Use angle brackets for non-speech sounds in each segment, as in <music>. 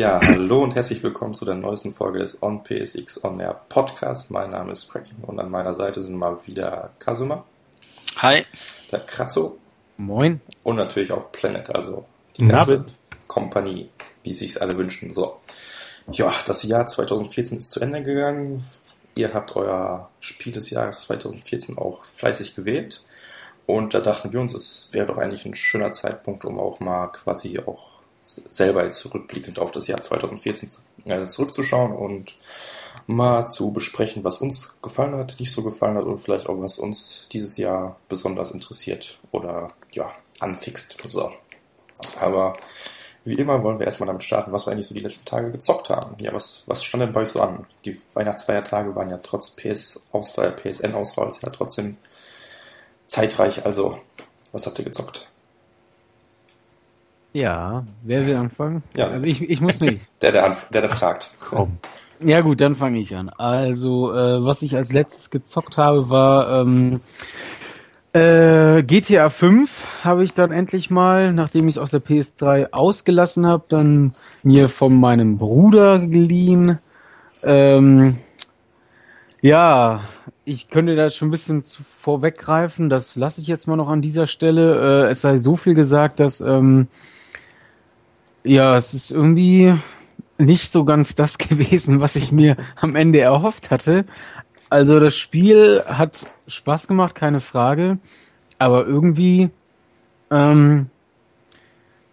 Ja, hallo und herzlich willkommen zu der neuesten Folge des On PSX On Air Podcast. Mein Name ist Cracking und an meiner Seite sind mal wieder Kasuma. Hi. Der Kratzo. Moin. Und natürlich auch Planet, also die ganze Kompanie, wie sich's alle wünschen. So. Ja, das Jahr 2014 ist zu Ende gegangen. Ihr habt euer Spiel des Jahres 2014 auch fleißig gewählt. Und da dachten wir uns, es wäre doch eigentlich ein schöner Zeitpunkt, um auch mal quasi auch selber jetzt zurückblickend auf das Jahr 2014 äh, zurückzuschauen und mal zu besprechen, was uns gefallen hat, nicht so gefallen hat und vielleicht auch was uns dieses Jahr besonders interessiert oder ja, anfixt. So. Aber wie immer wollen wir erstmal damit starten, was wir eigentlich so die letzten Tage gezockt haben. Ja, was, was stand denn bei euch so an? Die Weihnachtsfeiertage waren ja trotz PS-Auswahl, PSN-Auswahl ist ja trotzdem zeitreich. Also, was habt ihr gezockt? Ja, wer will anfangen? Ja. Also ich, ich muss nicht. <laughs> Der, der, der, der fragt. Komm. Ja gut, dann fange ich an. Also, äh, was ich als letztes gezockt habe, war ähm, äh, GTA 5 habe ich dann endlich mal, nachdem ich es aus der PS3 ausgelassen habe, dann mir von meinem Bruder geliehen. Ähm, ja, ich könnte da schon ein bisschen vorweggreifen, das lasse ich jetzt mal noch an dieser Stelle. Äh, es sei so viel gesagt, dass ähm, ja, es ist irgendwie nicht so ganz das <laughs> gewesen, was ich mir am Ende erhofft hatte. Also das Spiel hat Spaß gemacht, keine Frage, aber irgendwie, ähm,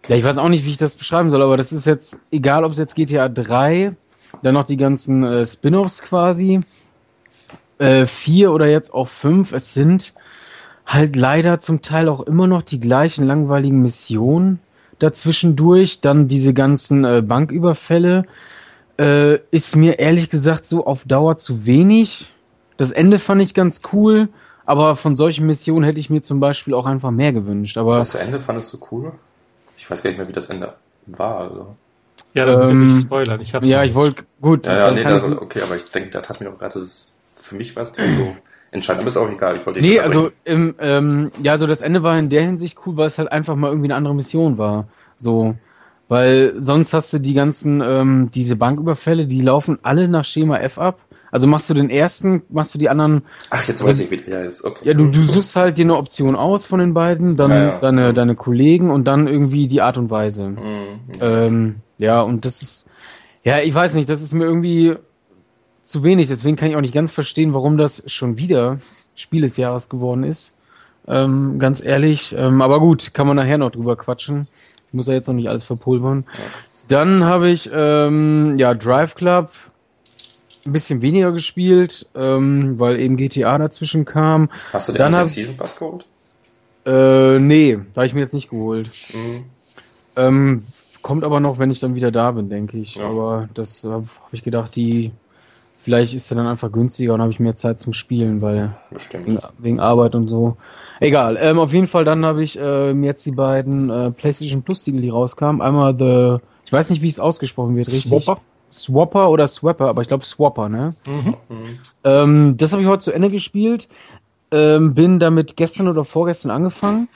ja, ich weiß auch nicht, wie ich das beschreiben soll, aber das ist jetzt, egal ob es jetzt GTA 3, dann noch die ganzen äh, Spin-offs quasi, äh, 4 oder jetzt auch 5, es sind halt leider zum Teil auch immer noch die gleichen langweiligen Missionen dazwischendurch, dann diese ganzen äh, Banküberfälle, äh, ist mir ehrlich gesagt so auf Dauer zu wenig. Das Ende fand ich ganz cool, aber von solchen Missionen hätte ich mir zum Beispiel auch einfach mehr gewünscht. Aber das Ende fandest du cool? Ich weiß gar nicht mehr, wie das Ende war. Also. Ja, dann bitte ähm, nicht spoilern. Ich hab's ja, ich wollte gut. Ja, ja nee, das, okay, aber ich denke, da hat mir doch gerade, für mich war es nicht so entscheidend, aber ist auch egal. Ich wollte Nee, also im, ähm, ja, also das Ende war in der Hinsicht cool, weil es halt einfach mal irgendwie eine andere Mission war. So. Weil sonst hast du die ganzen, ähm, diese Banküberfälle, die laufen alle nach Schema F ab. Also machst du den ersten, machst du die anderen. Ach, jetzt weiß ich wieder. Ja, ist okay. Ja, du, du suchst halt dir eine Option aus von den beiden, dann ja, ja. deine, deine Kollegen und dann irgendwie die Art und Weise. Mhm. Ähm, ja, und das ist, ja, ich weiß nicht, das ist mir irgendwie zu wenig. Deswegen kann ich auch nicht ganz verstehen, warum das schon wieder Spiel des Jahres geworden ist. Ähm, ganz ehrlich. Ähm, aber gut, kann man nachher noch drüber quatschen. Ich muss ja jetzt noch nicht alles verpulvern. Dann habe ich ähm, ja Drive Club ein bisschen weniger gespielt, ähm, weil eben GTA dazwischen kam. Hast du den hab, Season Pass geholt? Äh, nee, da habe ich mir jetzt nicht geholt. Mhm. Ähm, kommt aber noch, wenn ich dann wieder da bin, denke ich. Ja. Aber das habe hab ich gedacht, die vielleicht ist er dann einfach günstiger und habe ich mehr Zeit zum Spielen, weil wegen, wegen, Arbeit und so. Egal. Ähm, auf jeden Fall dann habe ich ähm, jetzt die beiden äh, PlayStation Plus Titel, die rauskamen. Einmal the, ich weiß nicht, wie es ausgesprochen wird, richtig? Swapper? Swapper oder Swapper, aber ich glaube Swapper, ne? Mhm. Ähm, das habe ich heute zu Ende gespielt. Ähm, bin damit gestern oder vorgestern angefangen.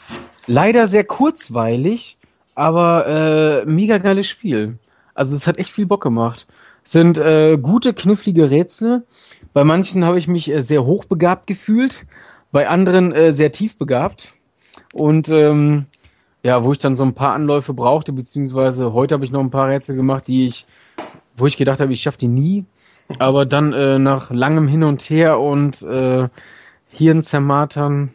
Leider sehr kurzweilig, aber äh, mega geiles Spiel. Also es hat echt viel Bock gemacht. Sind äh, gute, knifflige Rätsel. Bei manchen habe ich mich äh, sehr hochbegabt gefühlt, bei anderen äh, sehr tief begabt. Und ähm, ja, wo ich dann so ein paar Anläufe brauchte, beziehungsweise heute habe ich noch ein paar Rätsel gemacht, die ich, wo ich gedacht habe, ich schaffe die nie. Aber dann äh, nach langem Hin und Her und äh, Hirn zermatern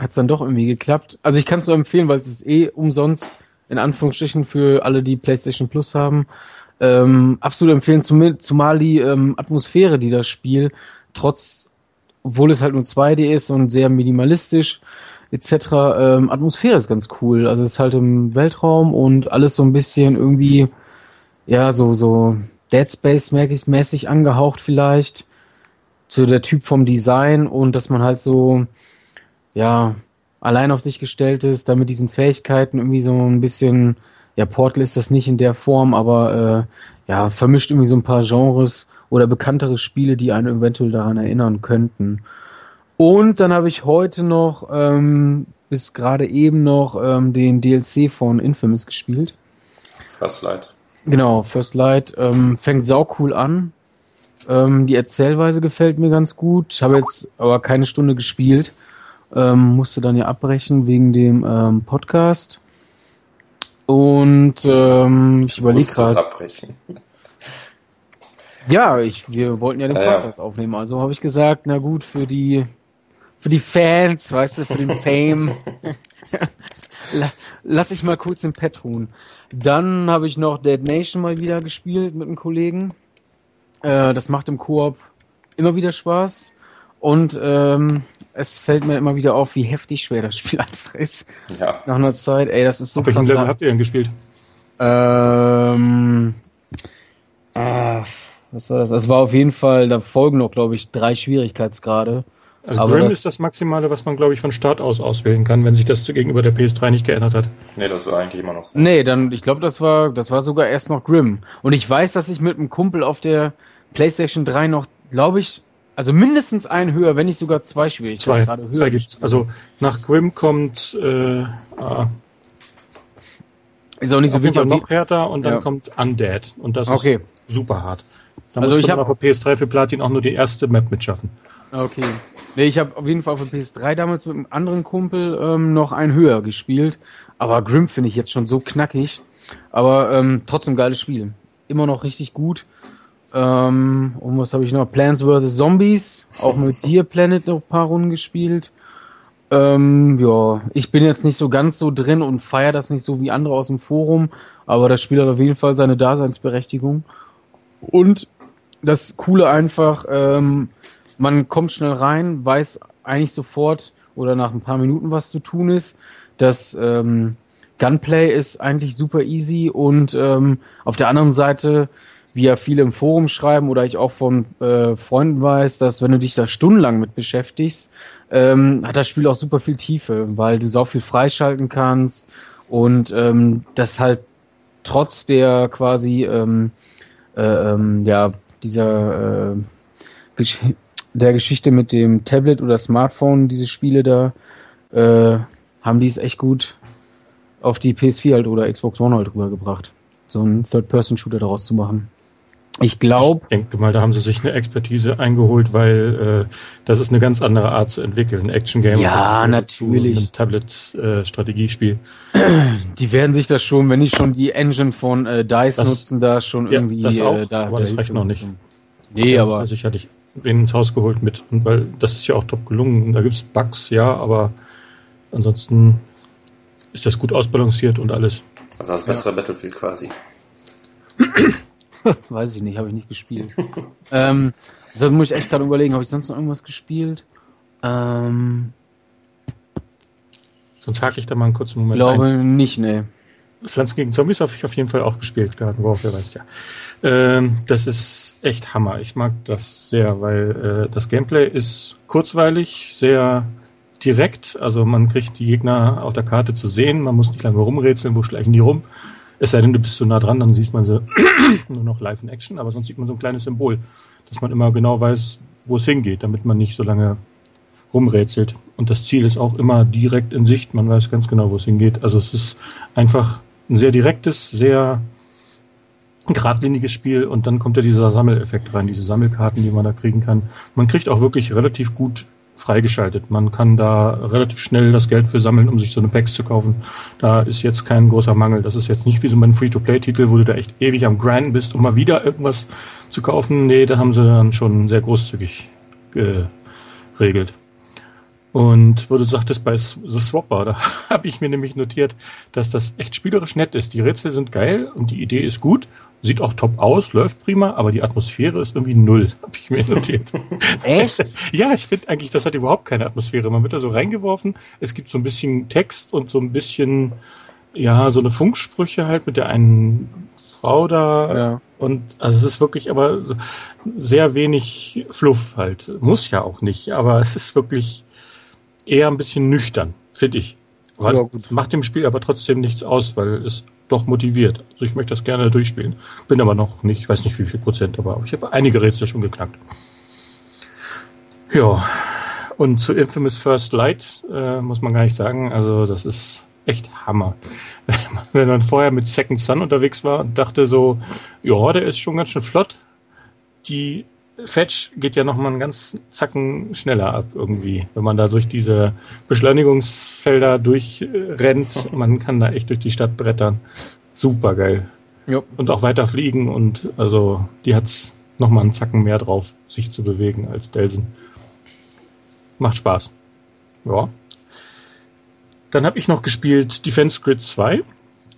hat es dann doch irgendwie geklappt. Also ich kann es nur empfehlen, weil es ist eh umsonst, in Anführungsstrichen, für alle, die PlayStation Plus haben. Ähm, absolut empfehlen, zumal die ähm, Atmosphäre, die das Spiel, trotz, obwohl es halt nur 2D ist und sehr minimalistisch etc., ähm, Atmosphäre ist ganz cool. Also es ist halt im Weltraum und alles so ein bisschen irgendwie, ja, so, so Dead Space mäßig angehaucht vielleicht. So der Typ vom Design und dass man halt so, ja, allein auf sich gestellt ist, da mit diesen Fähigkeiten irgendwie so ein bisschen ja, Portal ist das nicht in der Form, aber äh, ja, vermischt irgendwie so ein paar Genres oder bekanntere Spiele, die einen eventuell daran erinnern könnten. Und dann habe ich heute noch, ähm, bis gerade eben noch, ähm, den DLC von Infamous gespielt. First Light. Genau, First Light ähm, fängt sau cool an. Ähm, die Erzählweise gefällt mir ganz gut. Ich habe jetzt aber keine Stunde gespielt. Ähm, musste dann ja abbrechen wegen dem ähm, Podcast. Und ähm, ich überlege gerade. abbrechen. Ja, ich, wir wollten ja den Podcast ja. aufnehmen. Also habe ich gesagt, na gut, für die für die Fans, weißt du, für den Fame. <laughs> Lass ich mal kurz im Pet ruhen. Dann habe ich noch Dead Nation mal wieder gespielt mit einem Kollegen. Äh, das macht im Koop immer wieder Spaß. Und ähm, es fällt mir immer wieder auf, wie heftig schwer das Spiel <laughs> einfach ist. Ja. Nach einer Zeit, ey, das ist so Auf welchem Level habt ihr denn gespielt? Ähm, äh, was war das? Es war auf jeden Fall, da folgen noch, glaube ich, drei Schwierigkeitsgrade. Also Aber Grim das, ist das Maximale, was man, glaube ich, von Start aus auswählen kann, wenn sich das gegenüber der PS3 nicht geändert hat. Nee, das war eigentlich immer noch so. Nee, dann, ich glaube, das war, das war sogar erst noch Grim. Und ich weiß, dass ich mit einem Kumpel auf der PlayStation 3 noch, glaube ich, also mindestens ein höher, wenn nicht sogar zwei Schwierigkeitsgrade höher. Zwei gibt's. Also nach Grim kommt äh, ah, ist auch nicht so wichtig. noch härter und dann ja. kommt Undead und das okay. ist super hart. Da also musst du auf der PS3 für Platin auch nur die erste Map mitschaffen. Okay. Nee, ich habe auf jeden Fall auf der PS3 damals mit einem anderen Kumpel ähm, noch ein höher gespielt. Aber Grim finde ich jetzt schon so knackig. Aber ähm, trotzdem geiles Spiel. Immer noch richtig gut. Ähm, und was habe ich noch? Plants vs. Zombies. Auch mit <laughs> Dear Planet noch ein paar Runden gespielt. Ähm, ja, ich bin jetzt nicht so ganz so drin und feiere das nicht so wie andere aus dem Forum. Aber das Spiel hat auf jeden Fall seine Daseinsberechtigung. Und das Coole einfach, ähm, man kommt schnell rein, weiß eigentlich sofort oder nach ein paar Minuten, was zu tun ist. Das ähm, Gunplay ist eigentlich super easy und ähm, auf der anderen Seite, wie ja viele im Forum schreiben oder ich auch von äh, Freunden weiß, dass wenn du dich da stundenlang mit beschäftigst, ähm, hat das Spiel auch super viel Tiefe, weil du so viel freischalten kannst und ähm, das halt trotz der quasi ähm, äh, ähm, ja dieser äh, der Geschichte mit dem Tablet oder Smartphone, diese Spiele da, äh, haben die es echt gut auf die PS4 halt oder Xbox One halt rübergebracht. So einen Third-Person-Shooter daraus zu machen. Ich glaube. Ich denke mal, da haben sie sich eine Expertise eingeholt, weil äh, das ist eine ganz andere Art zu entwickeln. Action-Game ja, natürlich. Zu einem Tablet-Strategiespiel. Äh, <clears throat> die werden sich das schon, wenn die schon die Engine von äh, DICE das, nutzen, da schon ja, irgendwie. Das auch, äh, da, aber das reicht noch nicht. Nee, aber. Also ich hatte ich wen ins Haus geholt mit. Und weil das ist ja auch top gelungen. Da gibt es Bugs, ja, aber ansonsten ist das gut ausbalanciert und alles. Also das bessere ja. Battlefield quasi. <clears throat> <laughs> Weiß ich nicht, habe ich nicht gespielt. <laughs> ähm, da muss ich echt gerade überlegen, habe ich sonst noch irgendwas gespielt? Ähm, sonst hake ich da mal einen kurzen Moment Ich glaube ein. nicht, ne. Pflanzen gegen Zombies habe ich auf jeden Fall auch gespielt, Garten War, wer weiß ja. Ähm, das ist echt Hammer. Ich mag das sehr, weil äh, das Gameplay ist kurzweilig, sehr direkt. Also man kriegt die Gegner auf der Karte zu sehen. Man muss nicht lange rumrätseln, wo schleichen die rum. Es sei denn, du bist so nah dran, dann sieht man sie <clears throat> nur noch live in Action. Aber sonst sieht man so ein kleines Symbol, dass man immer genau weiß, wo es hingeht, damit man nicht so lange rumrätselt. Und das Ziel ist auch immer direkt in Sicht. Man weiß ganz genau, wo es hingeht. Also es ist einfach ein sehr direktes, sehr geradliniges Spiel und dann kommt ja dieser Sammeleffekt rein, diese Sammelkarten, die man da kriegen kann. Man kriegt auch wirklich relativ gut freigeschaltet. Man kann da relativ schnell das Geld für sammeln, um sich so eine Packs zu kaufen. Da ist jetzt kein großer Mangel. Das ist jetzt nicht wie so ein Free-to-Play-Titel, wo du da echt ewig am Grinden bist, um mal wieder irgendwas zu kaufen. Nee, da haben sie dann schon sehr großzügig geregelt. Und wo du sagtest, bei The Swapper, da <laughs> habe ich mir nämlich notiert, dass das echt spielerisch nett ist. Die Rätsel sind geil und die Idee ist gut, sieht auch top aus, läuft prima, aber die Atmosphäre ist irgendwie null, <laughs> habe ich mir notiert. echt? <laughs> ja, ich finde eigentlich, das hat überhaupt keine Atmosphäre. Man wird da so reingeworfen, es gibt so ein bisschen Text und so ein bisschen, ja, so eine Funksprüche halt mit der einen Frau da. Ja. Und also es ist wirklich aber sehr wenig Fluff halt. Muss ja auch nicht, aber es ist wirklich eher ein bisschen nüchtern, finde ich. Ja, macht dem Spiel aber trotzdem nichts aus, weil es doch motiviert. Also ich möchte das gerne durchspielen. Bin aber noch nicht, weiß nicht wie viel Prozent, aber ich habe einige Rätsel schon geknackt. Ja, und zu Infamous First Light äh, muss man gar nicht sagen. Also das ist echt Hammer. <laughs> Wenn man vorher mit Second Sun unterwegs war und dachte so, ja, der ist schon ganz schön flott. Die Fetch geht ja nochmal einen ganz Zacken schneller ab irgendwie, wenn man da durch diese Beschleunigungsfelder durchrennt. <laughs> Man kann da echt durch die Stadt brettern. Super geil. Und auch weiter fliegen und also die hat's nochmal einen Zacken mehr drauf, sich zu bewegen als Delsen. Macht Spaß. Ja. Dann habe ich noch gespielt Defense Grid 2.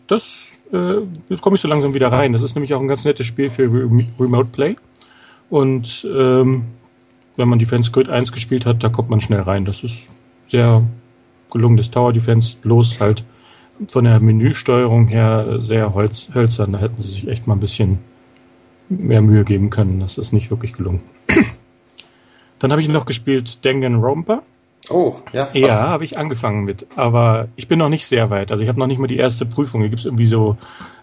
Das, äh, jetzt komme ich so langsam wieder rein. Das ist nämlich auch ein ganz nettes Spiel für Remote Play. Und ähm, wenn man Defense Grid 1 gespielt hat, da kommt man schnell rein. Das ist sehr gelungenes Tower Defense, bloß halt von der Menüsteuerung her sehr holz, hölzern. Da hätten sie sich echt mal ein bisschen mehr Mühe geben können. Das ist nicht wirklich gelungen. <clears throat> Dann habe ich noch gespielt Danganronpa. Oh, ja. Ja, habe ich angefangen mit. Aber ich bin noch nicht sehr weit. Also ich habe noch nicht mal die erste Prüfung. Hier gibt es irgendwie so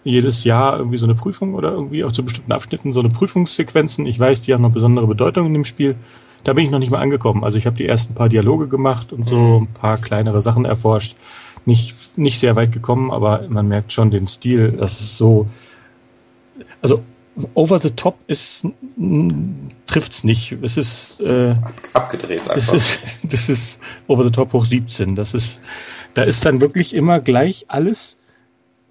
jedes Jahr irgendwie so eine Prüfung oder irgendwie auch zu bestimmten Abschnitten so eine Prüfungssequenzen. Ich weiß, die haben noch besondere Bedeutung in dem Spiel. Da bin ich noch nicht mal angekommen. Also ich habe die ersten paar Dialoge gemacht und so mhm. ein paar kleinere Sachen erforscht. Nicht, nicht sehr weit gekommen, aber man merkt schon den Stil. Das ist so. Also over the top ist trifft's nicht. Es ist äh, abgedreht einfach. Das ist, <laughs> das ist over the top hoch 17. Das ist, da ist dann wirklich immer gleich alles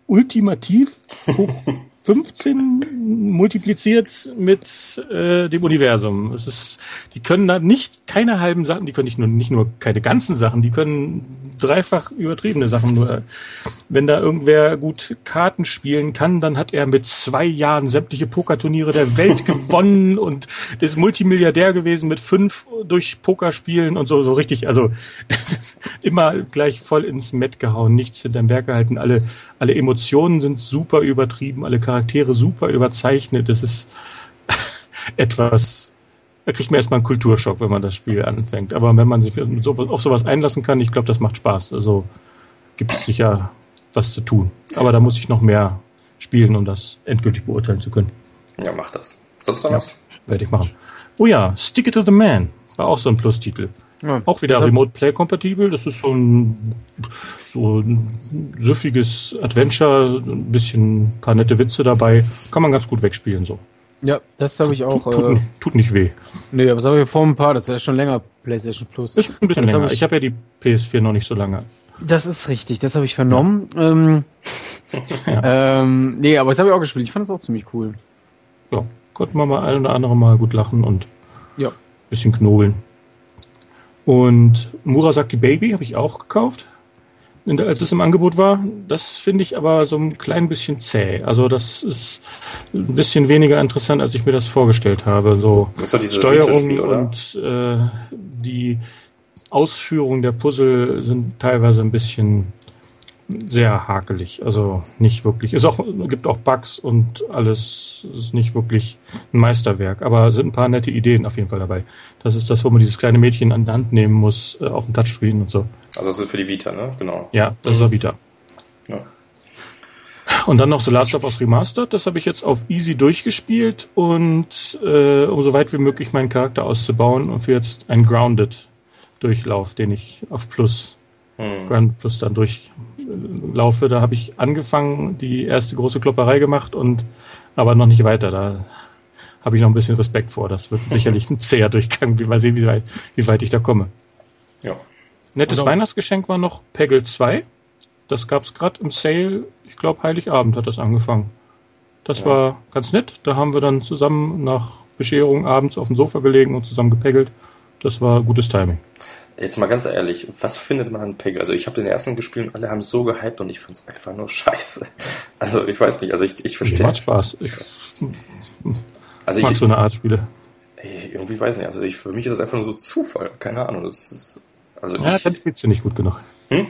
ultimativ hoch <laughs> 15 multipliziert mit äh, dem Universum. Es ist, die können da nicht keine halben Sachen, die können nicht nur nicht nur keine ganzen Sachen, die können dreifach übertriebene Sachen. Nur wenn da irgendwer gut Karten spielen kann, dann hat er mit zwei Jahren sämtliche Pokerturniere der Welt <laughs> gewonnen und ist Multimilliardär gewesen mit fünf durch Pokerspielen und so so richtig. Also <laughs> immer gleich voll ins Met gehauen, nichts hinterm Berg gehalten. Alle alle Emotionen sind super übertrieben, alle Charaktere super überzeichnet. Das ist <laughs> etwas, da kriegt man erstmal einen Kulturschock, wenn man das Spiel anfängt. Aber wenn man sich auf sowas einlassen kann, ich glaube, das macht Spaß. Also gibt es sicher was zu tun. Aber da muss ich noch mehr spielen, um das endgültig beurteilen zu können. Ja, mach das. Sonst noch ja, was? Werde ich machen. Oh ja, Stick It to the Man war auch so ein Plus-Titel. Ja, auch wieder Remote Play kompatibel. Das ist so ein, so ein süffiges Adventure, ein bisschen ein paar nette Witze dabei. Kann man ganz gut wegspielen so. Ja, das habe ich auch. Tut, tut, äh, tut, nicht weh. Nee, aber das habe ich vor ein paar, das ist ja schon länger PlayStation Plus. Ist ein bisschen das länger. Hab ich, ich habe ja die PS4 noch nicht so lange. Das ist richtig, das habe ich vernommen. Ja. Ähm, <laughs> ja. ähm, nee, aber das habe ich auch gespielt. Ich fand es auch ziemlich cool. Ja, konnten wir mal ein oder andere Mal gut lachen und ja. bisschen knobeln. Und Murasaki Baby habe ich auch gekauft, als es im Angebot war. Das finde ich aber so ein klein bisschen zäh. Also das ist ein bisschen weniger interessant, als ich mir das vorgestellt habe. So Steuerung und äh, die Ausführung der Puzzle sind teilweise ein bisschen sehr hakelig. Also nicht wirklich. Es auch, gibt auch Bugs und alles ist nicht wirklich ein Meisterwerk. Aber sind ein paar nette Ideen auf jeden Fall dabei. Das ist das, wo man dieses kleine Mädchen an die Hand nehmen muss äh, auf dem Touchscreen und so. Also das ist für die Vita, ne? Genau. Ja, das mhm. ist auch Vita. Ja. Und dann noch The Last of Us Remastered. Das habe ich jetzt auf Easy durchgespielt und äh, um so weit wie möglich meinen Charakter auszubauen und für jetzt ein Grounded Durchlauf, den ich auf Plus hm. Grand Plus dann durchlaufe. Da habe ich angefangen, die erste große Klopperei gemacht und aber noch nicht weiter. Da habe ich noch ein bisschen Respekt vor. Das wird <laughs> sicherlich ein zäher Durchgang. Wir mal sehen, wie weit, wie weit ich da komme. Ja. Nettes Weihnachtsgeschenk war noch Peggle 2. Das gab es gerade im Sale. Ich glaube, Heiligabend hat das angefangen. Das ja. war ganz nett. Da haben wir dann zusammen nach Bescherung abends auf dem Sofa gelegen und zusammen gepeggelt. Das war gutes Timing. Jetzt mal ganz ehrlich, was findet man an Peggle? Also ich habe den ersten gespielt und alle haben so gehypt und ich find's einfach nur scheiße. <laughs> Also ich weiß nicht, also ich, ich verstehe. Macht Spaß. Ich, also mag ich, so eine Art Spiele. Irgendwie weiß ich nicht. Also ich, für mich ist das einfach nur so Zufall. Keine Ahnung. Das ist, also ja, ich, dann spielst du nicht gut genug. Hm?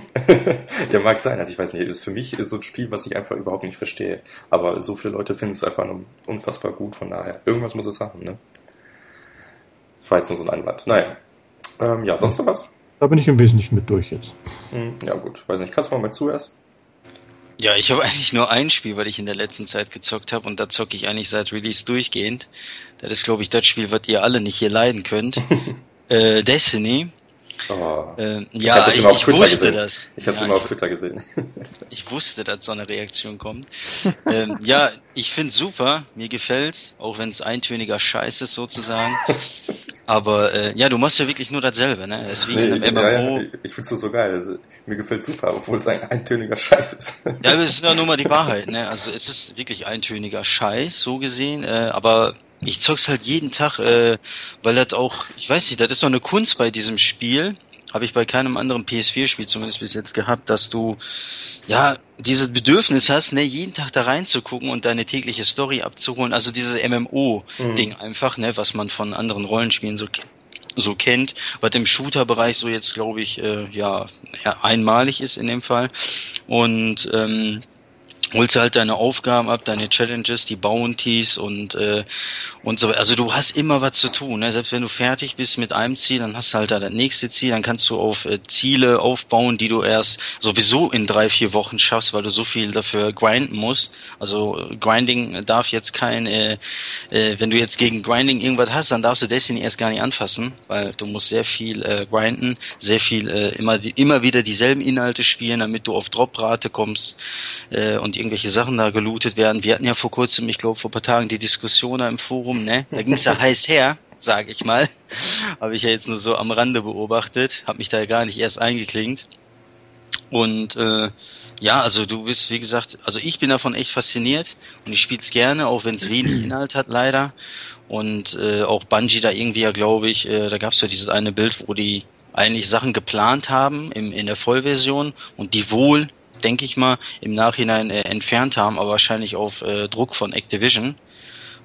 <laughs> ja, mag sein. Also ich weiß nicht. Ist für mich ist so ein Spiel, was ich einfach überhaupt nicht verstehe. Aber so viele Leute finden es einfach nur unfassbar gut. Von daher, irgendwas muss es haben, ne? Das war jetzt nur so ein Einwand. Naja. Ähm, ja, sonst noch was? Da bin ich im Wesentlichen mit durch jetzt. Hm, ja, gut. Weiß nicht. Kannst du mal mal zuerst? Ja, ich habe <laughs> eigentlich nur ein Spiel, weil ich in der letzten Zeit gezockt habe und da zocke ich eigentlich seit Release durchgehend. Das ist, glaube ich, das Spiel, was ihr alle nicht hier leiden könnt. <laughs> äh, Destiny. Oh. Äh, ja, ich, ich, ich wusste gesehen. das. Ich habe es ja, immer auf Twitter gesehen. <laughs> ich wusste, dass so eine Reaktion kommt. ähm, ja, ich finde super. Mir gefällt's, auch wenn es eintöniger Scheiß ist sozusagen. Aber äh, ja, du machst ja wirklich nur dasselbe, ne? Deswegen nee, im MMO. Ja, ich find's so geil. Also, mir gefällt super, obwohl es ein eintöniger Scheiß ist. ja, aber es ist ja nur mal die Wahrheit, ne? Also es ist wirklich eintöniger Scheiß, so gesehen. Äh, aber ich zock's halt jeden Tag, äh, weil das auch, ich weiß nicht, das ist doch eine Kunst bei diesem Spiel. Habe ich bei keinem anderen PS4-Spiel zumindest bis jetzt gehabt, dass du ja dieses Bedürfnis hast, ne, jeden Tag da reinzugucken und deine tägliche Story abzuholen. Also dieses MMO-Ding mhm. einfach, ne, was man von anderen Rollenspielen so so kennt, was im Shooter-Bereich so jetzt, glaube ich, äh, ja, ja, einmalig ist in dem Fall. Und ähm, holst halt deine Aufgaben ab, deine Challenges, die Bounties und äh, und so. Also du hast immer was zu tun. Ne? Selbst wenn du fertig bist mit einem Ziel, dann hast du halt da das nächste Ziel. Dann kannst du auf äh, Ziele aufbauen, die du erst sowieso in drei vier Wochen schaffst, weil du so viel dafür grinden musst. Also Grinding darf jetzt kein, äh, äh, wenn du jetzt gegen Grinding irgendwas hast, dann darfst du Destiny erst gar nicht anfassen, weil du musst sehr viel äh, grinden, sehr viel äh, immer immer wieder dieselben Inhalte spielen, damit du auf Droprate kommst äh, und irgendwelche Sachen da gelootet werden. Wir hatten ja vor kurzem, ich glaube vor paar Tagen, die Diskussion da im Forum, ne? Da ging es ja <laughs> heiß her, sage ich mal. Habe ich ja jetzt nur so am Rande beobachtet, habe mich da gar nicht erst eingeklingt. Und äh, ja, also du bist, wie gesagt, also ich bin davon echt fasziniert und ich spiele es gerne, auch wenn es wenig <clears throat> Inhalt hat, leider. Und äh, auch Bungie da irgendwie ja, glaube ich, äh, da gab es ja dieses eine Bild, wo die eigentlich Sachen geplant haben im, in der Vollversion und die wohl denke ich mal, im Nachhinein äh, entfernt haben, aber wahrscheinlich auf äh, Druck von Activision.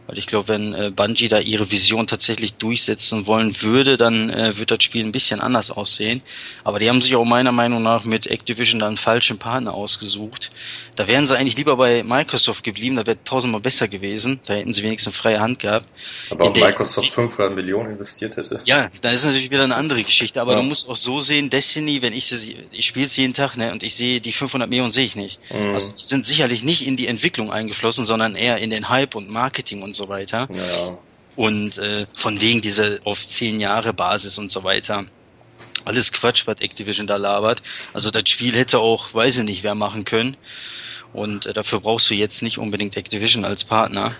Weil ich glaube, wenn äh, Bungie da ihre Vision tatsächlich durchsetzen wollen würde, dann äh, wird das Spiel ein bisschen anders aussehen. Aber die haben sich auch meiner Meinung nach mit Activision dann falschen Partner ausgesucht. Da wären sie eigentlich lieber bei Microsoft geblieben, da wäre tausendmal besser gewesen. Da hätten sie wenigstens freie Hand gehabt. Aber ob Microsoft 500 Millionen investiert hätte. Ja, da ist natürlich wieder eine andere Geschichte. Aber ja. du musst auch so sehen, Destiny, wenn ich ich spiele es jeden Tag, ne, und ich sehe die 500 Millionen sehe ich nicht. Mhm. Also die sind sicherlich nicht in die Entwicklung eingeflossen, sondern eher in den Hype und Marketing und so weiter. Ja. Und äh, von wegen dieser auf zehn Jahre Basis und so weiter. Alles Quatsch, was Activision da labert. Also das Spiel hätte auch, weiß ich nicht, wer machen können. Und äh, dafür brauchst du jetzt nicht unbedingt Activision als Partner.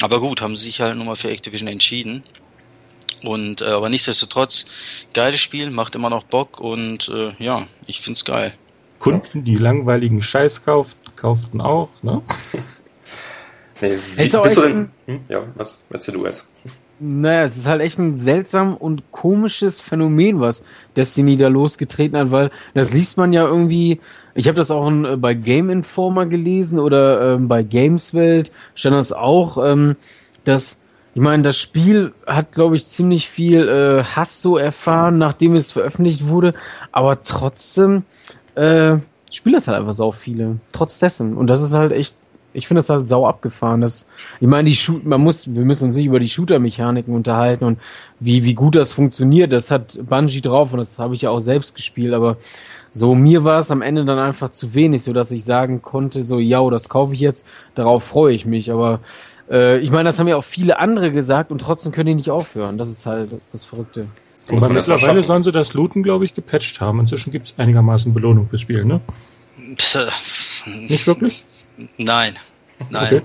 Aber gut, haben sie sich halt nochmal für Activision entschieden. Und äh, aber nichtsdestotrotz, geiles Spiel, macht immer noch Bock und äh, ja, ich find's geil. Kunden, die langweiligen Scheiß kauft, kauften auch, ne? <laughs> Nee, wie, bist du denn? Hm? Ja, was? Erzähl du es. Naja, es ist halt echt ein seltsam und komisches Phänomen, was Destiny da losgetreten hat, weil das liest man ja irgendwie, ich habe das auch in, äh, bei Game Informer gelesen oder ähm, bei Gameswelt stand das auch, ähm, dass ich meine, das Spiel hat, glaube ich, ziemlich viel äh, Hass so erfahren, nachdem es veröffentlicht wurde, aber trotzdem äh, spielen das halt einfach sau viele. Trotz dessen. Und das ist halt echt ich finde das halt sau abgefahren. Das, ich meine, die Shoot, man muss, wir müssen uns nicht über die Shooter-Mechaniken unterhalten und wie, wie gut das funktioniert. Das hat Bungie drauf und das habe ich ja auch selbst gespielt, aber so, mir war es am Ende dann einfach zu wenig, so dass ich sagen konnte, so, ja, das kaufe ich jetzt, darauf freue ich mich, aber äh, ich meine, das haben ja auch viele andere gesagt und trotzdem können die nicht aufhören. Das ist halt das Verrückte. Aber mittlerweile sollen sie das Looten, glaube ich, gepatcht haben. Inzwischen gibt es einigermaßen Belohnung fürs Spiel, ne? Nicht wirklich? Nein, nein. Okay.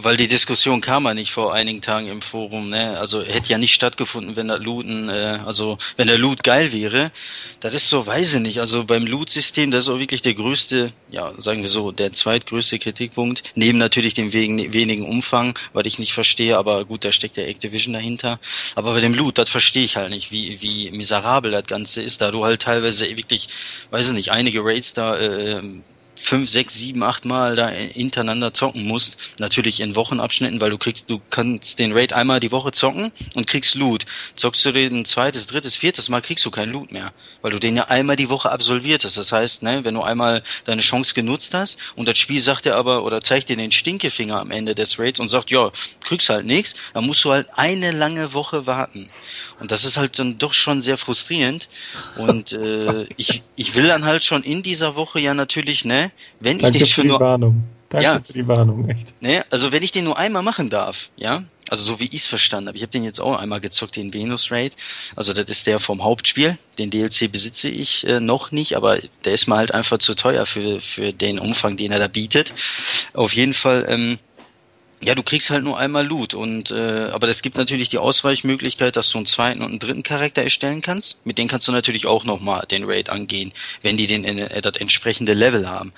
Weil die Diskussion kam ja nicht vor einigen Tagen im Forum, ne? Also hätte ja nicht stattgefunden, wenn der Looten, äh, also wenn der Loot geil wäre. Das ist so, weiß ich nicht. Also beim Loot-System, das ist auch wirklich der größte, ja, sagen wir so, der zweitgrößte Kritikpunkt. Neben natürlich dem wegen, wenigen Umfang, weil ich nicht verstehe, aber gut, da steckt der Activision dahinter. Aber bei dem Loot, das verstehe ich halt nicht, wie, wie miserabel das Ganze ist, da du halt teilweise wirklich, weiß ich nicht, einige Raids da äh, fünf, sechs, sieben, acht Mal da hintereinander zocken musst. Natürlich in Wochenabschnitten, weil du kriegst, du kannst den Raid einmal die Woche zocken und kriegst Loot. Zockst du den zweites, drittes, viertes Mal, kriegst du keinen Loot mehr. Weil du den ja einmal die Woche absolviert hast. Das heißt, ne, wenn du einmal deine Chance genutzt hast und das Spiel sagt dir aber oder zeigt dir den Stinkefinger am Ende des Raids und sagt, ja, kriegst halt nichts, dann musst du halt eine lange Woche warten. Und das ist halt dann doch schon sehr frustrierend. Und äh, <laughs> ich, ich will dann halt schon in dieser Woche ja natürlich, ne, wenn Danke ich den schon nur. Warnung. Danke ja, für die Warnung, echt. Ne, also wenn ich den nur einmal machen darf, ja, Also so wie ich es verstanden habe. Ich habe den jetzt auch einmal gezockt, den Venus Raid. Also das ist der vom Hauptspiel. Den DLC besitze ich äh, noch nicht, aber der ist mir halt einfach zu teuer für, für den Umfang, den er da bietet. Auf jeden Fall, ähm, ja, du kriegst halt nur einmal Loot und äh, aber es gibt natürlich die Ausweichmöglichkeit, dass du einen zweiten und einen dritten Charakter erstellen kannst. Mit denen kannst du natürlich auch nochmal den Raid angehen, wenn die den äh, das entsprechende Level haben.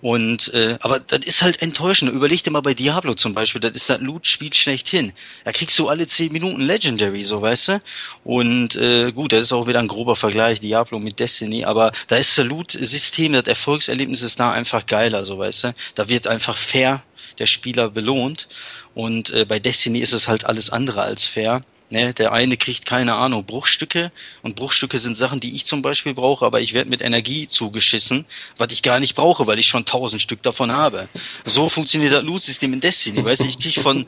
Und äh, aber das ist halt enttäuschend. Überleg dir mal bei Diablo zum Beispiel, das ist das Loot-Spiel schlechthin. Da kriegst du alle zehn Minuten Legendary, so weißt du. Und äh, gut, das ist auch wieder ein grober Vergleich, Diablo mit Destiny, aber da ist das Loot-System, das Erfolgserlebnis ist da einfach geiler, so weißt du. Da wird einfach fair der Spieler belohnt. Und äh, bei Destiny ist es halt alles andere als fair. Ne, der eine kriegt keine Ahnung Bruchstücke und Bruchstücke sind Sachen, die ich zum Beispiel brauche, aber ich werde mit Energie zugeschissen, was ich gar nicht brauche, weil ich schon tausend Stück davon habe. So funktioniert das Loot-System in Destiny. Weißt du, ich kriege von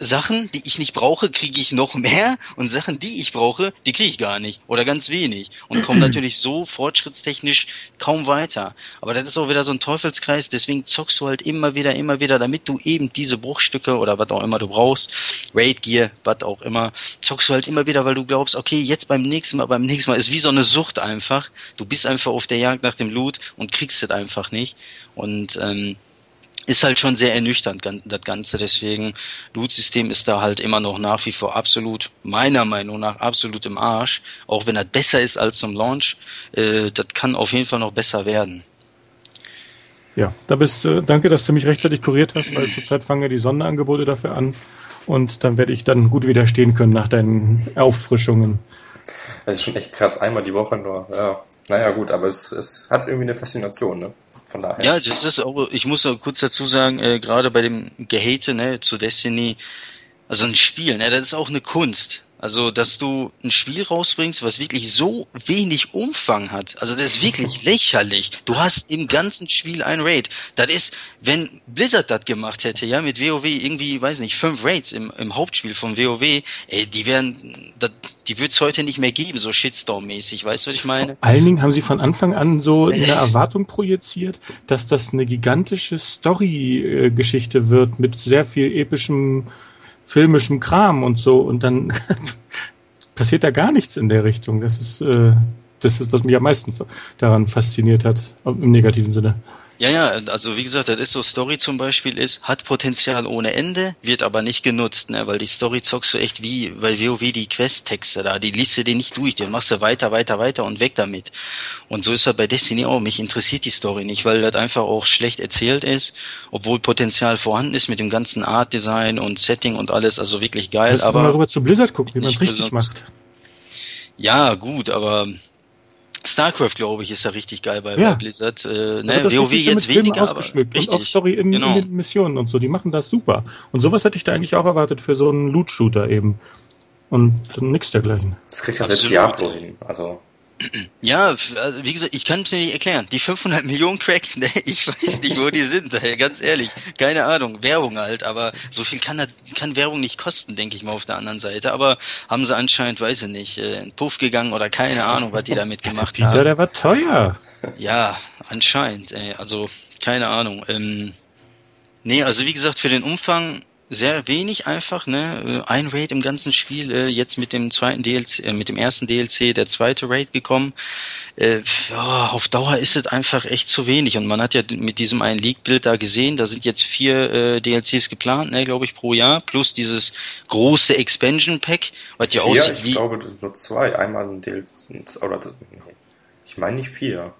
Sachen, die ich nicht brauche, kriege ich noch mehr und Sachen, die ich brauche, die kriege ich gar nicht oder ganz wenig und komme <clears throat> natürlich so fortschrittstechnisch kaum weiter. Aber das ist auch wieder so ein Teufelskreis. Deswegen zockst du halt immer wieder, immer wieder, damit du eben diese Bruchstücke oder was auch immer du brauchst, Raid Gear, was auch immer zockst du halt immer wieder, weil du glaubst, okay, jetzt beim nächsten Mal, beim nächsten Mal ist wie so eine Sucht einfach. Du bist einfach auf der Jagd nach dem Loot und kriegst es einfach nicht. Und ähm, ist halt schon sehr ernüchternd, das Ganze. Deswegen, Loot-System ist da halt immer noch nach wie vor absolut, meiner Meinung nach, absolut im Arsch. Auch wenn das besser ist als zum Launch, äh, das kann auf jeden Fall noch besser werden. Ja, da bist, äh, danke, dass du mich rechtzeitig kuriert hast, weil zurzeit fangen ja die Sonderangebote dafür an. Und dann werde ich dann gut widerstehen können nach deinen Auffrischungen. Das ist schon echt krass, einmal die Woche nur. Ja. Naja, gut, aber es, es hat irgendwie eine Faszination, ne? Von daher. Ja, das ist auch, ich muss noch kurz dazu sagen, äh, gerade bei dem Gehate, ne, zu Destiny, also ein Spiel, ne, das ist auch eine Kunst. Also, dass du ein Spiel rausbringst, was wirklich so wenig Umfang hat. Also, das ist wirklich <laughs> lächerlich. Du hast im ganzen Spiel ein Raid. Das ist, wenn Blizzard das gemacht hätte, ja, mit WoW irgendwie, weiß nicht, fünf Raids im, im Hauptspiel von WoW, ey, die wären, das, die wird's heute nicht mehr geben, so Shitstorm-mäßig. Weißt du, was ich meine? Vor allen Dingen haben sie von Anfang an so eine <laughs> Erwartung projiziert, dass das eine gigantische Story-Geschichte wird mit sehr viel epischem filmischem Kram und so und dann <laughs> passiert da gar nichts in der Richtung. Das ist, äh, das ist, was mich am meisten daran fasziniert hat, im negativen Sinne. Ja, ja, also wie gesagt, das ist so Story zum Beispiel ist, hat Potenzial ohne Ende, wird aber nicht genutzt, ne, weil die Story zockst du echt wie bei WoW die Quest-Texte da, die liest du dir nicht durch, den machst du weiter, weiter, weiter und weg damit. Und so ist er bei Destiny auch, mich interessiert die Story nicht, weil das einfach auch schlecht erzählt ist, obwohl Potenzial vorhanden ist mit dem ganzen Art-Design und Setting und alles, also wirklich geil. Lass aber mal rüber zu Blizzard gucken, wie man es richtig macht. Ja, gut, aber StarCraft, glaube ich, ist ja richtig geil bei, ja. bei Blizzard. Äh, ne? WoW jetzt weniger, ausgeschmückt und auch Story in, genau. in, den Missionen und so. Die machen das super. Und sowas hätte ich da eigentlich auch erwartet für so einen Loot-Shooter eben. Und dann nix dergleichen. Das kriegt ja selbst Diablo hin. Also ja, also wie gesagt, ich kann es mir nicht erklären. Die 500 Millionen Crack, <laughs> ne, ich weiß nicht, wo die sind, ganz ehrlich. Keine Ahnung, Werbung halt, aber so viel kann, kann Werbung nicht kosten, denke ich mal auf der anderen Seite. Aber haben sie anscheinend, weiß ich nicht, äh, in Puff gegangen oder keine Ahnung, was die damit gemacht Dieter, haben. der war teuer. Ja, anscheinend, ey, also keine Ahnung. Ähm, nee, also wie gesagt, für den Umfang sehr wenig einfach, ne? Ein Raid im ganzen Spiel, äh, jetzt mit dem zweiten DLC, äh, mit dem ersten DLC der zweite Raid gekommen. Äh, ja, auf Dauer ist es einfach echt zu wenig. Und man hat ja mit diesem einen Leak-Bild da gesehen, da sind jetzt vier äh, DLCs geplant, ne, glaube ich, pro Jahr, plus dieses große Expansion Pack, was ja aussieht wie. Ich glaube nur zwei, einmal ein DLC, oder ich meine nicht vier.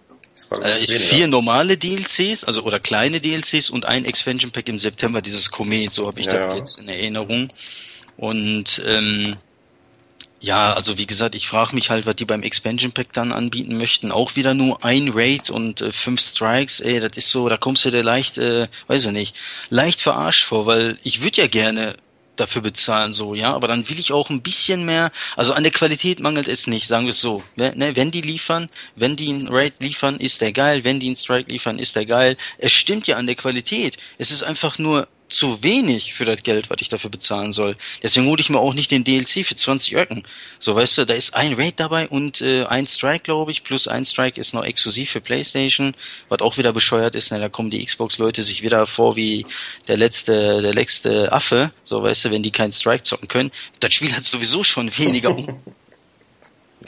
Äh, vier normale DLCs, also oder kleine DLCs und ein Expansion Pack im September, dieses Komet, so habe ich ja. das jetzt in Erinnerung. Und ähm, ja, also wie gesagt, ich frage mich halt, was die beim Expansion Pack dann anbieten möchten. Auch wieder nur ein Raid und äh, fünf Strikes, ey, das ist so, da kommst du dir leicht, äh, weiß ich nicht, leicht verarscht vor, weil ich würde ja gerne dafür bezahlen, so, ja, aber dann will ich auch ein bisschen mehr, also an der Qualität mangelt es nicht, sagen wir es so, ne, wenn die liefern, wenn die einen Raid liefern, ist der geil, wenn die einen Strike liefern, ist der geil, es stimmt ja an der Qualität, es ist einfach nur zu wenig für das Geld, was ich dafür bezahlen soll. Deswegen hole ich mir auch nicht den DLC für 20 Öcken. So, weißt du, da ist ein Raid dabei und äh, ein Strike, glaube ich, plus ein Strike ist noch exklusiv für PlayStation, was auch wieder bescheuert ist. Ne? Da kommen die Xbox-Leute sich wieder vor wie der letzte, der letzte Affe. So, weißt du, wenn die keinen Strike zocken können. Das Spiel hat sowieso schon weniger <laughs>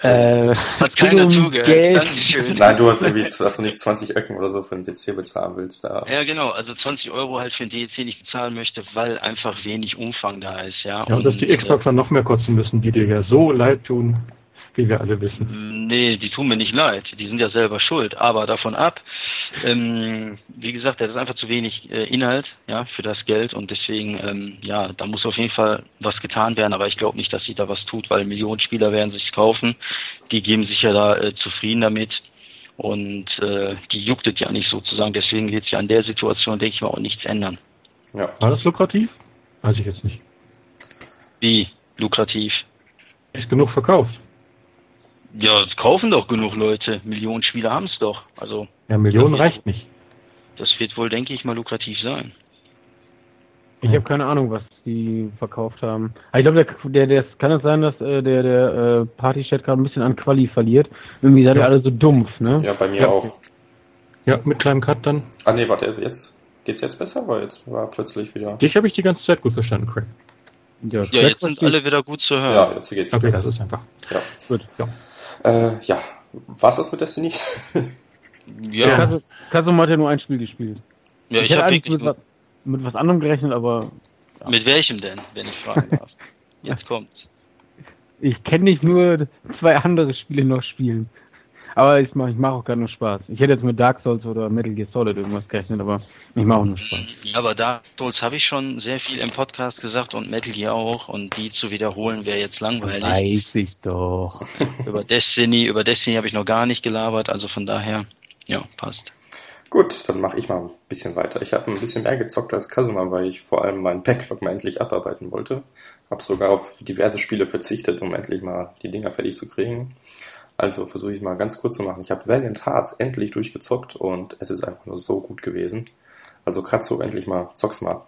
Äh, Hat keiner zugehört. Dankeschön. Nein, du hast irgendwie, dass du nicht 20 Öcken oder so für einen DC bezahlen willst. Da. Ja, genau. Also 20 Euro halt für ein DLC nicht bezahlen möchte, weil einfach wenig Umfang da ist, ja. Ja, und, dass die äh, Xboxer noch mehr kotzen müssen, die dir ja so leid tun, wie wir alle wissen. Nee, die tun mir nicht leid. Die sind ja selber schuld. Aber davon ab, ähm, wie gesagt, das ist einfach zu wenig äh, Inhalt, ja, für das Geld und deswegen, ähm, ja, da muss auf jeden Fall was getan werden. Aber ich glaube nicht, dass sich da was tut, weil Millionen Spieler werden sich kaufen. Die geben sich ja da äh, zufrieden damit. Und äh, die juckt es ja nicht sozusagen. Deswegen wird sich an der Situation, denke ich mal, auch nichts ändern. Ja. War das lukrativ? Weiß ich jetzt nicht. Wie lukrativ? Ist genug verkauft. Ja, es kaufen doch genug Leute. Millionen Spieler haben es doch. Also Ja, Millionen reicht nicht. das wird wohl, denke ich mal, lukrativ sein. Ich habe keine Ahnung, was die verkauft haben. Aber ich glaube, der, der, der, kann es sein, dass äh, der, der äh, Party-Chat gerade ein bisschen an Quali verliert. Irgendwie seid ihr Ja. alle so dumpf, ne? Ja, bei mir Ja. auch. Ja, mit kleinem Cut dann. Ah nee, warte, jetzt geht's jetzt besser, weil jetzt war plötzlich wieder. Dich habe ich die ganze Zeit gut verstanden, Craig. Ja, Ja, jetzt sind alle wieder gut zu hören. Ja, jetzt geht's Okay, wieder. das ist einfach. Ja. Gut. Äh, ja. War's das mit Destiny? <laughs> Ja, Ja. Hat ja nur ein Spiel gespielt. ja ich hätte habe wirklich. mit, was, mit was anderem gerechnet, aber Mit welchem denn, wenn ich fragen darf? <laughs> Jetzt kommt's. ich kenne nicht nur zwei andere Spiele noch spielen. Aber ich mache ich mach auch gerade nur Spaß. Ich hätte jetzt mit Dark Souls oder Metal Gear Solid irgendwas gerechnet, aber ich mache auch nur Spaß. Ja, aber Dark Souls habe ich schon sehr viel im Podcast gesagt und Metal Gear auch und die zu wiederholen wäre jetzt langweilig. Weiß ich doch. <laughs> Über Destiny, über Destiny habe ich noch gar nicht gelabert, also von daher, ja, passt. Gut, dann mache ich mal ein bisschen weiter. Ich habe ein bisschen mehr gezockt als Kasuma, weil ich vor allem meinen Backlog mal endlich abarbeiten wollte. Habe sogar auf diverse Spiele verzichtet, um endlich mal die Dinger fertig zu kriegen. Also versuche ich mal ganz kurz zu machen. Ich habe Valiant Hearts endlich durchgezockt und es ist einfach nur so gut gewesen. Also gerade so endlich mal, zock's mal.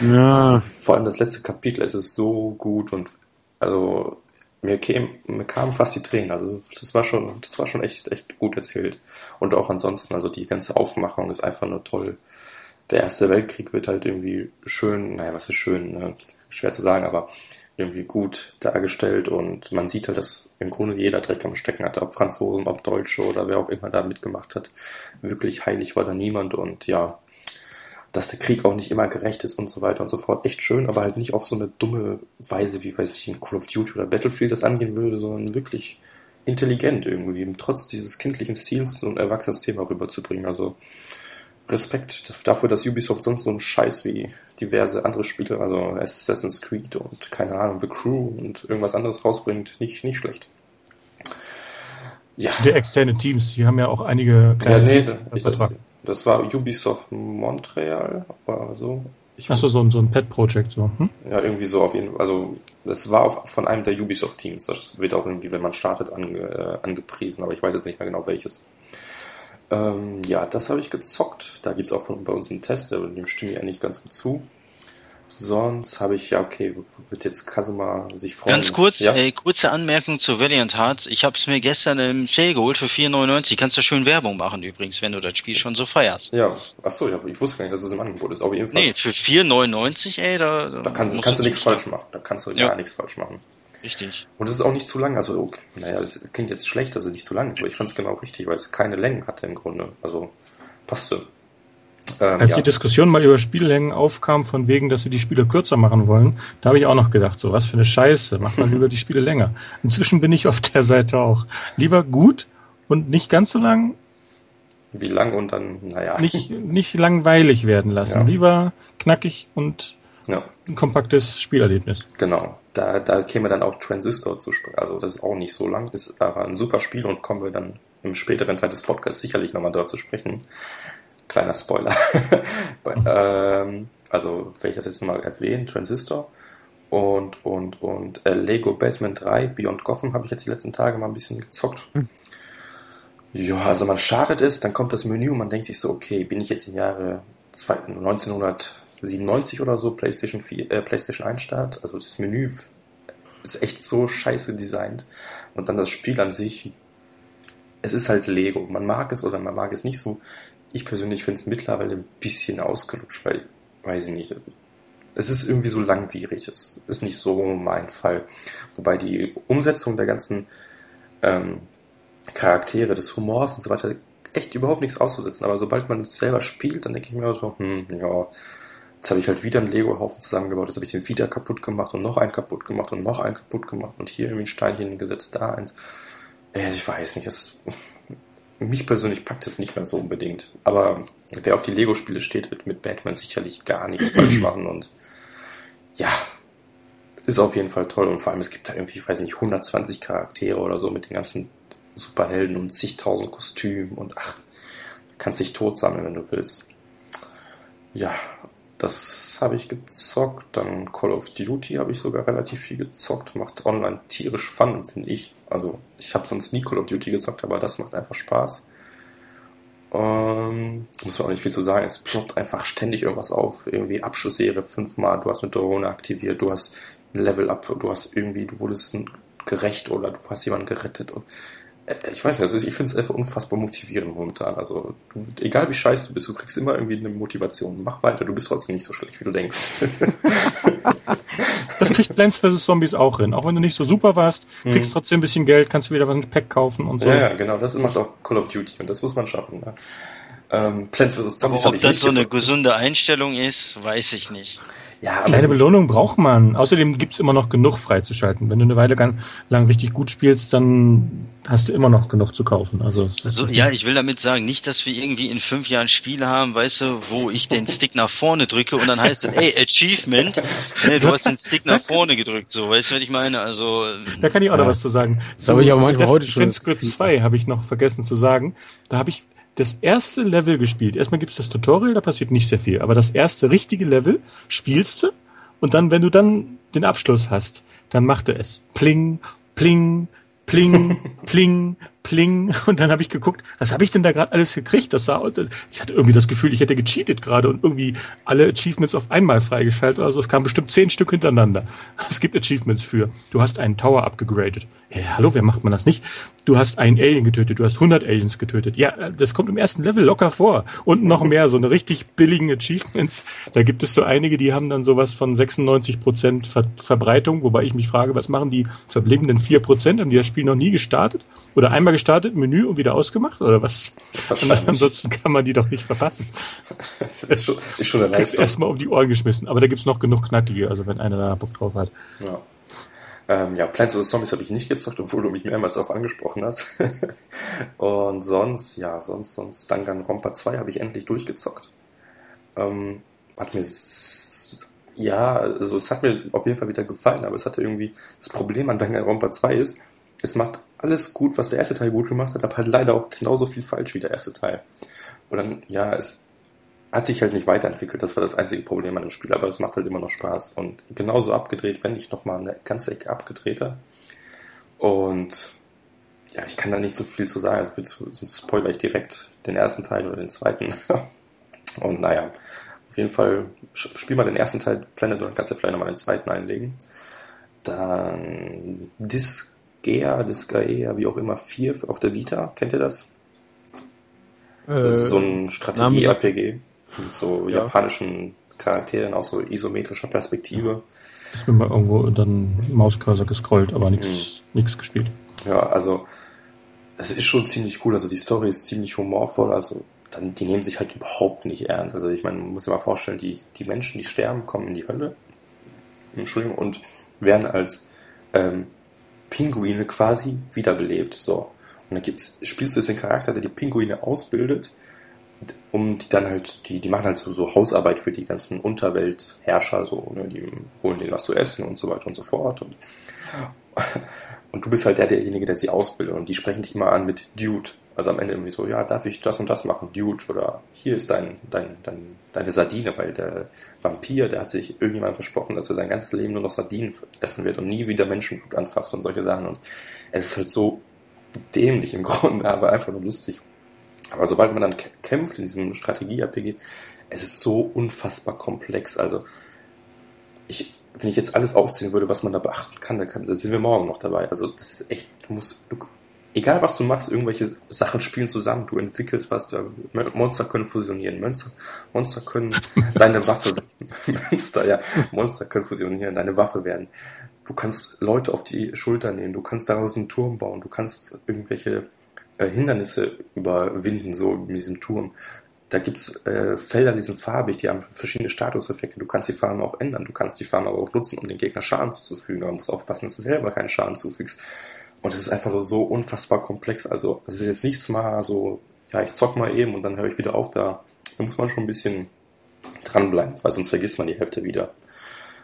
Ja, <laughs> Vor allem das letzte Kapitel, es ist so gut und also mir, käm, mir kamen fast die Tränen. Also das war schon, das war schon echt, echt gut erzählt. Und auch ansonsten, also die ganze Aufmachung ist einfach nur toll. Der Erste Weltkrieg wird halt irgendwie schön, naja, was ist schön, ne? schwer zu sagen, aber irgendwie gut dargestellt und man sieht halt, dass im Grunde jeder Dreck am Stecken hatte, ob Franzosen, ob Deutsche oder wer auch immer da mitgemacht hat. Wirklich heilig war da niemand und ja, dass der Krieg auch nicht immer gerecht ist und so weiter und so fort. Echt schön, aber halt nicht auf so eine dumme Weise, wie, weiß ich, in Call of Duty oder Battlefield das angehen würde, sondern wirklich intelligent irgendwie, eben trotz dieses kindlichen Ziels so ein erwachsenes Thema rüberzubringen. Also Respekt dafür, dass Ubisoft sonst so einen Scheiß wie diverse andere Spiele, also Assassin's Creed und keine Ahnung, The Crew und irgendwas anderes rausbringt, nicht, nicht schlecht. Ja, Die externe Teams, die haben ja auch einige ja kleine nee, Teams ich, das. Das war Ubisoft Montreal, war so. Ich Achso, so, ein- so ein Pet-Project so. Hm? Ja, irgendwie so auf jeden Fall. Also, das war auf, von einem der Ubisoft-Teams. Das wird auch irgendwie, wenn man startet, ange, äh, angepriesen, aber ich weiß jetzt nicht mehr genau welches. Ähm, ja, das habe ich gezockt. Da gibt's auch von, bei uns einen Test, dem stimme ich eigentlich ganz gut zu. Sonst habe ich, ja, okay, wird jetzt Kasuma sich freuen. Ganz kurz, Ja, äh, kurze Anmerkung zu Valiant Hearts. Ich habe es mir gestern im Sale geholt für 4,99. Kannst du schön Werbung machen übrigens, wenn du das Spiel schon so feierst. ja. achso, ja, ich wusste gar nicht, dass es im Angebot ist. Auf jeden Fall. Nee, für 4,99, ey, da, da kann, musst kannst du nichts falsch machen. Da kannst du Ja. gar nichts falsch machen. Richtig. Und es ist auch nicht zu lang. Also, okay, naja, das klingt jetzt schlecht, dass es nicht zu lang ist, aber ich fand es genau richtig, weil es keine Längen hatte im Grunde. Also, passte. Ähm, Als ja. die Diskussion mal über Spiellängen aufkam, von wegen, dass sie die Spiele kürzer machen wollen, da habe ich auch noch gedacht, so was für eine Scheiße, macht man <laughs> lieber die Spiele länger. Inzwischen bin ich auf der Seite auch. Lieber gut und nicht ganz so lang, Wie lang und dann, naja. nicht, <laughs> nicht langweilig werden lassen. Ja. Lieber knackig und Ja, ein kompaktes Spielerlebnis. genau. Da, da käme dann auch Transistor zu sprechen. Also, das ist auch nicht so lang, ist aber ein super Spiel und kommen wir dann im späteren Teil des Podcasts sicherlich nochmal darauf zu sprechen. Kleiner Spoiler. <laughs> ähm, also, wenn ich das jetzt mal erwähnen, Transistor und, und, und äh, Lego Batman 3 Beyond Gotham habe ich jetzt die letzten Tage mal ein bisschen gezockt. Ja, also man startet es, dann kommt das Menü und man denkt sich so, okay, bin ich jetzt im Jahre zwei- 97 oder so PlayStation 4, äh, PlayStation 1 Start. Also das Menü ist echt so scheiße designt. Und dann das Spiel an sich, es ist halt Lego. Man mag es oder man mag es nicht so. Ich persönlich finde es mittlerweile ein bisschen ausgelutscht, weil, weiß ich nicht, es ist irgendwie so langwierig. Es ist nicht so mein Fall. Wobei die Umsetzung der ganzen ähm, Charaktere, des Humors und so weiter echt überhaupt nichts auszusetzen. Aber sobald man selber spielt, dann denke ich mir so, hm, ja, jetzt habe ich halt wieder einen Lego-Haufen zusammengebaut, jetzt habe ich den wieder kaputt gemacht und noch einen kaputt gemacht und noch einen kaputt gemacht und hier irgendwie ein Steinchen gesetzt, da eins. Äh, ich weiß nicht, das, mich persönlich packt es nicht mehr so unbedingt. Aber wer auf die Lego-Spiele steht, wird mit Batman sicherlich gar nichts falsch machen und ja, ist auf jeden Fall toll und vor allem es gibt da irgendwie, ich weiß nicht, 120 Charaktere oder so mit den ganzen Superhelden und zigtausend Kostümen und ach, kannst dich tot sammeln, wenn du willst. Ja, das habe ich gezockt. Dann Call of Duty habe ich sogar relativ viel gezockt. Macht online tierisch Fun, finde ich. Also ich habe sonst nie Call of Duty gezockt, aber das macht einfach Spaß. Ähm, muss man auch nicht viel zu sagen. Es ploppt einfach ständig irgendwas auf. Irgendwie Abschussserie fünfmal. Du hast eine Drohne aktiviert. Du hast ein Level up. Du hast irgendwie, du wurdest gerecht oder du hast jemanden gerettet. Und ich weiß nicht, also ich finde es einfach unfassbar motivierend momentan. Also, du, egal wie scheiße du bist, du kriegst immer irgendwie eine Motivation. Mach weiter, du bist trotzdem nicht so schlecht, wie du denkst. <laughs> das kriegt Plants vs. Zombies auch hin. Auch wenn du nicht so super warst, kriegst mhm. trotzdem ein bisschen Geld, kannst du wieder was ein Pack kaufen und so. Ja, ja genau, das macht auch Call of Duty und das muss man schaffen. Ne? Ähm, Plants vs. Zombies Aber ob das so eine gesunde Einstellung ist, weiß ich nicht. Ja, Kleine Belohnung braucht man. Außerdem gibt's immer noch genug freizuschalten. Wenn du eine Weile lang richtig gut spielst, dann hast du immer noch genug zu kaufen. Also, also ja, ich will damit sagen, nicht, dass wir irgendwie in fünf Jahren Spiele haben, weißt du, wo ich den <laughs> Stick nach vorne drücke und dann heißt es, ey, Achievement, nee, du hast den Stick nach vorne gedrückt, so, weißt du, was ich meine? Also da kann ich auch ja. noch was zu sagen. Habe ich auch manchmal heute schon. Squid 2 habe ich noch vergessen zu sagen. Da habe ich das erste Level gespielt. Erstmal gibt es das Tutorial, da passiert nicht sehr viel. Aber das erste richtige Level spielst du und dann, wenn du dann den Abschluss hast, dann macht er es. Pling, pling, pling, <laughs> pling, pling. <laughs> Und dann habe ich geguckt, was habe ich denn da gerade alles gekriegt? Das sah, ich hatte irgendwie das Gefühl, ich hätte gecheatet gerade und irgendwie alle Achievements auf einmal freigeschaltet. Also es kam bestimmt zehn Stück hintereinander. <laughs> Es gibt Achievements für. Du hast einen Tower abgegradet. Ja, hallo, wer macht man das nicht? Du hast einen Alien getötet. Du hast 100 Aliens getötet. Ja, das kommt im ersten Level locker vor. Und noch mehr, so eine richtig billigen Achievements. Da gibt es so einige, die haben dann sowas von 96 Prozent Ver Verbreitung, wobei ich mich frage, was machen die verbliebenen 4 Prozent? Haben die das Spiel noch nie gestartet? Oder einmal gestartet, Menü und wieder ausgemacht oder was? ansonsten kann man die doch nicht verpassen. das <laughs> ist schon, ist schon eine Leistung. erstmal um die Ohren geschmissen. Aber da gibt's noch genug knackige, also wenn einer da Bock drauf hat. Ja. Ähm, ja, Plants vs. Zombies habe ich nicht gezockt, obwohl du mich mehrmals darauf angesprochen hast. <laughs> und sonst, ja, sonst, sonst Danganronpa 2 habe ich endlich durchgezockt. Ähm, hat mir ja, also es hat mir auf jeden Fall wieder gefallen, aber es hatte irgendwie das Problem an Danganronpa 2 ist, es macht alles gut, was der erste Teil gut gemacht hat, aber halt leider auch genauso viel falsch wie der erste Teil. Und dann, ja, es hat sich halt nicht weiterentwickelt. Das war das einzige Problem an dem Spiel, aber es macht halt immer noch Spaß. Und genauso abgedreht, wenn nicht nochmal eine ganze Ecke abgedrehter. Und ja, ich kann da nicht so viel zu sagen, also sonst spoiler ich direkt den ersten Teil oder den zweiten. <laughs> Und naja, auf jeden Fall spiel mal den ersten Teil Planet und dann kannst du vielleicht nochmal den zweiten einlegen. Dann Disc Disgaea, Disgaea, wie auch immer, 4 auf der Vita. Kennt ihr das? Das äh, ist so ein Strategie-RPG mit so ja. japanischen Charakteren aus so isometrischer Perspektive. Ist mir mal irgendwo dann Mauscursor gescrollt, aber nichts mhm. gespielt. Ja, also das ist schon ziemlich cool. Also die Story ist ziemlich humorvoll. Also dann, die nehmen sich halt überhaupt nicht ernst. Also ich meine, man muss sich mal vorstellen, die, die Menschen, die sterben, kommen in die Hölle. Entschuldigung, und werden als ähm, Pinguine quasi wiederbelebt. So. Und dann gibt's, spielst du jetzt den Charakter, der die Pinguine ausbildet, um die dann halt, die, die machen halt so, so Hausarbeit für die ganzen Unterweltherrscher, so, ne, die holen denen was zu essen und so weiter und so fort. Und, und du bist halt der, derjenige, der sie ausbildet. Und die sprechen dich immer an mit Dude. Also am Ende irgendwie so, ja, darf ich das und das machen, Dude? Oder hier ist dein, dein, dein, deine Sardine, weil der Vampir, der hat sich irgendjemand versprochen, dass er sein ganzes Leben nur noch Sardinen essen wird und nie wieder Menschenblut anfasst und solche Sachen. Und es ist halt so dämlich im <laughs> Grunde, aber einfach nur lustig. Aber sobald man dann kämpft in diesem Strategie-RPG, es ist so unfassbar komplex. Also, ich, wenn ich jetzt alles aufzählen würde, was man da beachten kann, dann, kann, dann sind wir morgen noch dabei. Also, das ist echt, du musst, du, egal was du machst, irgendwelche Sachen spielen zusammen, du entwickelst was, Monster können fusionieren, Monster, Monster können <laughs> deine Waffe, Monster, ja, Monster können fusionieren, deine Waffe werden. Du kannst Leute auf die Schulter nehmen, du kannst daraus einen Turm bauen, du kannst irgendwelche äh, Hindernisse überwinden, so in diesem Turm. Da gibt's äh, Felder, die sind farbig, die haben verschiedene Statuseffekte. Du kannst die Farben auch ändern, du kannst die Farben aber auch nutzen, um den Gegner Schaden zuzufügen, aber man muss aufpassen, dass du selber keinen Schaden zufügst. Und es ist einfach so, so unfassbar komplex. Also es ist jetzt nichts mal so, ja, ich zock mal eben und dann höre ich wieder auf. Da, da muss man schon ein bisschen dranbleiben, weil sonst vergisst man die Hälfte wieder.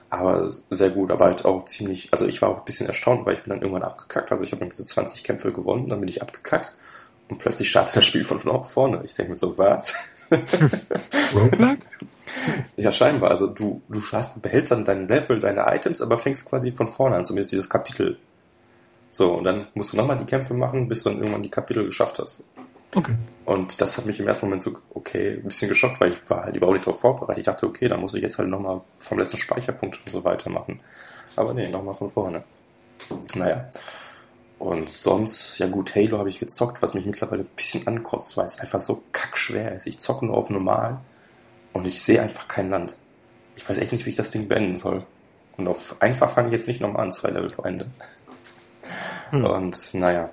Aber sehr gut, aber halt auch ziemlich, also ich war auch ein bisschen erstaunt, weil ich bin dann irgendwann abgekackt. Also ich habe irgendwie so 20 Kämpfe gewonnen, dann bin ich abgekackt und plötzlich startet das Spiel von vorne. Ich denke mir so, was? <laughs> ja, scheinbar. Also du, du hast, behältst dann dein Level, deine Items, aber fängst quasi von vorne an, zumindest dieses Kapitel. So, und dann musst du nochmal die Kämpfe machen, bis du dann irgendwann die Kapitel geschafft hast. Okay. Und das hat mich im ersten Moment so, okay, ein bisschen geschockt, weil ich war halt überhaupt nicht darauf vorbereitet. Ich dachte, okay, dann muss ich jetzt halt nochmal vom letzten Speicherpunkt und so weitermachen. Aber nee, nochmal von vorne. Naja. Und sonst, ja gut, Halo habe ich gezockt, was mich mittlerweile ein bisschen ankotzt, weil es einfach so kackschwer ist. Ich zocke nur auf normal und ich sehe einfach kein Land. Ich weiß echt nicht, wie ich das Ding beenden soll. Und auf einfach fange ich jetzt nicht nochmal an, zwei Level vor Ende. Hm. Und naja,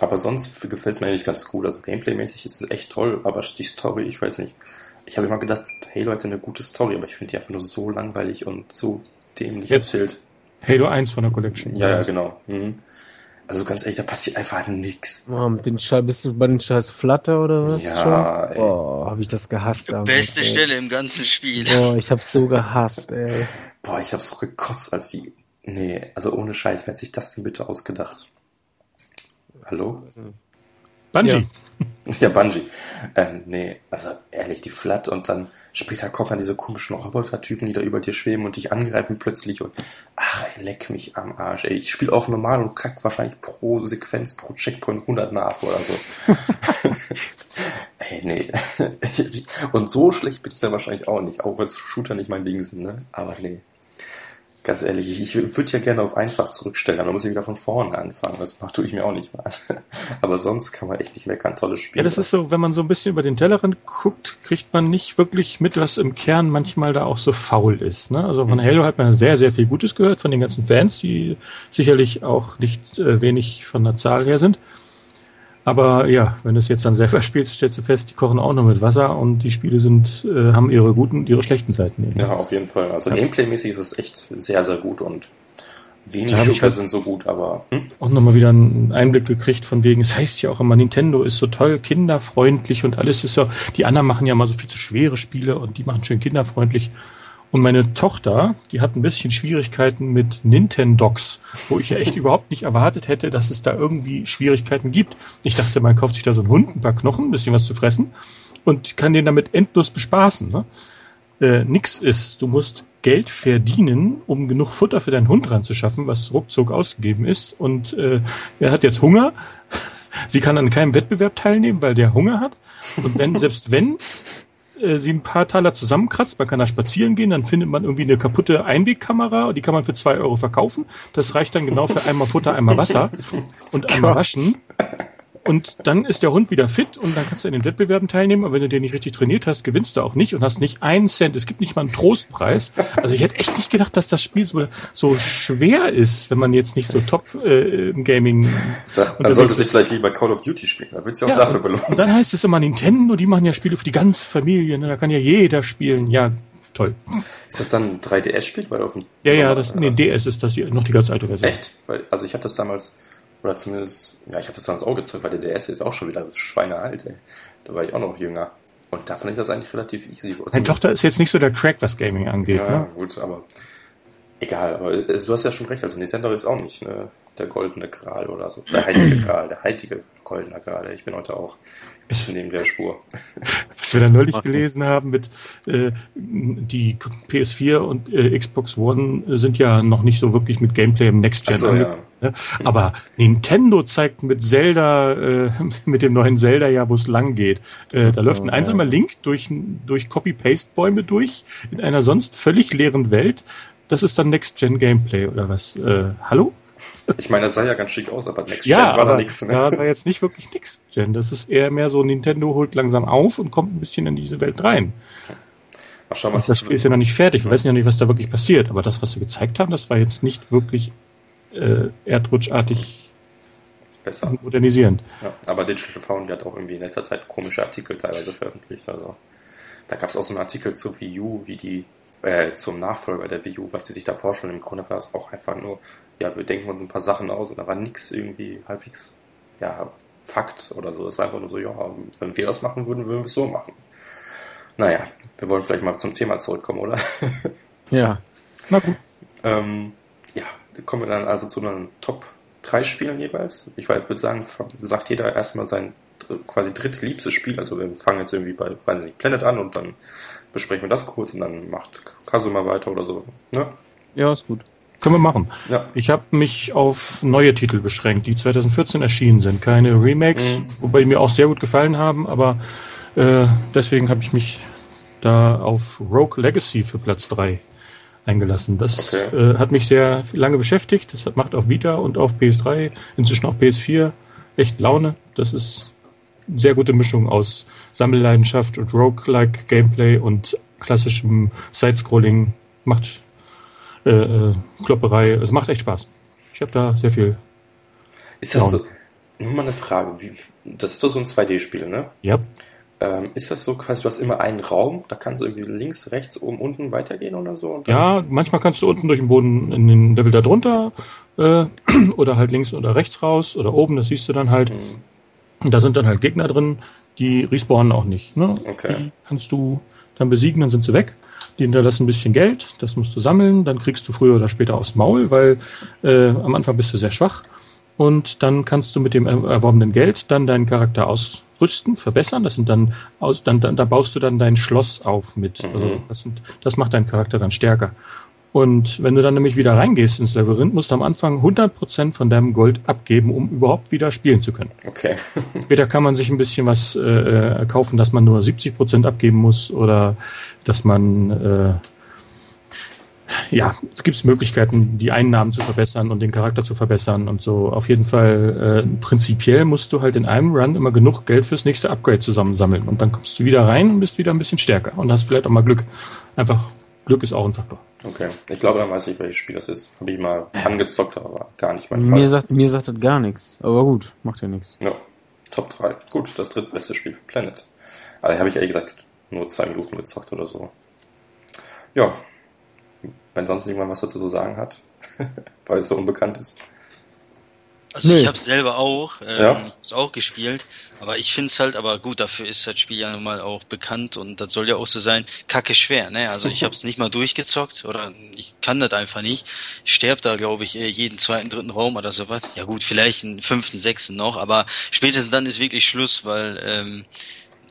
aber sonst gefällt es mir eigentlich ganz gut. Also Gameplay-mäßig ist es echt toll, aber die Story, ich weiß nicht. Ich habe immer gedacht, Halo hätte eine gute Story, aber ich finde die einfach nur so langweilig und so dämlich Jetzt erzählt. Halo 1 von der Collection. Ja, ja, genau. Mhm. Also ganz ehrlich, da passiert einfach nix. Oh, mit den Scheiß, bist du bei den Scheiß Flutter oder was? Ja, ey. Oh, hab ich das gehasst. Die beste ey. Stelle im ganzen Spiel. Oh, ich hab's so gehasst, ey. Boah, ich hab's so gekotzt, als die. Nee, also ohne Scheiß, wer hat sich das denn bitte ausgedacht? Hallo? Bungie. Ja. <laughs> Ja, Bungie. Ähm, nee, also ehrlich, die Flat und dann später kommen dann diese komischen Roboter-Typen, die da über dir schweben und dich angreifen plötzlich und ach, ey, leck mich am Arsch, ey. Ich spiele auf normal und kack wahrscheinlich pro Sequenz, pro Checkpoint 100 Mal ab oder so. <laughs> ey, nee. <laughs> und so schlecht bin ich dann wahrscheinlich auch nicht, auch weil Shooter nicht mein Ding sind, ne? Aber nee ganz ehrlich, ich würde ja gerne auf einfach zurückstellen, aber muss ich wieder von vorne anfangen. Das macht tue ich mir auch nicht mal. <laughs> aber sonst kann man echt nicht meckern. Tolles Spiel. Ja, das ist so, wenn man so ein bisschen über den Tellerrand guckt, kriegt man nicht wirklich mit, was im Kern manchmal da auch so faul ist. Ne? Also von mhm. Halo hat man sehr, sehr viel Gutes gehört von den ganzen Fans, die sicherlich auch nicht äh, wenig von der Zahl her sind. Aber ja, wenn du es jetzt dann selber <laughs> spielst, stellst du fest, die kochen auch nur mit Wasser und die Spiele sind, äh, haben ihre guten und ihre schlechten Seiten. Eben. Ja, auf jeden Fall. Also ja. Gameplay-mäßig ist es echt sehr, sehr gut und wenig Shooter halt sind so gut, aber. Hm? Auch nochmal wieder einen Einblick gekriegt von wegen, es heißt ja auch immer, Nintendo ist so toll, kinderfreundlich und alles ist so, die anderen machen ja mal so viel zu schwere Spiele und die machen schön kinderfreundlich. Und meine Tochter, die hat ein bisschen Schwierigkeiten mit Nintendogs, wo ich ja echt <laughs> überhaupt nicht erwartet hätte, dass es da irgendwie Schwierigkeiten gibt. Ich dachte, man kauft sich da so einen Hund, ein paar Knochen, ein bisschen was zu fressen und kann den damit endlos bespaßen. Ne? Äh, nix ist, du musst Geld verdienen, um genug Futter für deinen Hund ranzuschaffen, was ruckzuck ausgegeben ist. Und äh, er hat jetzt Hunger. <laughs> Sie kann an keinem Wettbewerb teilnehmen, weil der Hunger hat. Und wenn, selbst wenn äh, sie ein paar Taler zusammenkratzt, man kann da spazieren gehen, dann findet man irgendwie eine kaputte Einwegkamera und die kann man für zwei Euro verkaufen. Das reicht dann genau für einmal Futter, einmal Wasser und einmal waschen. Und dann ist der Hund wieder fit und dann kannst du in den Wettbewerben teilnehmen. Aber wenn du den nicht richtig trainiert hast, gewinnst du auch nicht und hast nicht einen Cent. Es gibt nicht mal einen Trostpreis. Also ich hätte echt nicht gedacht, dass das Spiel so, so schwer ist, wenn man jetzt nicht so top äh, im Gaming. Da, dann sollte sich vielleicht lieber Call of Duty spielen. Da wird's ja auch ja, dafür belohnt. Und dann heißt es immer Nintendo, die machen ja Spiele für die ganze Familie. Ne? Da kann ja jeder spielen. Ja, toll. Ist das dann ein 3DS-Spiel? Ja, ja, das, nee, DS ist das hier, noch die ganz alte Version. Echt? Weil, also ich habe das damals oder zumindest, ja, ich habe das dann ins Auge gezückt, weil der DS ist auch schon wieder schweinealt, ey. Da war ich auch noch jünger. Und da fand ich das eigentlich relativ easy. Meine Tochter ist jetzt nicht so der Crack, was Gaming angeht. Ja, ne? gut, aber Egal, aber du hast ja schon recht, also Nintendo ist auch nicht ne, der goldene Gral oder so. Der heilige <clears throat> Gral, der heilige goldene Gral. Ich bin heute auch bisschen neben der Spur. <laughs> Was wir da neulich okay. gelesen haben mit äh, die PS4 und äh, Xbox One sind ja noch nicht so wirklich mit Gameplay im Next Gen. So, ja. ne? Aber Nintendo zeigt mit Zelda, äh, <laughs> mit dem neuen Zelda ja, wo es lang geht. Äh, da so, läuft ein einsamer ja. Link durch, durch Copy-Paste-Bäume durch in einer sonst völlig leeren Welt das ist dann Next-Gen-Gameplay oder was? Äh, hallo? Ich meine, das sah ja ganz schick aus, aber Next-Gen ja, war da nichts. Ne? Ja, war jetzt nicht wirklich Next-Gen. Das ist eher mehr so, Nintendo holt langsam auf und kommt ein bisschen in diese Welt rein. Mal schauen, was das Spiel ist ja noch nicht fertig. Wir wissen ja nicht, was da wirklich passiert. Aber das, was sie gezeigt haben, das war jetzt nicht wirklich äh, erdrutschartig Besser. modernisierend. Ja, aber Digital Foundry hat auch irgendwie in letzter Zeit komische Artikel teilweise veröffentlicht. Also da gab es auch so einen Artikel zu Wii U, wie die äh, zum Nachfolger der Wii U, was die sich da vorstellen. Im Grunde war es auch einfach nur, ja, wir denken uns ein paar Sachen aus und da war nichts irgendwie halbwegs, ja, Fakt oder so. Es war einfach nur so, ja, wenn wir das machen würden, würden wir es so machen. Naja, wir wollen vielleicht mal zum Thema zurückkommen, oder? <laughs> ja. Na gut. Ähm, ja, kommen wir dann also zu den Top 3 Spielen jeweils. Ich würde sagen, sagt jeder erstmal sein quasi drittliebstes Spiel. Also wir fangen jetzt irgendwie bei, weiß nicht, Planet an und dann besprechen wir das kurz und dann macht Kasuma weiter oder so. Ne? Ja, ist gut. Können wir machen. Ja. Ich habe mich auf neue Titel beschränkt, die 2014 erschienen sind. Keine Remakes, mhm. wobei die mir auch sehr gut gefallen haben, aber äh, deswegen habe ich mich da auf Rogue Legacy für Platz 3 eingelassen. Das okay. äh, hat mich sehr lange beschäftigt. Das macht auf Vita und auf PS3, inzwischen auch PS4 echt Laune. Das ist sehr gute Mischung aus Sammelleidenschaft und Roguelike Gameplay und klassischem Sidescrolling. Macht äh, äh, Klopperei. Es macht echt Spaß. Ich habe da sehr viel. Ist das so? Nur mal eine Frage. Wie, das ist doch so ein 2D-Spiel, ne? Ja. Ähm, ist das so quasi, du hast immer einen Raum, da kannst du irgendwie links, rechts, oben, unten weitergehen oder so? ja, manchmal kannst du unten durch den Boden in den Level da drunter äh, <clears throat> oder halt links oder rechts raus oder oben, das siehst du dann halt. Mhm. Und da sind dann halt Gegner drin, die respawnen auch nicht. Ne? Okay. Die kannst du dann besiegen, dann sind sie weg. Die hinterlassen ein bisschen Geld, das musst du sammeln, dann kriegst du früher oder später aufs Maul, weil äh, am Anfang bist du sehr schwach. Und dann kannst du mit dem erworbenen Geld dann deinen Charakter ausrüsten, verbessern. Das sind dann aus, dann, dann da baust du dann dein Schloss auf mit. Mhm. Also das, sind, das macht deinen Charakter dann stärker. Und wenn du dann nämlich wieder reingehst ins Labyrinth, musst du am Anfang 100% von deinem Gold abgeben, um überhaupt wieder spielen zu können. Okay. <laughs> Später kann man sich ein bisschen was äh, kaufen, dass man nur 70% abgeben muss oder dass man äh, ja, es gibt Möglichkeiten, die Einnahmen zu verbessern und den Charakter zu verbessern und so. Auf jeden Fall, äh, prinzipiell musst du halt in einem Run immer genug Geld fürs nächste Upgrade zusammensammeln und dann kommst du wieder rein und bist wieder ein bisschen stärker und hast vielleicht auch mal Glück. Einfach Glück ist auch ein Faktor. Okay, ich glaube, dann weiß ich, welches Spiel das ist. Habe ich mal angezockt, aber gar nicht mein Fall. Mir sagt, mir sagt das gar nichts. Aber gut, macht ja nichts. Ja, Top 3. Gut, das drittbeste Spiel für Planet. Aber habe ich ehrlich gesagt nur zwei Minuten gezockt oder so. Ja, wenn sonst niemand was dazu zu sagen hat, <laughs> weil es so unbekannt ist. Also nee. ich habe es selber auch, ähm, ja. ich hab's auch gespielt, aber ich finde es halt, aber gut, dafür ist das Spiel ja nun mal auch bekannt und das soll ja auch so sein, kacke schwer, ne? Also ich habe es nicht mal durchgezockt oder ich kann das einfach nicht. Ich sterbe da, glaube ich, jeden zweiten, dritten Raum oder sowas. Ja gut, vielleicht einen fünften, sechsten noch, aber spätestens dann ist wirklich Schluss, weil ähm,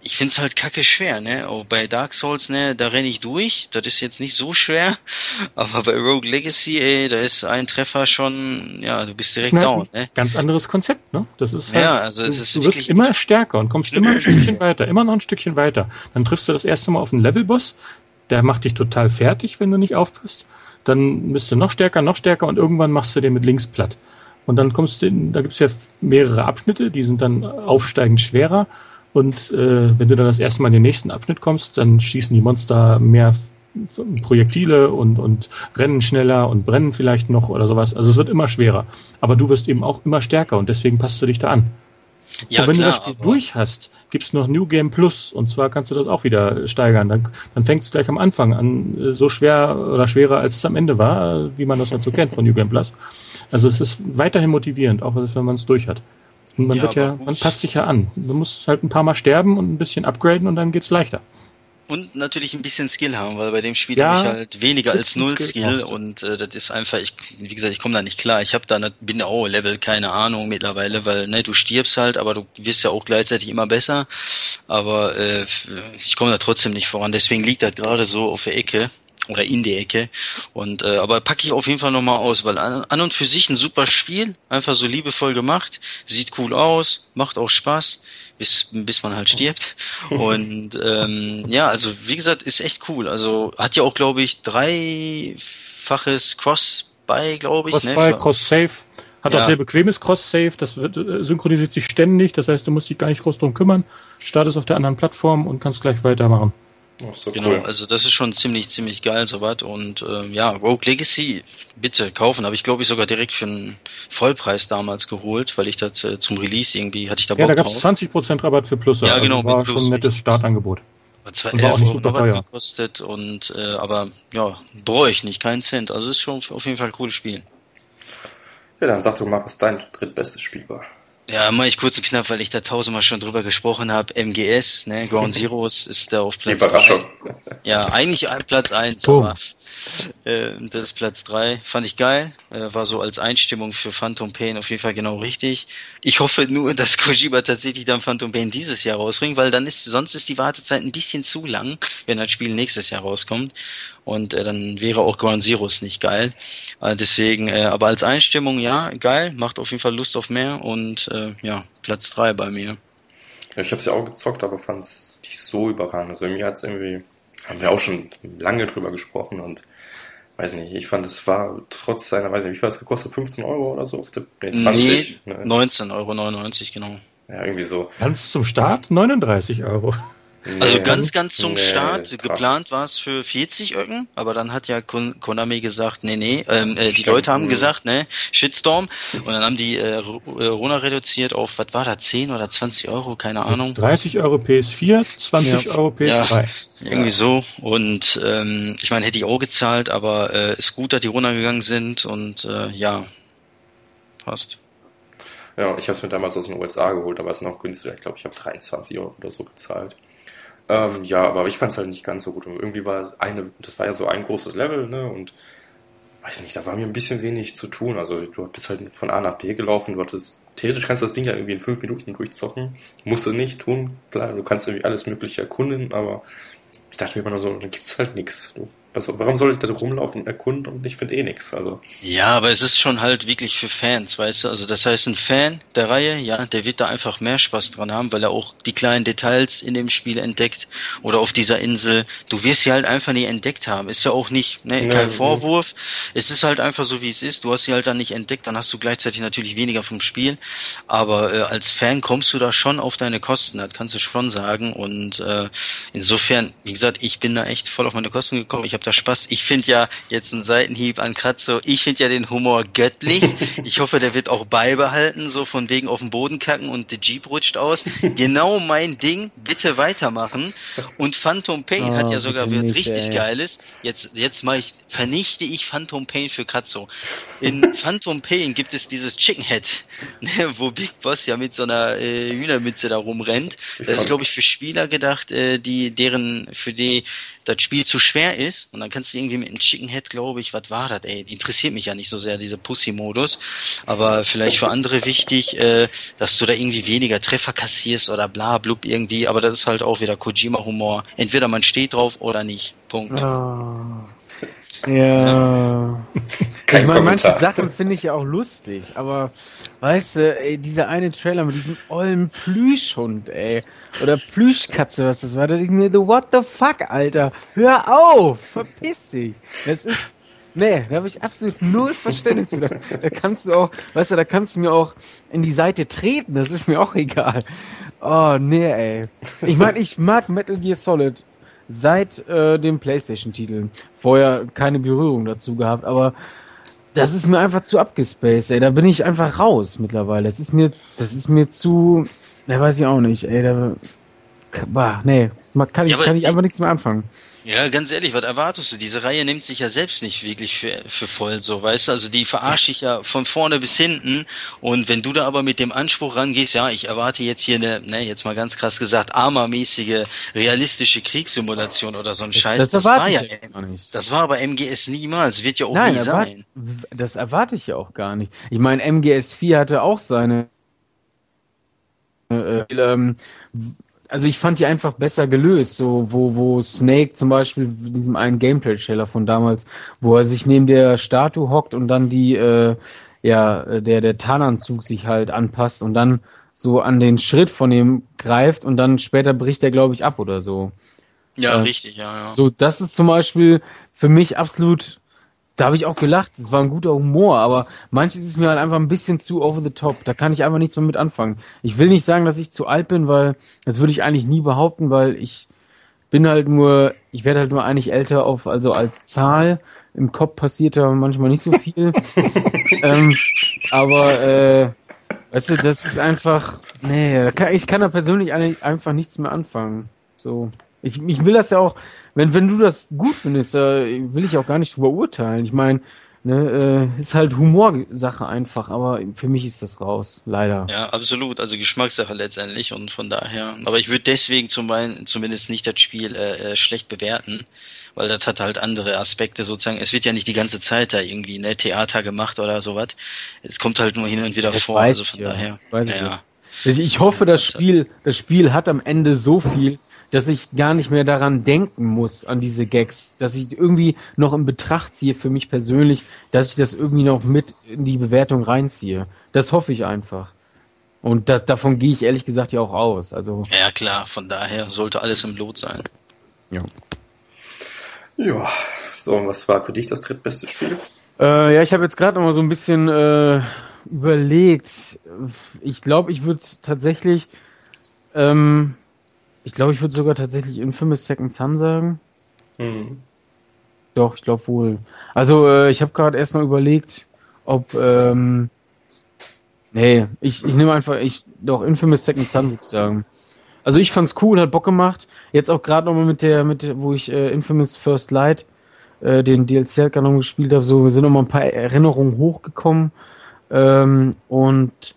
ich find's halt kacke schwer, ne? Auch bei Dark Souls, ne, da renne ich durch. Das ist jetzt nicht so schwer. <laughs> Aber bei Rogue Legacy, ey, da ist ein Treffer schon, ja, du bist direkt down, ne? Ganz anderes Konzept, ne? Das ist halt, ja, also es ist du, du wirst immer stärker und kommst immer ein Stückchen weiter, immer noch ein Stückchen weiter. Dann triffst du das erste Mal auf einen Levelboss, der macht dich total fertig, wenn du nicht aufpasst. Dann bist du noch stärker, noch stärker und irgendwann machst du den mit links platt. Und dann kommst du in, da gibt's ja mehrere Abschnitte, die sind dann aufsteigend schwerer und äh, wenn du dann das erste Mal in den nächsten Abschnitt kommst, dann schießen die Monster mehr Projektile und, und rennen schneller und brennen vielleicht noch oder sowas. Also es wird immer schwerer. Aber du wirst eben auch immer stärker und deswegen passt du dich da an. Ja, und wenn klar, du das Spiel durch hast, gibt's noch New Game Plus und zwar kannst du das auch wieder steigern. Dann, dann fängt es gleich am Anfang an, äh, so schwer oder schwerer, als es am Ende war, wie man das halt so kennt von New Game Plus. Also es ist weiterhin motivierend, auch wenn man es durch hat. Man ja, wird ja, man passt sich ja an. Du musst halt ein paar Mal sterben und ein bisschen upgraden und dann geht's leichter. und natürlich ein bisschen Skill haben, weil bei dem Spiel ja, habe ich halt weniger als null Skill, Skill und äh, das ist einfach, ich, wie gesagt, ich komme da nicht klar. Ich habe da bin oh Level keine Ahnung mittlerweile, weil ne, du stirbst halt, aber du wirst ja auch gleichzeitig immer besser. Aber äh, ich komme da trotzdem nicht voran. Deswegen liegt das gerade so auf der Ecke oder in die Ecke. Und äh, aber packe ich auf jeden Fall nochmal aus, weil an, an und für sich ein super Spiel, einfach so liebevoll gemacht, sieht cool aus, macht auch Spaß, bis bis man halt stirbt. <laughs> Und ähm, ja, also wie gesagt, ist echt cool. Also hat ja auch, glaube ich, dreifaches Cross-Buy, glaube ich. Cross-Buy, ne? Cross-Save. Hat ja. auch sehr bequemes Cross-Save, das wird, äh, synchronisiert sich ständig, das heißt, du musst dich gar nicht groß drum kümmern, startest auf der anderen Plattform und kannst gleich weitermachen. Oh, so genau, cool. also das ist schon ziemlich, ziemlich geil soweit. Und äh, ja, Rogue Legacy bitte kaufen. Habe ich glaube ich sogar direkt für einen Vollpreis damals geholt, weil ich das äh, zum Release irgendwie hatte ich da Bock Ja, da gab es 20% Rabatt für Plus. Ja, genau. Also war schon ein nettes Startangebot. War zwar und war auch nicht super teuer. gekostet und äh, aber ja, bereue ich nicht, keinen Cent. Also ist schon auf jeden Fall ein cooles Spiel. Ja, dann sag doch mal, was dein drittbestes Spiel war. Ja, mach ich kurz und knapp, weil ich da tausendmal schon drüber gesprochen habe. MGS, ne, Ground <laughs> Zeroes ist da auf Platz Überraschung. Ja, eigentlich Platz eins, aber äh, das ist Platz drei. Fand ich geil. Äh, war so als Einstimmung für Phantom Pain auf jeden Fall genau richtig. Ich hoffe nur, dass <laughs> Kojima tatsächlich dann Phantom Pain dieses Jahr rausbringt, weil dann ist, sonst ist die Wartezeit ein bisschen zu lang, wenn das Spiel nächstes Jahr rauskommt. Und äh, dann wäre auch Ground Zeroes nicht geil. Äh, deswegen, äh, aber als Einstimmung, ja, geil, macht auf jeden Fall Lust auf mehr und äh, ja, Platz drei bei mir. Ja, ich habe ja auch gezockt, aber fand es nicht so überragend. Also mir hat's irgendwie haben wir auch schon lange drüber gesprochen und weiß nicht, ich fand es war trotz seiner, weiß nicht, wie viel hat es gekostet? 15 Euro oder so? Nee, 20? Nee, 19,99 Euro, genau. Ja, irgendwie so. Ganz zum Start 39 Euro. Nee, also ganz, ganz zum nee, Start. Traf. Geplant war es für 40 Öcken, aber dann hat ja Konami gesagt, nee, nee, ähm, äh, die Leute haben gesagt, ne, Shitstorm. Und dann haben die äh, äh Rona reduziert auf, was war da, 10 oder 20 Euro, keine Ahnung. 30 Euro PS4, 20 ja. Euro PS3. Ja, irgendwie ja. so. Und ähm, ich meine, hätte ich auch gezahlt, aber äh, ist gut, dass die runtergegangen sind und äh, ja, passt. Ja, ich habe es mir damals aus den USA geholt, da war es noch günstiger. Ich glaube, ich habe 23 Euro oder so gezahlt. Ähm, ja, aber ich fand es halt nicht ganz so gut. Und irgendwie war eine, das war ja so ein großes Level, ne? Und weiß nicht, da war mir ein bisschen wenig zu tun. Also du bist halt von A nach B gelaufen, du hattest, theoretisch kannst du das Ding ja irgendwie in fünf Minuten durchzocken. Musst du nicht tun. Klar, du kannst irgendwie alles mögliche erkunden, aber ich dachte mir immer nur so, dann gibt's halt nichts. Du also, warum soll ich da rumlaufen und erkunden und ich finde eh nichts? Also. Ja, aber es ist schon halt wirklich für Fans, weißt du? Also das heißt, ein Fan der Reihe, ja, der wird da einfach mehr Spaß dran haben, weil er auch die kleinen Details in dem Spiel entdeckt oder auf dieser Insel. Du wirst sie halt einfach nie entdeckt haben. Ist ja auch nicht, ne, kein ja, Vorwurf. Ja. Es ist halt einfach so, wie es ist. Du hast sie halt dann nicht entdeckt, dann hast du gleichzeitig natürlich weniger vom Spiel. Aber äh, als Fan kommst du da schon auf deine Kosten, das kannst du schon sagen. Und äh, insofern, wie gesagt, ich bin da echt voll auf meine Kosten gekommen. Ich habe da Spaß. Ich finde ja jetzt ein Seitenhieb an Kratzo, ich finde ja den Humor göttlich. <laughs> Ich hoffe, der wird auch beibehalten, so von wegen auf den Boden kacken und der Jeep rutscht aus. <laughs> Genau mein Ding, bitte weitermachen. Und Phantom Pain oh, hat ja sogar wird richtig ey. geiles. Jetzt, jetzt mache ich, vernichte ich Phantom Pain für Kratzo. In <laughs> Phantom Pain gibt es dieses Chicken Head, ne, wo Big Boss ja mit so einer äh, Hühnermütze da rumrennt. Das ist, glaube ich, für Spieler gedacht, äh, die, deren, für die das Spiel zu schwer ist und dann kannst du irgendwie mit einem Chicken Head, glaube ich, was war das, ey, interessiert mich ja nicht so sehr, dieser Pussy-Modus, aber vielleicht für andere wichtig, äh, dass du da irgendwie weniger Treffer kassierst oder bla blub irgendwie, aber das ist halt auch wieder Kojima-Humor. Entweder man steht drauf oder nicht. Punkt. Oh. <laughs> Ja. Kein ich meine, manche Sachen finde ich ja auch lustig, aber weißt du, ey, dieser eine Trailer mit diesem ollen Plüschhund, ey. Oder Plüschkatze, was das war, da ich mir, what the fuck, Alter? Hör auf! Verpiss dich! Das ist. Nee, da habe ich absolut null Verständnis für. Da kannst du auch, weißt du, da kannst du mir auch in die Seite treten, das ist mir auch egal. Oh, nee, ey. Ich meine, ich mag Metal Gear Solid seit äh, dem PlayStation-Titel. Vorher keine Berührung dazu gehabt, aber das ist mir einfach zu abgespaced, ey. Da bin ich einfach raus mittlerweile. Das ist mir, das ist mir zu, da weiß ich auch nicht, ey. Da, bah, nee, kann ich, ja, kann ich einfach nichts mehr anfangen. Ja, ganz ehrlich, was erwartest du? Diese Reihe nimmt sich ja selbst nicht wirklich für, für voll, so, weißt du? Also die verarsche ich ja von vorne bis hinten. Und wenn du da aber mit dem Anspruch rangehst, ja, ich erwarte jetzt hier eine, ne, jetzt mal ganz krass gesagt, armermäßige, realistische Kriegssimulation oder so ein Scheiß. Das, das, war ja nicht. Das war aber MGS niemals, wird ja auch Nein, nie sein. Das erwarte ich ja auch gar nicht. Ich meine, MGS 4 hatte auch seine äh, ähm, also ich fand die einfach besser gelöst, so wo wo Snake zum Beispiel in diesem einen Gameplay-Trailer von damals, wo er sich neben der Statue hockt und dann die äh, ja der der Tarnanzug sich halt anpasst und dann so an den Schritt von ihm greift und dann später bricht er glaube ich ab oder so. Ja, äh, richtig, ja, ja. So das ist zum Beispiel für mich absolut da habe ich auch gelacht. Es war ein guter Humor, aber manches ist mir halt einfach ein bisschen zu over the top. Da kann ich einfach nichts mehr mit anfangen. Ich will nicht sagen, dass ich zu alt bin, weil das würde ich eigentlich nie behaupten, weil ich bin halt nur, ich werde halt nur eigentlich älter auf, also als Zahl. Im Kopf passiert da manchmal nicht so viel. <laughs> ähm, aber äh, weißt du, das ist einfach, nee, ich kann da persönlich einfach nichts mehr anfangen. So. Ich, ich will das ja auch, wenn, wenn du das gut findest, äh, will ich auch gar nicht drüber urteilen. Ich meine, ne, äh, ist halt Humorsache einfach, aber für mich ist das raus, leider. Ja, absolut, also Geschmackssache letztendlich und von daher. Aber ich würde deswegen zum einen, zumindest nicht das Spiel äh, äh, schlecht bewerten, weil das hat halt andere Aspekte sozusagen. Es wird ja nicht die ganze Zeit da irgendwie ne Theater gemacht oder sowas. Es kommt halt nur hin und wieder das vor, also von ja. daher. Weiß ja, ja. Ich, ich hoffe, das Spiel, das Spiel hat am Ende so viel, dass ich gar nicht mehr daran denken muss, an diese Gags, dass ich irgendwie noch in Betracht ziehe für mich persönlich, dass ich das irgendwie noch mit in die Bewertung reinziehe. Das hoffe ich einfach. Und das, davon gehe ich ehrlich gesagt ja auch aus. Also ja klar, von daher sollte alles im Lot sein. Ja. Ja, so, was war für dich das drittbeste Spiel? Äh, ja, ich habe jetzt gerade noch mal so ein bisschen äh, überlegt. Ich glaube, ich würde tatsächlich ähm, ich glaube, ich würde sogar tatsächlich Infamous Second Son sagen. Mhm. Doch, ich glaube wohl. Also, äh, ich habe gerade erst noch überlegt, ob. Ähm, nee, ich, ich nehme einfach. Ich, doch, Infamous Second Son würde ich sagen. Also, ich fand's cool, hat Bock gemacht. Jetzt auch gerade nochmal mit der, mit wo ich äh, Infamous First Light äh, den DLC gerade noch gespielt habe. So, wir sind nochmal ein paar Erinnerungen hochgekommen. Ähm, und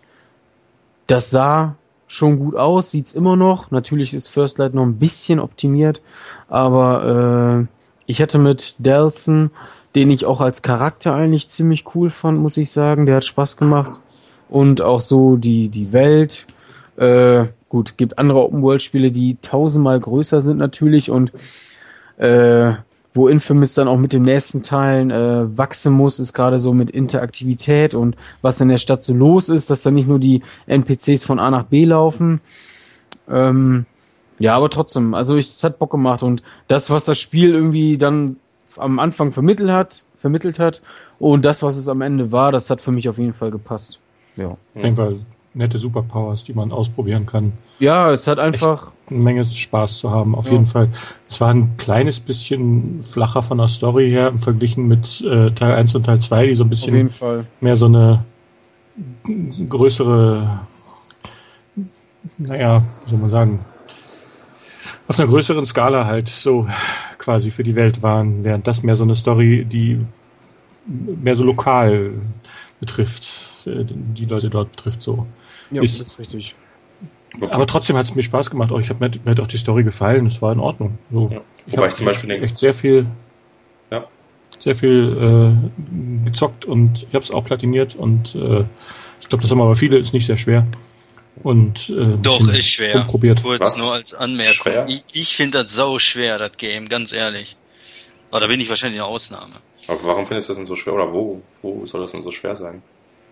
das sah schon gut aus, sieht's immer noch. Natürlich ist First Light noch ein bisschen optimiert, aber äh, ich hatte mit Delson, den ich auch als Charakter eigentlich ziemlich cool fand, muss ich sagen. Der hat Spaß gemacht und auch so die die Welt. Äh, gut, gibt andere Open World Spiele, die tausendmal größer sind natürlich und äh, wo Infamous dann auch mit den nächsten Teilen äh, wachsen muss, ist gerade so mit Interaktivität und was in der Stadt so los ist, dass dann nicht nur die NPCs von A nach B laufen. Ähm, ja, aber trotzdem, also ich, es hat Bock gemacht und das, was das Spiel irgendwie dann am Anfang vermittelt hat, vermittelt hat und das, was es am Ende war, das hat für mich auf jeden Fall gepasst. Ja. Ich denke, nette Superpowers, die man ausprobieren kann. Ja, es hat einfach Echt eine Menge Spaß zu haben, auf ja. jeden Fall. Es war ein kleines bisschen flacher von der Story her verglichen mit äh, Teil 1 und Teil 2, die so ein bisschen mehr so eine größere, naja, wie soll man sagen, auf einer größeren Skala halt so quasi für die Welt waren, während das mehr so eine Story, die mehr so lokal betrifft, äh, die Leute dort betrifft so. Ja, ist, ist richtig. Aber trotzdem hat es mir Spaß gemacht. Auch ich habe mir, mir hat auch die Story gefallen. Es war in Ordnung. So. Ja. Ich habe zum Beispiel echt sehr viel, ja. sehr viel äh, gezockt und ich habe es auch platiniert und äh, ich glaube, das haben aber viele. Ist nicht sehr schwer. Und äh, doch ist schwer. Probiert. Kurz Was? nur als Anmerkung. Schwer? Ich, ich finde das sau schwer, das Game, ganz ehrlich. Aber da bin ich wahrscheinlich eine Ausnahme. Aber warum findest du das denn so schwer oder wo? Wo soll das denn so schwer sein?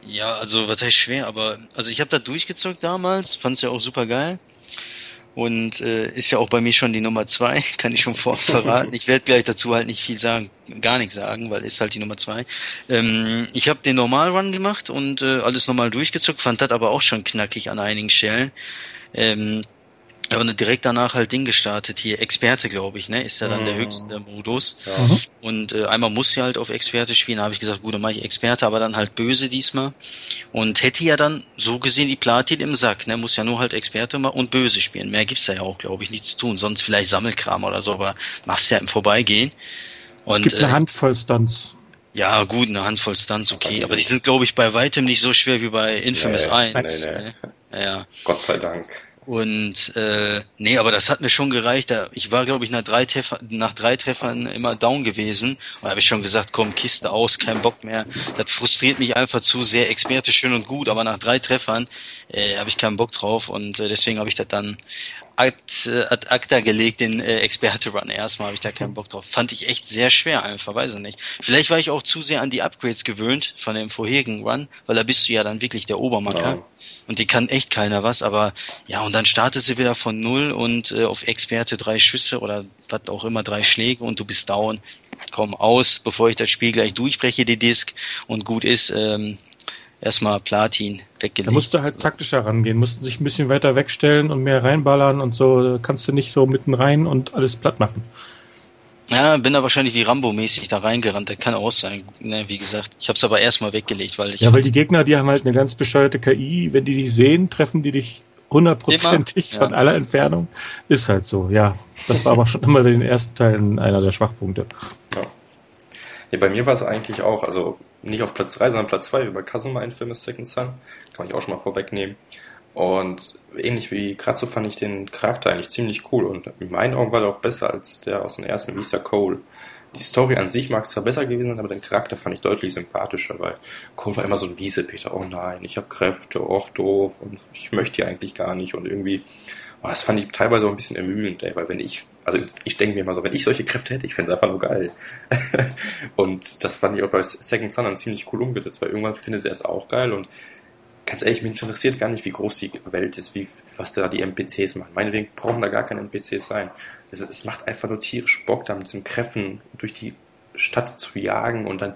Ja, also was heißt schwer, aber also ich habe da durchgezockt damals, fand's ja auch super geil. Und äh, ist ja auch bei mir schon die Nummer zwei, <laughs> kann ich schon vor <laughs> verraten. Ich werde gleich dazu halt nicht viel sagen, gar nichts sagen, weil ist halt die Nummer zwei. Ähm, ich habe den Normal-Run gemacht und äh, alles normal durchgezockt, fand das aber auch schon knackig an einigen Stellen. Ähm, und direkt danach halt Ding gestartet, hier Experte, glaube ich, ne? Ist ja dann mhm. der höchste Modus. Ja. Mhm. Und äh, einmal muss ja halt auf Experte spielen, da habe ich gesagt, gut, dann mache ich Experte, aber dann halt böse diesmal. Und hätte ja dann so gesehen die Platin im Sack, ne? Muss ja nur halt Experte und böse spielen. Mehr gibt's da ja auch, glaube ich, nichts zu tun. Sonst vielleicht Sammelkram oder so, aber machst ja im Vorbeigehen. Und, es gibt eine äh, Handvoll Stunts. Ja, gut, eine Handvoll Stunts, okay. Aber die sind, glaube ich, bei weitem nicht so schwer wie bei Infamous nee, 1. Nee, nee. Ne? Ja. Gott sei Dank. Und äh, nee, aber das hat mir schon gereicht. Ich war, glaube ich, nach drei, Treffer, nach drei Treffern immer down gewesen. Und da habe ich schon gesagt, komm, Kiste aus, kein Bock mehr. Das frustriert mich einfach zu sehr. Experte schön und gut, aber nach drei Treffern äh, habe ich keinen Bock drauf. Und äh, deswegen habe ich das dann ad, äh, ad acta gelegt, den äh, Experte-Run. Erstmal habe ich da keinen Bock drauf. Fand ich echt sehr schwer einfach, weiß ich nicht. Vielleicht war ich auch zu sehr an die Upgrades gewöhnt von dem vorherigen Run, weil da bist du ja dann wirklich der Obermacker. Ja. Und die kann echt keiner was, aber ja, und dann startet sie wieder von null und äh, auf Experte drei Schüsse oder was auch immer, drei Schläge und du bist down. Komm aus, bevor ich das Spiel gleich durchbreche, die Disk und gut ist, ähm, erstmal Platin weggelegt. Da musst du halt taktischer rangehen, mussten sich ein bisschen weiter wegstellen und mehr reinballern und so, kannst du nicht so mitten rein und alles platt machen. Ja, bin da wahrscheinlich wie Rambo-mäßig da reingerannt. Der kann auch sein. Ne, wie gesagt, ich habe es aber erstmal weggelegt, weil ich. Ja, weil die Gegner, die haben halt eine ganz bescheuerte KI. Wenn die dich sehen, treffen die dich hundertprozentig von aller Entfernung. Ist halt so, ja. Das war aber schon immer den ersten Teilen einer der Schwachpunkte. Ja. Nee, bei mir war es eigentlich auch, also nicht auf Platz 3, sondern Platz 2 über Kazuma in Famous Second Son. Kann ich auch schon mal vorwegnehmen. Und ähnlich wie Kratzo fand ich den Charakter eigentlich ziemlich cool und in meinen Augen war er auch besser als der aus den ersten Visa Cole. Die Story an sich mag zwar besser gewesen sein, aber den Charakter fand ich deutlich sympathischer, weil Cole war immer so ein Wiesepeter. Oh nein, ich habe Kräfte, oh doof und ich möchte die eigentlich gar nicht und irgendwie, oh, das fand ich teilweise auch ein bisschen ermüdend, ey, weil wenn ich, also ich denke mir immer so, wenn ich solche Kräfte hätte, ich fände es einfach nur geil. <laughs> und das fand ich auch bei Second Son dann ziemlich cool umgesetzt, weil irgendwann findet er es auch geil und ganz ehrlich, mich interessiert gar nicht, wie groß die Welt ist, wie, was da die NPCs machen. Meinetwegen brauchen da gar keine NPCs sein. Es, es macht einfach nur tierisch Bock, da mit diesen Kräften durch die Stadt zu jagen und dann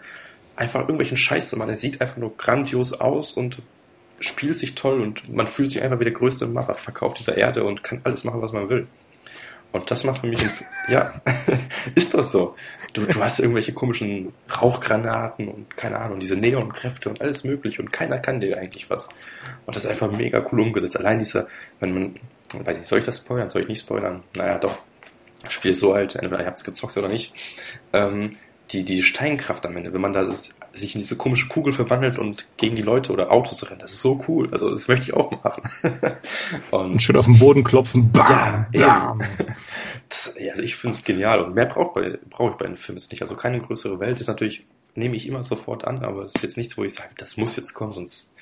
einfach irgendwelchen Scheiß zu machen. Es sieht einfach nur grandios aus und spielt sich toll und man fühlt sich einfach wie der größte Macher, verkauft dieser Erde und kann alles machen, was man will. Und das macht für mich, ja, <laughs> ist das so. Du, du hast irgendwelche komischen Rauchgranaten und keine Ahnung, diese Neonkräfte und alles mögliche und keiner kann dir eigentlich was. Und das ist einfach mega cool umgesetzt. Allein dieser, wenn man, weiß nicht, soll ich das spoilern? Soll ich nicht spoilern? Naja, doch. Das Spiel ist so alt, entweder ihr habt es gezockt oder nicht. Ähm, die, die Steinkraft am Ende, wenn man da sich in diese komische Kugel verwandelt und gegen die Leute oder Autos rennt, das ist so cool. Also das möchte ich auch machen. <laughs> und, und schön auf den Boden klopfen. Bam, <laughs> ja, das, also ich finde es genial und mehr brauche brauch ich bei den Filmen nicht. Also keine größere Welt ist natürlich, nehme ich immer sofort an, aber es ist jetzt nichts, wo ich sage, das muss jetzt kommen, sonst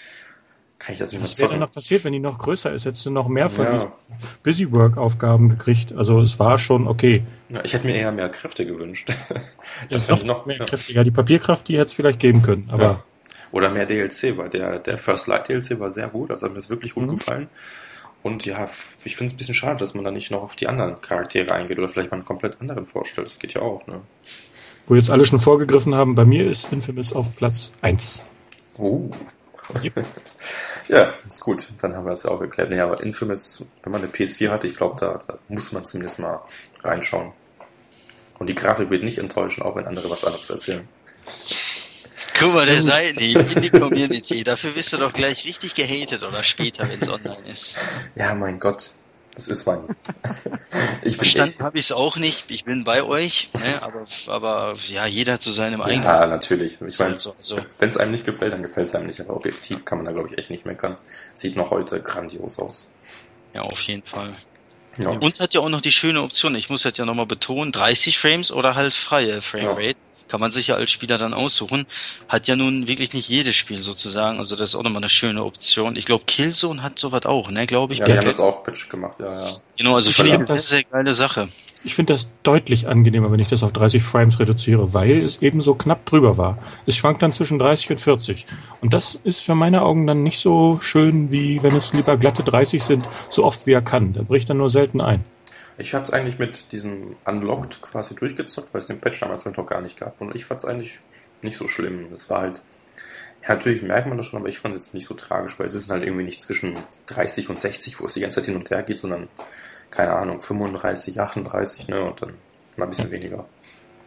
kann ich das nicht Was wäre denn noch passiert, wenn die noch größer ist? Hättest du noch mehr von ja. diesen Busy Work Aufgaben gekriegt? Also es war schon okay. Ja, ich hätte mir eher mehr Kräfte gewünscht. <laughs> das wäre noch mehr Kräfte. Ja, die Papierkraft, die hätte es vielleicht geben können, aber. Ja. Oder mehr DLC, weil der, der First Light DLC war sehr gut, also hat mir das wirklich gut mhm. gefallen. Und ja, ich finde es ein bisschen schade, dass man da nicht noch auf die anderen Charaktere eingeht oder vielleicht mal einen komplett anderen vorstellt. Das geht ja auch, ne? Wo jetzt alle schon vorgegriffen haben, bei mir ist Infamous auf Platz 1. Oh. <laughs> ja, gut, dann haben wir das ja auch geklärt. Nee, aber Infamous, wenn man eine PS4 hat, ich glaube, da, da, muss man zumindest mal reinschauen. Und die Grafik wird nicht enttäuschen, auch wenn andere was anderes erzählen. Guck mal, der Seitenhieb in die Community. Dafür wirst du doch gleich richtig gehatet oder später, wenn es online ist. Ja, mein Gott. Das ist mein. <laughs> ich Verstanden habe ich es auch nicht. Ich bin bei euch, ne? aber, aber ja, jeder zu seinem eigenen. Ja, natürlich. Ich meine, halt so, so. wenn es einem nicht gefällt, dann gefällt es einem nicht. Aber objektiv kann man da, glaube ich, echt nicht meckern. Sieht noch heute grandios aus. Ja, auf jeden Fall. Ja. Und hat ja auch noch die schöne Option, ich muss halt ja nochmal betonen, 30 Frames oder halt freie Framerate. Ja kann man sich ja als Spieler dann aussuchen. Hat ja nun wirklich nicht jedes Spiel sozusagen. Also das ist auch nochmal eine schöne Option. Ich glaube, Killzone hat sowas auch, ne, glaube ich. Ja, die haben das auch Pitch gemacht, ja, ja. Genau, also finde ich eine sehr, sehr geile Sache. Ich finde das deutlich angenehmer, wenn ich das auf 30 Frames reduziere, weil es eben so knapp drüber war. Es schwankt dann zwischen 30 und 40. Und das ist für meine Augen dann nicht so schön, wie wenn es lieber glatte 30 sind, so oft wie er kann. Der bricht dann nur selten ein. Ich habe es eigentlich mit diesem Unlocked quasi durchgezockt, weil es den Patch damals noch gar nicht gab. Und ich fand es eigentlich nicht so schlimm. Es war halt, ja, natürlich merkt man das schon, aber ich fand es jetzt nicht so tragisch, weil es ist halt irgendwie nicht zwischen 30 und 60, wo es die ganze Zeit hin und her geht, sondern keine Ahnung, 35, 38, ne, und dann mal ein bisschen weniger.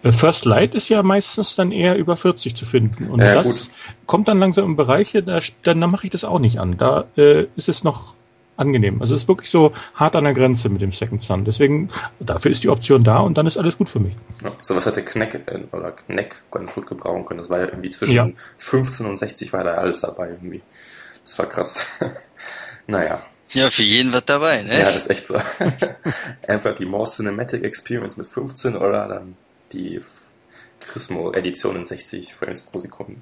Äh, First Light ist ja meistens dann eher über 40 zu finden. Und äh, das gut. kommt dann langsam in Bereiche, da, dann mache ich das auch nicht an. Da äh, ist es noch angenehm. Also es ist wirklich so hart an der Grenze mit dem Second Sun. Deswegen, dafür ist die Option da und dann ist alles gut für mich. Ja, so was hätte Kneck äh, oder Kneck ganz gut gebrauchen können. Das war ja irgendwie zwischen ja. 15 und 60 war da alles dabei irgendwie. Das war krass. <laughs> naja. Ja, für jeden wird dabei, ne? Ja, das ist echt so. <laughs> Einfach die More Cinematic Experience mit 15 oder dann die Chrismo Edition in 60 Frames pro Sekunde.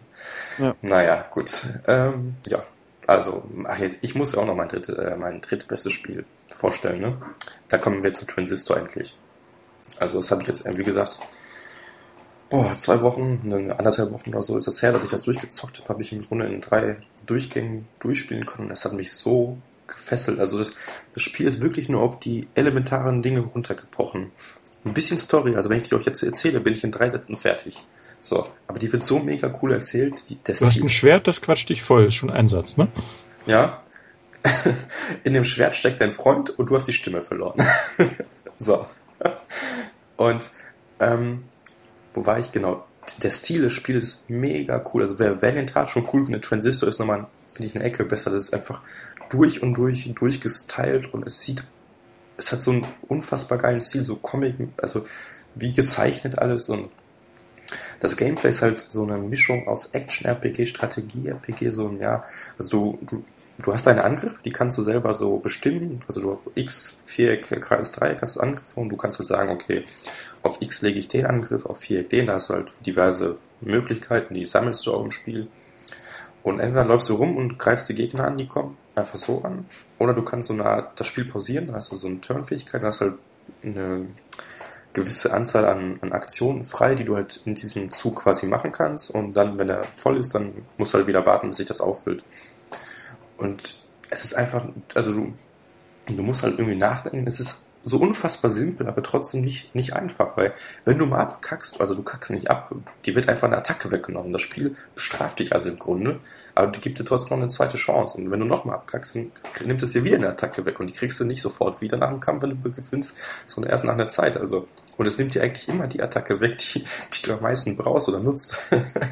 Ja. Naja, gut. Ähm, ja, also, ach jetzt, ich muss ja auch noch mein, dritte, äh, mein drittbestes Spiel vorstellen, ne? Da kommen wir zu Transistor endlich. Also, das habe ich jetzt, äh, wie gesagt, boah, zwei Wochen, eine, anderthalb Wochen oder so ist das her, dass ich das durchgezockt habe, habe ich im Grunde in drei Durchgängen durchspielen können. Das hat mich so gefesselt. Also das, das Spiel ist wirklich nur auf die elementaren Dinge runtergebrochen. Ein bisschen Story, also wenn ich die euch jetzt erzähle, bin ich in drei Sätzen fertig. So, aber die wird so mega cool erzählt. Die, du hast ein Schwert, das quatscht dich voll, ist schon ein Satz, ne? Ja. <laughs> in dem Schwert steckt dein Freund und du hast die Stimme verloren. <laughs> so. Und, ähm, wo war ich genau? Der Stil des Spiels ist mega cool. Also wer Valentine schon cool findet, Transistor ist nochmal, finde ich, eine Ecke besser. Das ist einfach durch und durch durchgestylt und es sieht, es hat so einen unfassbar geilen Stil, so Comic, also wie gezeichnet alles und das Gameplay ist halt so eine Mischung aus Action-RPG, Strategie-RPG, so ein, ja, also du, du, du hast deine Angriffe, die kannst du selber so bestimmen, also du X, Viereck, Kreis, Dreieck hast du Angriffe und du kannst halt sagen, okay, auf X lege ich den Angriff, auf Viereck den, da hast du halt diverse Möglichkeiten, die sammelst du auch im Spiel. Und entweder läufst du rum und greifst die Gegner an, die kommen, einfach so an, oder du kannst so eine Art das Spiel pausieren, dann hast du so eine Turnfähigkeit, dann hast du halt eine gewisse Anzahl an, an Aktionen frei, die du halt in diesem Zug quasi machen kannst. Und dann, wenn er voll ist, dann musst du halt wieder warten, bis sich das auffüllt. Und es ist einfach, also du, du musst halt irgendwie nachdenken. Es ist so unfassbar simpel, aber trotzdem nicht, nicht einfach, weil wenn du mal abkackst, also du kackst nicht ab, die wird einfach eine Attacke weggenommen. Das Spiel bestraft dich also im Grunde, aber die gibt dir trotzdem noch eine zweite Chance. Und wenn du nochmal abkackst, dann nimmt es dir wieder eine Attacke weg und die kriegst du nicht sofort wieder nach dem Kampf, wenn du gewinnst, sondern erst nach einer Zeit. Also, und es nimmt dir eigentlich immer die Attacke weg, die, die du am meisten brauchst oder nutzt.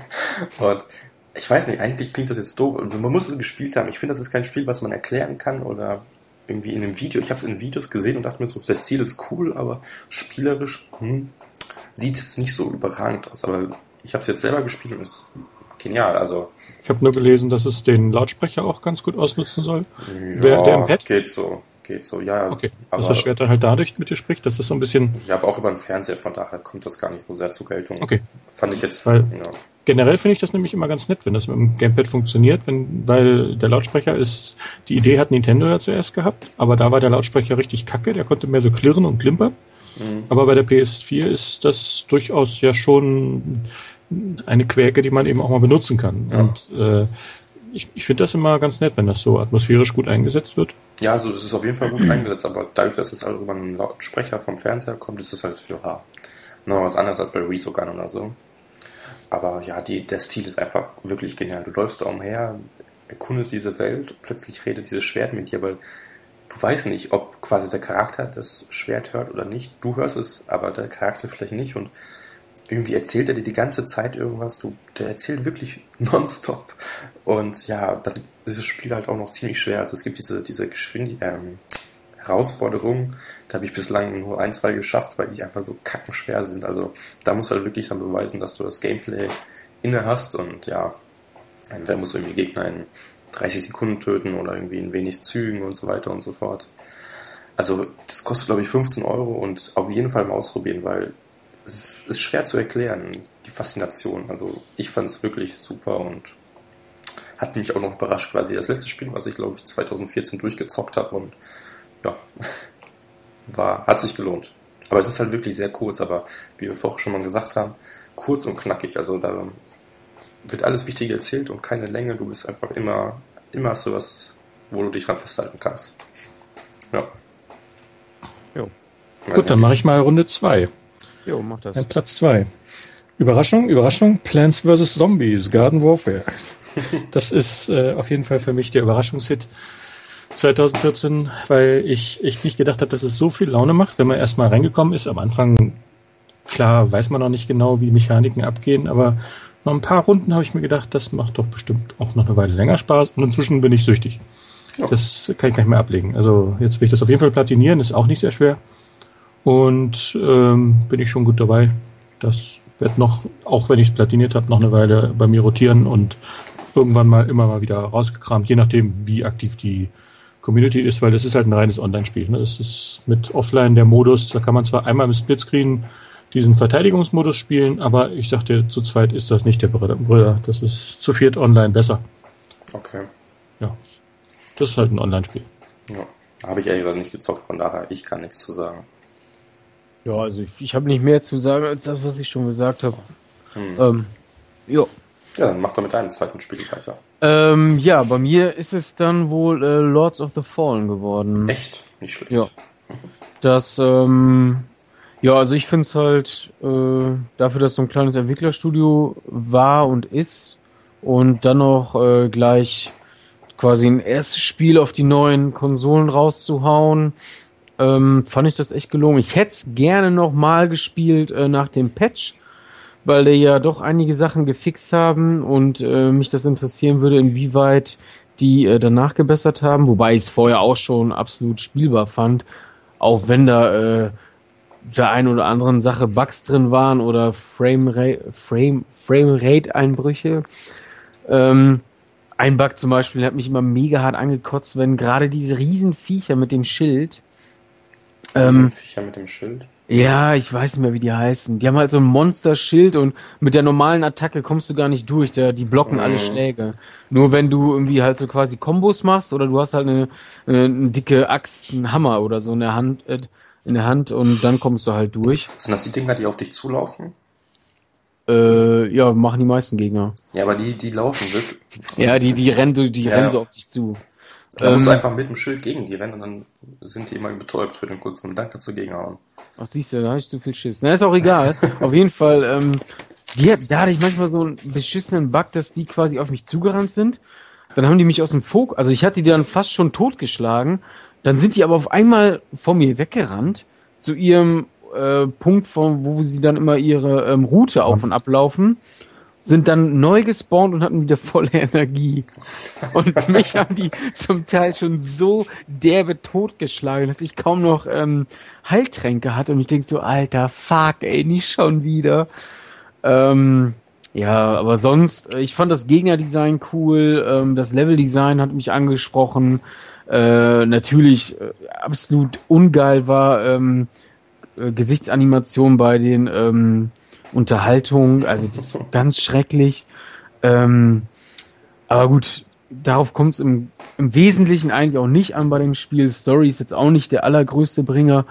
<laughs> und ich weiß nicht, eigentlich klingt das jetzt doof. Man muss es gespielt haben. Ich finde, das ist kein Spiel, was man erklären kann oder irgendwie in einem Video, ich habe es in Videos gesehen und dachte mir so, das Ziel ist cool, aber spielerisch hm, sieht es nicht so überragend aus. Aber ich habe es jetzt selber gespielt und es ist genial. Also ich habe nur gelesen, dass es den Lautsprecher auch ganz gut ausnutzen soll. Ja, Wer, der im Pad? geht so. Geht so, ja. Okay, aber, dass das Schwert dann halt dadurch mit dir spricht, dass das so ein bisschen... Ja, aber auch über den Fernseher, von daher kommt das gar nicht so sehr zur Geltung. Okay. Fand ich jetzt... Weil, ja generell finde ich das nämlich immer ganz nett, wenn das mit dem Gamepad funktioniert, wenn, weil der Lautsprecher ist, die Idee hat Nintendo ja zuerst gehabt, aber da war der Lautsprecher richtig kacke, der konnte mehr so klirren und klimpern. Mhm. Aber bei der PS4 ist das durchaus ja schon eine Quäke, die man eben auch mal benutzen kann. Ja. Und äh, ich, ich finde das immer ganz nett, wenn das so atmosphärisch gut eingesetzt wird. Ja, also es ist auf jeden Fall gut eingesetzt, aber dadurch, dass es halt über einen Lautsprecher vom Fernseher kommt, ist es halt ja, noch was anderes als bei Resogun oder so. Aber ja, die, der Stil ist einfach wirklich genial. Du läufst da umher, erkundest diese Welt, plötzlich redet dieses Schwert mit dir, weil du weißt nicht, ob quasi der Charakter das Schwert hört oder nicht. Du hörst es, aber der Charakter vielleicht nicht und irgendwie erzählt er dir die ganze Zeit irgendwas. Du, der erzählt wirklich <laughs> nonstop. Und ja, dann ist das Spiel halt auch noch ziemlich schwer. Also es gibt diese, diese Geschwindigkeit, ähm, Herausforderungen, da habe ich bislang nur ein, zwei geschafft, weil die einfach so kackenschwer sind. Also da musst du halt wirklich dann beweisen, dass du das Gameplay inne hast und ja, entweder musst du irgendwie Gegner in 30 Sekunden töten oder irgendwie in wenig Zügen und so weiter und so fort. Also das kostet glaube ich 15 Euro und auf jeden Fall mal ausprobieren, weil es ist schwer zu erklären, die Faszination. Also ich fand es wirklich super und hat mich auch noch überrascht quasi. Das letzte Spiel, was ich glaube ich 2014 durchgezockt habe und ja, <laughs> war, hat sich gelohnt. Aber es ist halt wirklich sehr kurz, aber wie wir vorher schon mal gesagt haben, kurz und knackig. Also da wird alles Wichtige erzählt und keine Länge. Du bist einfach immer, immer hast du was, wo du dich dran festhalten kannst. Ja. Jo. Gut, nicht. dann mache ich mal Runde 2. Jo, mach das. Ein Platz 2. Überraschung, Überraschung, Plants vs. Zombies, Garden Warfare. <laughs> Das ist äh, auf jeden Fall für mich der Überraschungshit 2014, weil ich echt nicht gedacht habe, dass es so viel Laune macht, wenn man erstmal reingekommen ist. Am Anfang, klar, weiß man noch nicht genau, wie die Mechaniken abgehen, aber nach ein paar Runden habe ich mir gedacht, das macht doch bestimmt auch noch eine Weile länger Spaß und inzwischen bin ich süchtig. Ja. Das kann ich gar nicht mehr ablegen. Also jetzt will ich das auf jeden Fall platinieren, ist auch nicht sehr schwer. Und ähm, bin ich schon gut dabei. Das wird noch, auch wenn ich es platiniert habe, noch eine Weile bei mir rotieren und irgendwann mal immer mal wieder rausgekramt, je nachdem, wie aktiv die Community ist, weil das ist halt ein reines Online-Spiel. Ne? Das ist mit Offline der Modus, da kann man zwar einmal im Splitscreen diesen Verteidigungsmodus spielen, aber ich sagte, zu zweit ist das nicht der Brüder. Das ist zu viert online besser. Okay. Ja. Das ist halt ein Online-Spiel. Ja. Habe ich ehrlich gesagt nicht gezockt, von daher, ich kann nichts zu sagen. Ja, also ich, ich habe nicht mehr zu sagen als das, was ich schon gesagt habe. Hm. Ähm, ja. Ja, dann mach doch mit deinem zweiten Spiel weiter. Ähm, ja, bei mir ist es dann wohl äh, Lords of the Fallen geworden. Echt? Nicht schlecht. Ja. Das, ähm, ja, also ich finde es halt äh, dafür, dass so ein kleines Entwicklerstudio war und ist und dann noch äh, gleich quasi ein erstes Spiel auf die neuen Konsolen rauszuhauen, ähm, fand ich das echt gelungen. Ich hätte es gerne noch mal gespielt äh, nach dem Patch, weil die ja doch einige Sachen gefixt haben und äh, mich das interessieren würde, inwieweit die äh, danach gebessert haben, wobei ich es vorher auch schon absolut spielbar fand, auch wenn da äh, der ein oder anderen Sache Bugs drin waren oder Frame Frame Frame Rate Einbrüche. Ähm, ein Bug zum Beispiel hat mich immer mega hart angekotzt, wenn gerade diese Riesenviecher mit dem Schild. Ähm, Viecher mit dem Schild? Ja, ich weiß nicht mehr, wie die heißen. Die haben halt so ein Monster-Schild und mit der normalen Attacke kommst du gar nicht durch. Da, die blocken mhm. alle Schläge. Nur wenn du irgendwie halt so quasi Kombos machst oder du hast halt eine, eine, eine dicke Axt, einen Hammer oder so in der Hand, äh, in der Hand und dann kommst du halt durch. Sind das die Dinger, die auf dich zulaufen? Äh, ja, machen die meisten Gegner. Ja, aber die, die laufen wirklich. Ja, die, die rennen, die ja. rennen so auf dich zu. Da ähm, musst du einfach mit dem Schild gegen die rennen und dann sind die immer betäubt für den kurzen kannst du gegenhauen. Ach, siehst du, da habe ich zu viel Schiss. Na, ist auch egal. <laughs> auf jeden Fall, ähm, die, da hatte ich manchmal so einen beschissenen Bug, dass die quasi auf mich zugerannt sind. Dann haben die mich aus dem Fokus, also ich hatte die dann fast schon totgeschlagen. Dann sind die aber auf einmal vor mir weggerannt zu ihrem äh, Punkt, von, wo sie dann immer ihre ähm, Route auf und ablaufen sind dann neu gespawnt und hatten wieder volle <laughs> Energie. Und mich haben die zum Teil schon so derbe totgeschlagen, dass ich kaum noch ähm, Heiltränke hatte. Und ich denk so, alter, fuck, ey, nicht schon wieder. Ähm, ja, aber sonst, äh, ich fand das Gegnerdesign cool, ähm, das Leveldesign hat mich angesprochen. Äh, natürlich äh, absolut ungeil war ähm, äh, Gesichtsanimation bei den ähm, Unterhaltung, also das ist ganz schrecklich. Ähm, aber gut, darauf kommt es im, im Wesentlichen eigentlich auch nicht an bei dem Spiel. Story ist jetzt auch nicht der allergrößte Bringer,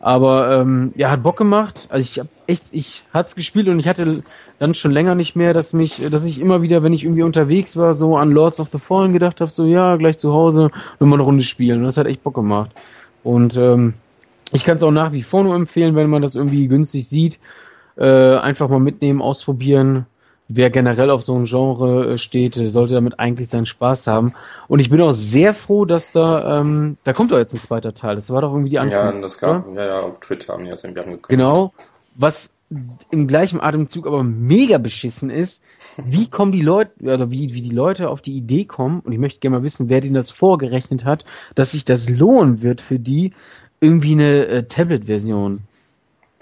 aber ähm, ja, hat Bock gemacht. Also ich hab echt, ich hat's gespielt und ich hatte dann schon länger nicht mehr, dass mich, dass ich immer wieder, wenn ich irgendwie unterwegs war, so an Lords of the Fallen gedacht habe, so ja, gleich zu Hause nochmal eine Runde spielen. Und das hat echt Bock gemacht. Und ähm, ich kann es auch nach wie vor nur empfehlen, wenn man das irgendwie günstig sieht. Äh, einfach mal mitnehmen, ausprobieren. Wer generell auf so ein Genre äh, steht, sollte damit eigentlich seinen Spaß haben. Und ich bin auch sehr froh, dass da, ähm, da kommt doch jetzt ein zweiter Teil. Das war doch irgendwie die Antwort. Ja, das gab, ja, ja, auf Twitter haben die das irgendwie angekündigt. Genau. Was im gleichen Atemzug aber mega beschissen ist, wie kommen die Leute, oder wie, wie die Leute auf die Idee kommen, und ich möchte gerne mal wissen, wer denen das vorgerechnet hat, dass sich das lohnen wird für die, irgendwie eine äh, Tablet-Version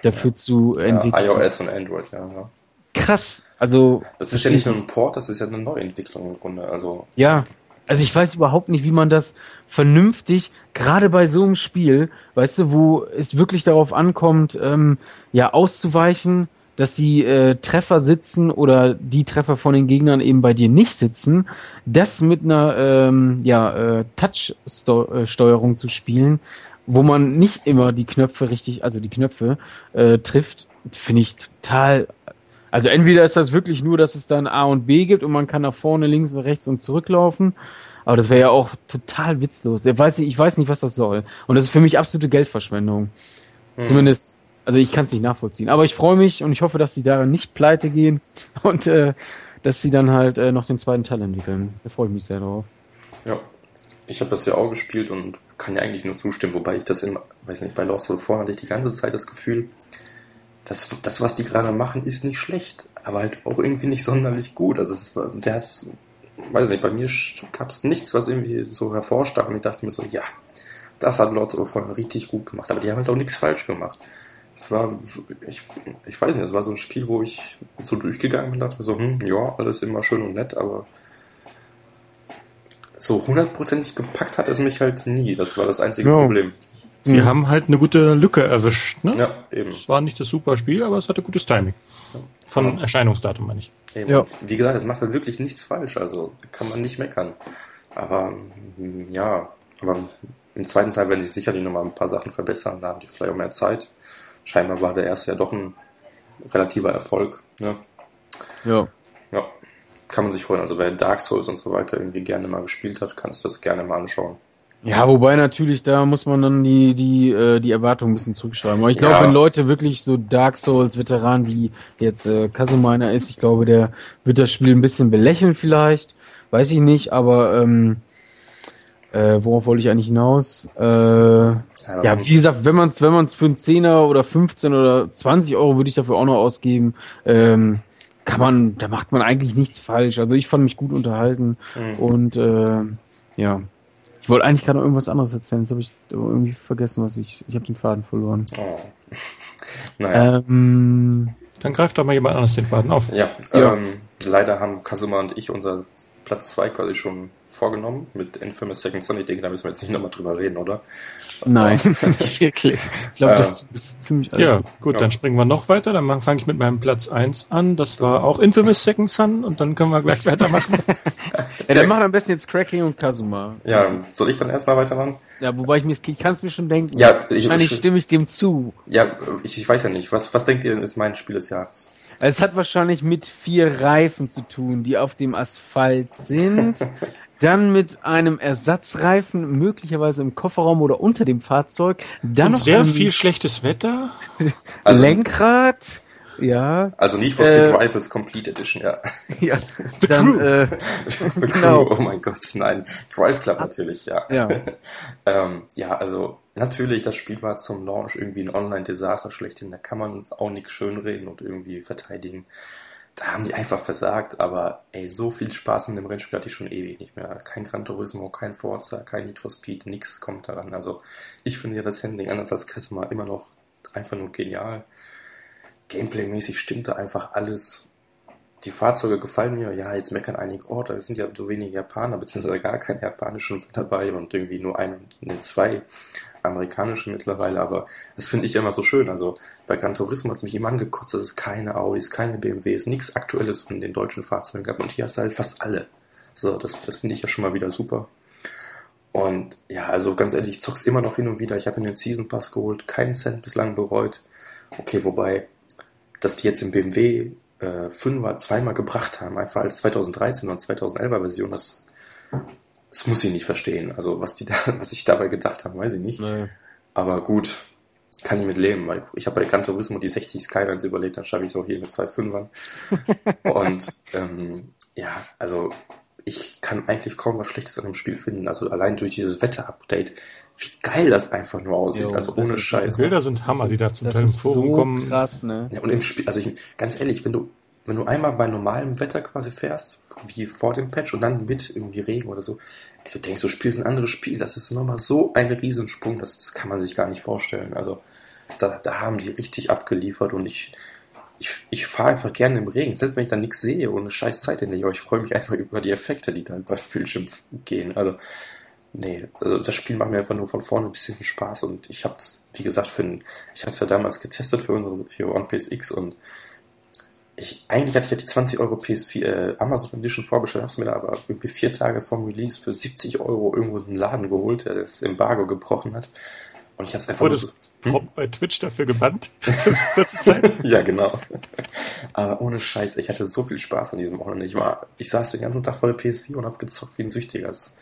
dafür ja. zu entwickeln. Ja, iOS und Android, ja, ja. Krass. Also. Das ist ja nicht nur ein Port, das ist ja eine Neuentwicklung im Grunde. Also. Ja. Also ich weiß überhaupt nicht, wie man das vernünftig, gerade bei so einem Spiel, weißt du, wo es wirklich darauf ankommt, ähm, ja, auszuweichen, dass die äh, Treffer sitzen oder die Treffer von den Gegnern eben bei dir nicht sitzen, das mit einer ähm, ja, äh, Touch-Steuerung zu spielen, wo man nicht immer die Knöpfe richtig, also die Knöpfe äh, trifft, finde ich total. Also entweder ist das wirklich nur, dass es dann A und B gibt und man kann nach vorne, links und rechts und zurücklaufen. Aber das wäre ja auch total witzlos. Ich weiß, nicht, ich weiß nicht, was das soll. Und das ist für mich absolute Geldverschwendung. Hm. Zumindest, also ich kann es nicht nachvollziehen. Aber ich freue mich und ich hoffe, dass die daran nicht pleite gehen <laughs> und äh, dass sie dann halt äh, noch den zweiten Teil entwickeln. Da freue ich mich sehr drauf. Ja. Ich habe das ja auch gespielt und kann ja eigentlich nur zustimmen, wobei ich das in, weiß nicht, bei Lost Four hatte ich die ganze Zeit das Gefühl, das, das, was die gerade machen, ist nicht schlecht, aber halt auch irgendwie nicht sonderlich gut. Also es ist, weiß nicht, bei mir gab es nichts, was irgendwie so hervorstach und ich dachte mir so, ja, das hat Lords of Fallen richtig gut gemacht, aber die haben halt auch nichts falsch gemacht. Es war, ich, ich weiß nicht, es war so ein Spiel, wo ich so durchgegangen bin und dachte mir so, hm, ja, alles immer schön und nett, aber so hundertprozentig gepackt hat es mich halt nie. Das war das einzige ja. Problem. Sie mhm. haben halt eine gute Lücke erwischt. Ne? Ja, eben. Es war nicht das super Spiel, aber es hatte gutes Timing. Von aber Erscheinungsdatum, meine ich. Eben. Ja. Wie gesagt, es macht halt wirklich nichts falsch, also kann man nicht meckern. Aber ja, aber im zweiten Teil werden sie sicherlich nochmal ein paar Sachen verbessern, da haben die vielleicht auch mehr Zeit. Scheinbar war der erste ja doch ein relativer Erfolg. Ne? Ja. Kann man sich freuen. Also wer Dark Souls und so weiter irgendwie gerne mal gespielt hat, kannst du das gerne mal anschauen. Ja, wobei natürlich, da muss man dann die, die, äh, die Erwartungen ein bisschen zurückschreiben. Aber ich glaube, ja. wenn Leute wirklich so Dark Souls-Veteranen wie jetzt äh, Kasuminer ist, ich glaube, der wird das Spiel ein bisschen belächeln vielleicht. Weiß ich nicht, aber ähm, äh, worauf wollte ich eigentlich hinaus? Äh, ja, ja wie gesagt, wenn man es wenn man's für einen Zehner oder 15 oder 20 Euro würde ich dafür auch noch ausgeben, ähm, kann man, da macht man eigentlich nichts falsch. Also ich fand mich gut unterhalten mhm. und äh, ja. Ich wollte eigentlich gerade noch irgendwas anderes erzählen, jetzt habe ich irgendwie vergessen, was ich. Ich habe den Faden verloren. Oh. <laughs> naja. Ähm, Dann greift doch mal jemand anderes den Faden auf. Ja, ja. Ähm, leider haben Kasuma und ich unser Platz 2 quasi schon vorgenommen mit Infamous Second Son. Ich denke, da müssen wir jetzt nicht nochmal drüber reden, oder? Nein, nicht <laughs> wirklich. Ich glaube, <laughs> das ist ziemlich alt. Ja, gut, ja. dann springen wir noch weiter. Dann fange ich mit meinem Platz 1 an. Das war auch Infamous Second Son und dann können wir gleich <laughs> weitermachen. ja, dann machen wir am besten jetzt Cracking und Kazuma. Ja, soll ich dann erstmal weitermachen? Ja, wobei ich mir, ich kann es mir schon denken. Ja, ich, Wahrscheinlich stimme ich dem zu. Ja, ich, ich weiß ja nicht. Was, was denkt ihr denn ist mein Spiel des Jahres? Es hat wahrscheinlich mit vier Reifen zu tun, die auf dem Asphalt sind. <laughs> dann mit einem Ersatzreifen, möglicherweise im Kofferraum oder unter dem Fahrzeug. Dann Und noch sehr viel schlechtes Wetter. <laughs> Also, Lenkrad. Ja. Also nicht for Speed äh, Rivals Complete Edition, ja. <laughs> Ja. The dann, Crew. Äh, The genau. Oh mein Gott, nein. Drive Club natürlich, ja. Ja. ähm, ja, also natürlich, das Spiel war zum Launch irgendwie ein Online-Desaster schlechthin. Da kann man uns auch nichts schönreden und irgendwie verteidigen. Da haben die einfach versagt, aber ey, so viel Spaß mit dem Rennspiel hatte ich schon ewig nicht mehr. Kein Gran Turismo, kein Forza, kein Need Speed, nix kommt daran. Also ich finde ja das Handling anders als Kasuma immer noch einfach nur genial. Gameplay-mäßig stimmte einfach alles. Die Fahrzeuge gefallen mir. Ja, jetzt meckern einige, oh, da sind ja so wenige Japaner, beziehungsweise gar keine japanischen dabei und irgendwie nur ein, ne, zwei amerikanische mittlerweile, aber das finde ich immer so schön. Also bei Gran Turismo hat es mich immer angekotzt, dass es keine Audis, keine BMWs, nichts Aktuelles von den deutschen Fahrzeugen gab und hier hast du halt fast alle. So, das, das finde ich ja schon mal wieder super. Und ja, also ganz ehrlich, ich zock's immer noch hin und wieder. Ich habe mir den Season Pass geholt, keinen Cent bislang bereut. Okay, wobei dass die jetzt im BMW äh, 5er zweimal gebracht haben, einfach als 2013 und 2011er Version, das, das muss ich nicht verstehen. Also was die da, <laughs> was ich dabei gedacht haben, weiß ich nicht. Nee. Aber gut, kann ich mit leben, weil ich habe bei Gran Turismo die 60 Skylines überlebt, dann schaffe ich es auch hier mit zwei Fünfern. <laughs> und ähm, ja, also ich kann eigentlich kaum was Schlechtes an dem Spiel finden. Also allein durch dieses Wetter-Update, wie geil das einfach nur aussieht. Jo, also ohne Scheiß. Die Bilder sind Hammer, die da zum Teil im Forum so kommen. Krass, ne? Ja, und im Spiel, also ich, ganz ehrlich, wenn du, wenn du einmal bei normalem Wetter quasi fährst, wie vor dem Patch und dann mit irgendwie Regen oder so, ey, du denkst, du spielst ein anderes Spiel, das ist nochmal so ein Riesensprung, das, das kann man sich gar nicht vorstellen. Also da, da haben die richtig abgeliefert und ich, ich, ich fahre einfach gerne im Regen, selbst wenn ich da nichts sehe und eine scheiß Zeit hinlege, aber ich freue mich einfach über die Effekte, die da über Bildschirm gehen. Also, nee, also das Spiel macht mir einfach nur von vorne bis hinten Spaß und ich habe es, wie gesagt, für ein, ich habe es ja damals getestet für unsere für One PSX und ich, eigentlich hatte ich ja die 20 Euro PS4 äh, Amazon Edition vorbestellt, habe es mir da aber irgendwie vier Tage vom Release für 70 Euro irgendwo in den Laden geholt, der das Embargo gebrochen hat. Und ich habe es einfach. Wurde, hm? bei Twitch dafür gebannt. <laughs> kurze Zeit. <laughs> ja, genau. Aber ohne Scheiß, ich hatte so viel Spaß an diesem Wochenende. Ich war, ich saß den ganzen Tag vor der PS4 und hab gezockt wie ein Süchtiger. Es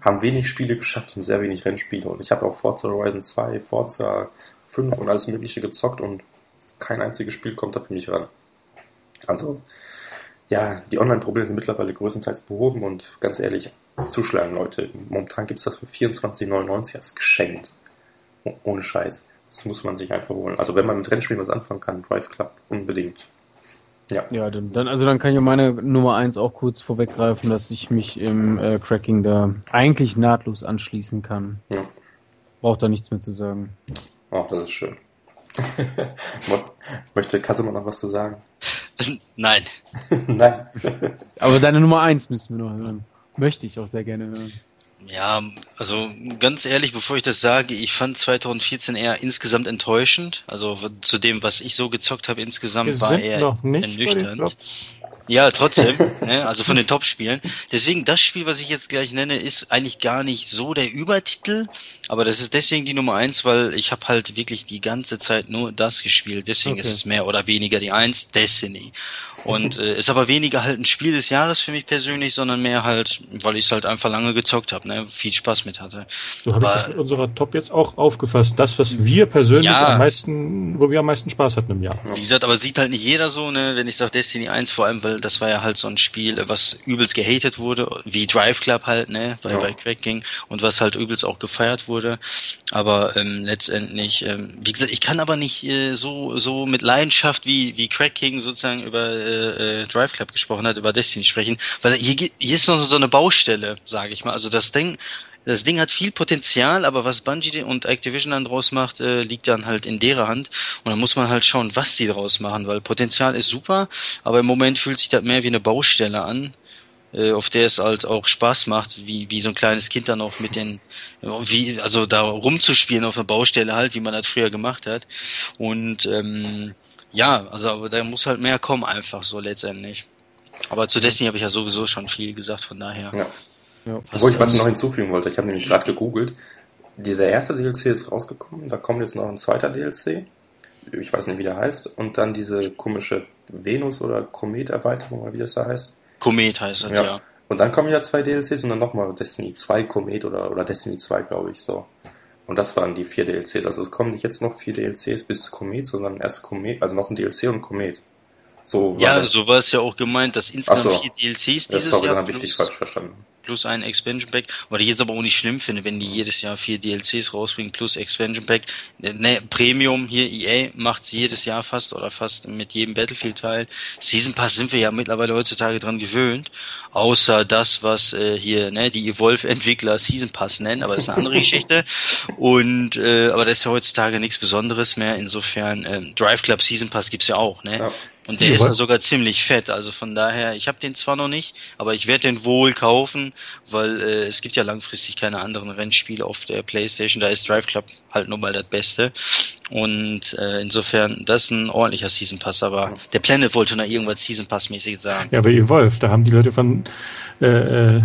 haben wenig Spiele geschafft und sehr wenig Rennspiele. Und ich habe auch Forza Horizon 2, Forza 5 und alles Mögliche gezockt und kein einziges Spiel kommt da für mich ran. Also, ja, die Online-Probleme sind mittlerweile größtenteils behoben und ganz ehrlich, zuschlagen, Leute. Momentan gibt es das für 24,99 als geschenkt. Ohne Scheiß. Das muss man sich einfach holen. Also wenn man mit Rennspielen was anfangen kann, Drive Club unbedingt. Ja. Ja, dann, also dann kann ich meine Nummer 1 auch kurz vorweggreifen, dass ich mich im äh, Cracking da eigentlich nahtlos anschließen kann. Ja. Braucht da nichts mehr zu sagen. Oh, das ist schön. <laughs> Möchte Kasimir noch was zu sagen? <laughs> Nein. <laughs> Nein. Aber deine Nummer 1 müssen wir noch hören. Möchte ich auch sehr gerne hören. Ja, also ganz ehrlich, bevor ich das sage, ich fand 2014 eher insgesamt enttäuschend. Also zu dem, was ich so gezockt habe insgesamt, wir war eher noch nicht ernüchternd. Ja, trotzdem, <laughs> ne, also von den Top-Spielen. Deswegen, das Spiel, was ich jetzt gleich nenne, ist eigentlich gar nicht so der Übertitel, aber das ist deswegen die Nummer eins, weil ich habe halt wirklich die ganze Zeit nur das gespielt. Deswegen okay. ist es mehr oder weniger die eins, Destiny. Und <laughs> äh, ist aber weniger halt ein Spiel des Jahres für mich persönlich, sondern mehr halt, weil ich es halt einfach lange gezockt habe, ne, viel Spaß mit hatte. So habe ich das mit unserer Top jetzt auch aufgefasst. Das, was wir persönlich ja, am meisten, wo wir am meisten Spaß hatten im Jahr. Wie gesagt, aber sieht halt nicht jeder so, ne, wenn ich sage Destiny 1, vor allem, weil das war ja halt so ein Spiel, was übelst gehatet wurde, wie Drive Club halt, ne, bei, ja. bei Crack ging und was halt übelst auch gefeiert wurde. Aber ähm, letztendlich, ähm, wie gesagt, ich kann aber nicht äh, so so mit Leidenschaft wie wie Crack King sozusagen über äh, äh, Drive Club gesprochen hat, über Destiny sprechen, weil hier, hier ist noch so eine Baustelle, sage ich mal. Also das Ding, das Ding hat viel Potenzial, aber was Bungie und Activision dann draus macht, äh, liegt dann halt in deren Hand. Und dann muss man halt schauen, was sie draus machen, weil Potenzial ist super, aber im Moment fühlt sich das mehr wie eine Baustelle an, äh, auf der es halt auch Spaß macht, wie, wie so ein kleines Kind dann auch mit den, wie, also da rumzuspielen auf einer Baustelle halt, wie man das früher gemacht hat. Und ähm, ja, also aber da muss halt mehr kommen einfach so letztendlich. Aber zu Destiny habe ich ja sowieso schon viel gesagt, von daher. Ja. Ja. Obwohl ich was noch hinzufügen wollte, ich habe nämlich gerade gegoogelt. Dieser erste DLC ist rausgekommen, da kommt jetzt noch ein zweiter DLC. Ich weiß nicht, wie der heißt. Und dann diese komische Venus- oder Komet-Erweiterung, wie das da heißt. Komet heißt das, ja. ja. Und dann kommen ja zwei DLCs und dann nochmal Destiny 2 Komet oder, oder Destiny 2, glaube ich, so. Und das waren die vier DLCs. Also es kommen nicht jetzt noch vier DLCs bis Komet, sondern erst Komet, also noch ein DLC und Komet. So ja, so war es ja auch gemeint, dass insgesamt so. vier DLCs dieses das sorry, Jahr. Dann habe ich dich falsch verstanden plus ein Expansion Pack, was ich jetzt aber auch nicht schlimm finde, wenn die jedes Jahr vier DLCs rausbringen plus Expansion Pack. Ne, Premium hier, EA macht sie jedes Jahr fast oder fast mit jedem Battlefield-Teil. Season Pass sind wir ja mittlerweile heutzutage dran gewöhnt, außer das, was äh, hier ne, die Evolve-Entwickler Season Pass nennen, aber das ist eine andere <laughs> Geschichte. Und äh, aber das ist ja heutzutage nichts Besonderes mehr. Insofern äh, Drive Club Season Pass gibt's ja auch, ne? Ja. Und der ja, ist sogar ziemlich fett. Also von daher, ich habe den zwar noch nicht, aber ich werde den wohl kaufen, weil äh, es gibt ja langfristig keine anderen Rennspiele auf der PlayStation. Da ist Drive Club halt nur mal das Beste. Und äh, insofern, das ist ein ordentlicher Season Pass, aber der Planet wollte noch irgendwas Season Pass mäßig sagen. Ja, aber Evolve, da haben die Leute von äh, äh,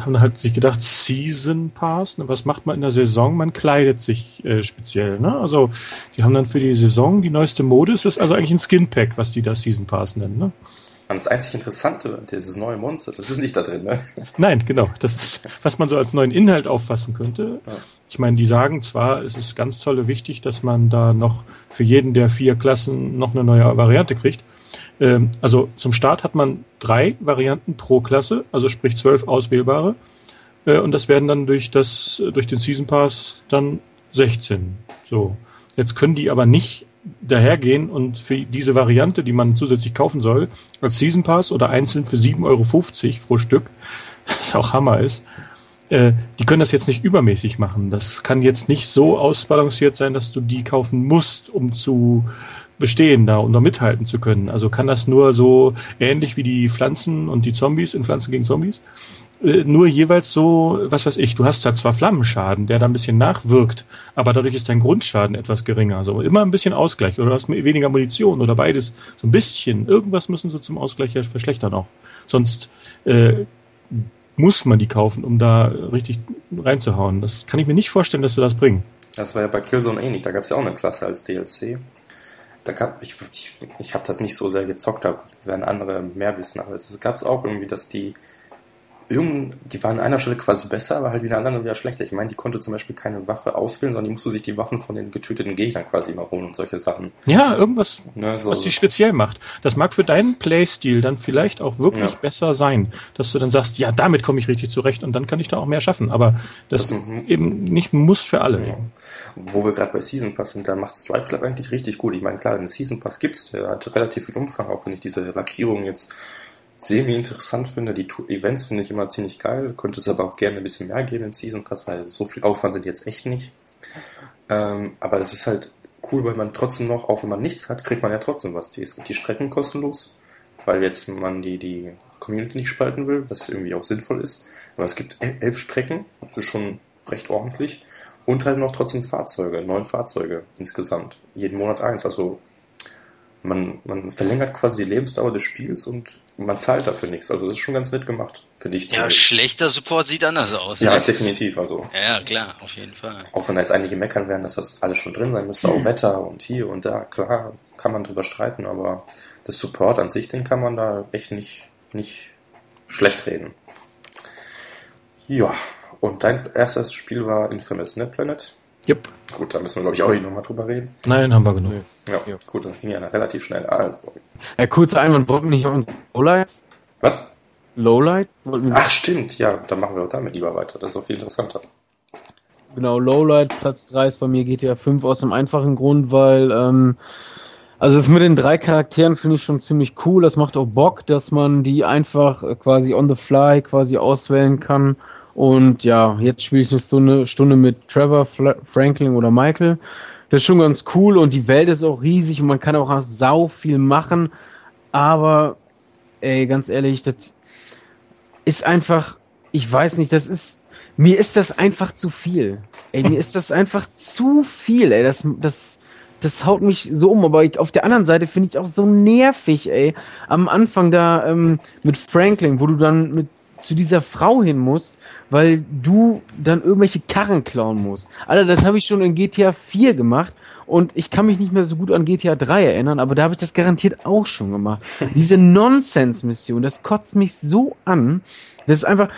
haben halt sich gedacht, Season Pass, ne, was macht man in der Saison? Man kleidet sich äh, speziell, ne? Also die haben dann für die Saison die neueste Mode, es ist also eigentlich ein Skin Pack, was die da Season Pass nennen, ne? Und das einzig Interessante, dieses neue Monster, das ist nicht da drin, ne? Nein, genau. Das ist, was man so als neuen Inhalt auffassen könnte. Ja. Ich meine, die sagen zwar, es ist ganz tolle wichtig, dass man da noch für jeden der vier Klassen noch eine neue Variante kriegt. Ähm, also zum Start hat man drei Varianten pro Klasse, also sprich zwölf auswählbare. Äh, und das werden dann durch das, durch den Season Pass dann 16. So. Jetzt können die aber nicht dahergehen und für diese Variante, die man zusätzlich kaufen soll, als Season Pass oder einzeln für 7,50 Euro pro Stück, <laughs> was auch Hammer ist, äh, die können das jetzt nicht übermäßig machen. Das kann jetzt nicht so ausbalanciert sein, dass du die kaufen musst, um zu bestehen da und um mithalten zu können. Also kann das nur so ähnlich wie die Pflanzen und die Zombies in Pflanzen gegen Zombies äh, nur jeweils so, was weiß ich, du hast da zwar Flammenschaden, der da ein bisschen nachwirkt, aber dadurch ist dein Grundschaden etwas geringer. Also immer ein bisschen Ausgleich oder du hast weniger Munition oder beides. So ein bisschen. Irgendwas müssen sie zum Ausgleich ja verschlechtern auch. Sonst äh, muss man die kaufen, um da richtig reinzuhauen. Das kann ich mir nicht vorstellen, dass sie das bringen. Das war ja bei Killzone ähnlich. Da gab es ja auch eine Klasse als DLC. Da gab ich, ich, ich habe das nicht so sehr gezockt, da werden andere mehr wissen, aber es gab es auch irgendwie, dass die irgend, die waren an einer Stelle quasi besser, aber halt wieder an anderen wieder schlechter. Ich meine, die konnte zum Beispiel keine Waffe auswählen, sondern die musste sich die Waffen von den getöteten Gegnern quasi mal holen und solche Sachen. Ja, irgendwas, ne, so, was die speziell macht. Das mag für deinen Playstil dann vielleicht auch wirklich ja. besser sein, dass du dann sagst, ja, damit komme ich richtig zurecht und dann kann ich da auch mehr schaffen. Aber das, das eben nicht muss für alle. Ja. Wo wir gerade bei Season Pass sind, da macht Stripe Club eigentlich richtig gut. Ich meine, klar, den Season Pass gibt's, der hat relativ viel Umfang, auch wenn ich diese Lackierung jetzt semi-interessant finde. Die Events finde ich immer ziemlich geil. Könnte es aber auch gerne ein bisschen mehr geben im Season Pass, weil so viel Aufwand sind jetzt echt nicht. Ähm, aber es ist halt cool, weil man trotzdem noch, auch wenn man nichts hat, kriegt man ja trotzdem was. Die, die Strecken kostenlos, weil jetzt man die, die Community nicht spalten will, was irgendwie auch sinnvoll ist. Aber es gibt elf Strecken, das ist schon recht ordentlich. Und halt noch trotzdem Fahrzeuge, neun Fahrzeuge insgesamt. Jeden Monat eins. Also man, man verlängert quasi die Lebensdauer des Spiels und man zahlt dafür nichts. Also das ist schon ganz nett gemacht, finde ich. Ja, schlechter Support sieht anders aus. Ja, ne? definitiv. Also. Ja, klar, auf jeden Fall. Auch wenn da jetzt einige meckern werden, dass das alles schon drin sein müsste, auch Wetter und hier und da, klar, kann man drüber streiten, aber das Support an sich, den kann man da echt nicht, nicht schlecht reden. Ja, und dein erstes Spiel war Infamous, ne, Planet? Yep. Gut, da müssen wir, glaube ich, auch nicht nochmal drüber reden. Nein, haben wir genug. Ja, ja. gut, das ging ja relativ schnell. Also. Ja, kurzer Einwand, wollten wir nicht auf uns Lowlights? Was? Lowlight? Ach, stimmt, ja, dann machen wir auch damit lieber weiter. Das ist auch viel interessanter. Genau, Lowlight, Platz 3 ist bei mir GTA 5 aus dem einfachen Grund, weil, ähm, also das mit den drei Charakteren finde ich schon ziemlich cool. Das macht auch Bock, dass man die einfach quasi on the fly quasi auswählen kann und ja, jetzt spiele ich eine Stunde, Stunde mit Trevor, Franklin oder Michael. Das ist schon ganz cool und die Welt ist auch riesig und man kann auch sau viel machen. Aber, ey, ganz ehrlich, das ist einfach, ich weiß nicht, das ist, mir ist das einfach zu viel. Ey, mir ist das einfach zu viel, ey. Das, das, das haut mich so um. Aber ich, auf der anderen Seite finde ich auch so nervig, ey. Am Anfang da ähm, mit Franklin, wo du dann mit zu dieser Frau hin musst, weil du dann irgendwelche Karren klauen musst. Alter, das habe ich schon in GTA 4 gemacht und ich kann mich nicht mehr so gut an GTA 3 erinnern, aber da habe ich das garantiert auch schon gemacht. <laughs> Diese Nonsense-Mission, das kotzt mich so an. Das ist einfach,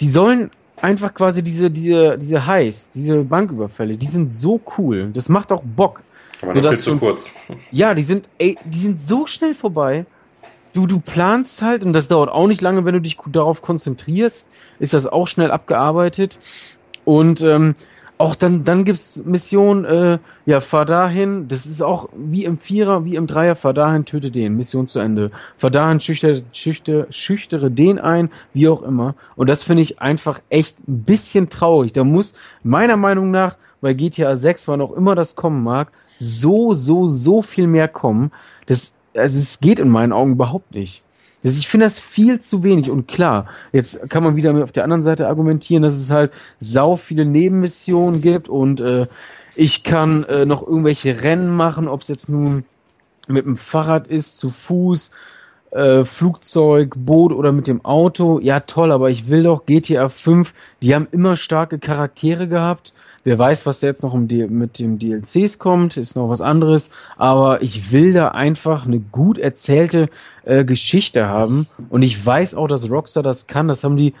die sollen einfach quasi diese, diese, diese Heiß, diese Banküberfälle, die sind so cool. Das macht auch Bock. Aber nur viel zu kurz. Ja, die sind, ey, die sind so schnell vorbei du, du planst halt, und das dauert auch nicht lange, wenn du dich darauf konzentrierst, ist das auch schnell abgearbeitet. Und ähm, auch dann, dann gibt's Mission, äh, ja, fahr dahin, das ist auch wie im Vierer, wie im Dreier, fahr dahin, töte den, Mission zu Ende. Fahr dahin, schüchtere, schüchtere, schüchtere den ein, wie auch immer. Und das finde ich einfach echt ein bisschen traurig. Da muss meiner Meinung nach bei GTA 6, wann auch immer das kommen mag, so, so, so viel mehr kommen. Das also es geht in meinen Augen überhaupt nicht. Also ich finde das viel zu wenig und klar, jetzt kann man wieder auf der anderen Seite argumentieren, dass es halt sau viele Nebenmissionen gibt und äh, ich kann äh, noch irgendwelche Rennen machen, ob es jetzt nun mit dem Fahrrad ist, zu Fuß, äh, Flugzeug, Boot oder mit dem Auto. Ja, toll, aber ich will doch GTA 5, die haben immer starke Charaktere gehabt Wer weiß, was jetzt noch mit dem DLCs kommt, ist noch was anderes. Aber ich will da einfach eine gut erzählte äh, Geschichte haben. Und ich weiß auch, dass Rockstar das kann. Das haben die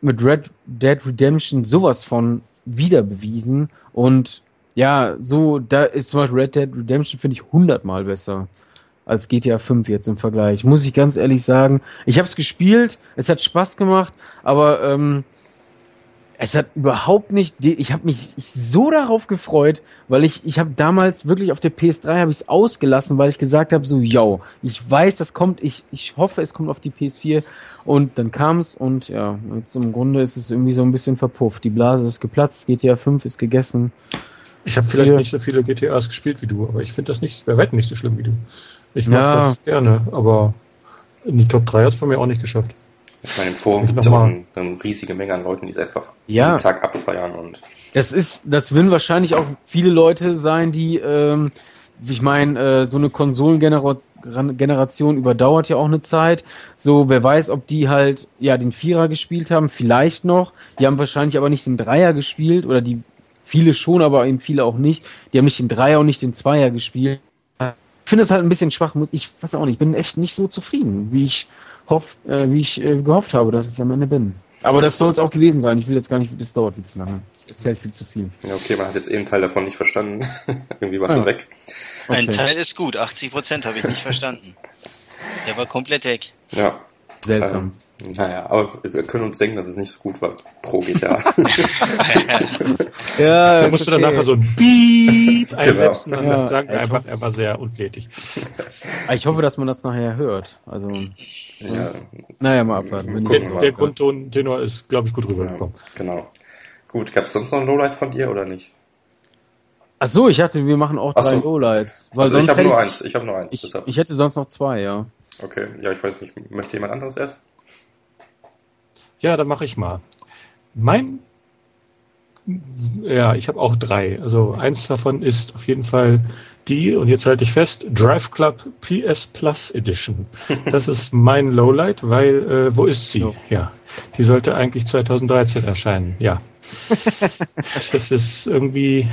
mit Red Dead Redemption sowas von wieder bewiesen. Und ja, so, da ist zum Beispiel Red Dead Redemption, finde ich, hundertmal besser als GTA 5 jetzt im Vergleich. Muss ich ganz ehrlich sagen. Ich habe es gespielt, es hat Spaß gemacht, aber ähm, es hat überhaupt nicht, ich habe mich so darauf gefreut, weil ich, ich habe damals wirklich auf der PS3 habe ich es ausgelassen, weil ich gesagt habe, so, yo, ich weiß, das kommt, ich, ich hoffe, es kommt auf die PS4 und dann kam es und ja, jetzt im Grunde ist es irgendwie so ein bisschen verpufft. Die Blase ist geplatzt, GTA 5 ist gegessen. Ich habe vielleicht nicht so viele GTAs gespielt wie du, aber ich finde das nicht, bei weitem nicht so schlimm wie du. Ich mag ja. das gerne, aber in die Top 3 hat es bei mir auch nicht geschafft. Ich meine, im Forum gibt es auch eine, eine, riesige Menge an Leuten, die es einfach ja. jeden Tag abfeiern und. Das ist, das würden wahrscheinlich auch viele Leute sein, die, ähm, ich meine, äh, so eine Konsolengeneration überdauert ja auch eine Zeit. So, wer weiß, ob die halt, ja, den Vierer gespielt haben, vielleicht noch. Die haben wahrscheinlich aber nicht den Dreier gespielt oder die, viele schon, aber eben viele auch nicht. Die haben nicht den Dreier und nicht den Zweier gespielt. Ich finde es halt ein bisschen schwach. Ich weiß auch nicht, ich bin echt nicht so zufrieden, wie ich hoff, äh, wie ich äh, gehofft habe, dass ich am Ende bin. Aber das soll es auch gewesen sein. Ich will jetzt gar nicht, das dauert viel zu lange. Ich erzähle viel zu viel. Ja, okay, man hat jetzt eh einen Teil davon nicht verstanden. <laughs> Irgendwie war es ah. weg. Okay. Ein Teil ist gut, 80 Prozent habe ich nicht verstanden. Der war komplett weg. Ja. Seltsam. Ähm, naja, aber wir können uns denken, dass es nicht so gut war pro GTA. <laughs> <laughs> ja, da musst okay. du dann nachher so ein Beep genau. einsetzen genau. und dann ja, sagen wir einfach, er war sehr untätig. Ah, ich hoffe, dass man das nachher hört. Also, ja. Naja, mal abwarten. Der, der Grundton-Tenor ist, glaube ich, gut rübergekommen. Ja, genau. Gut, gab es sonst noch ein Lowlight von dir oder nicht? Ach so, ich dachte, wir machen auch drei so. Lowlights. Weil also ich habe nur eins. Ich habe nur eins. Ich, ich, hätte sonst noch zwei, ja. Okay, ja, ich weiß nicht. Möchte jemand anderes erst? Ja, dann mache ich mal. Mein, ja, ich habe auch drei. Also eins davon ist auf jeden Fall die, und jetzt halte ich fest, Drive Club PS Plus Edition. <laughs> Das ist mein Lowlight, weil, äh, wo ist sie? Ja, die sollte eigentlich 2013 erscheinen. Ja. <laughs> das ist irgendwie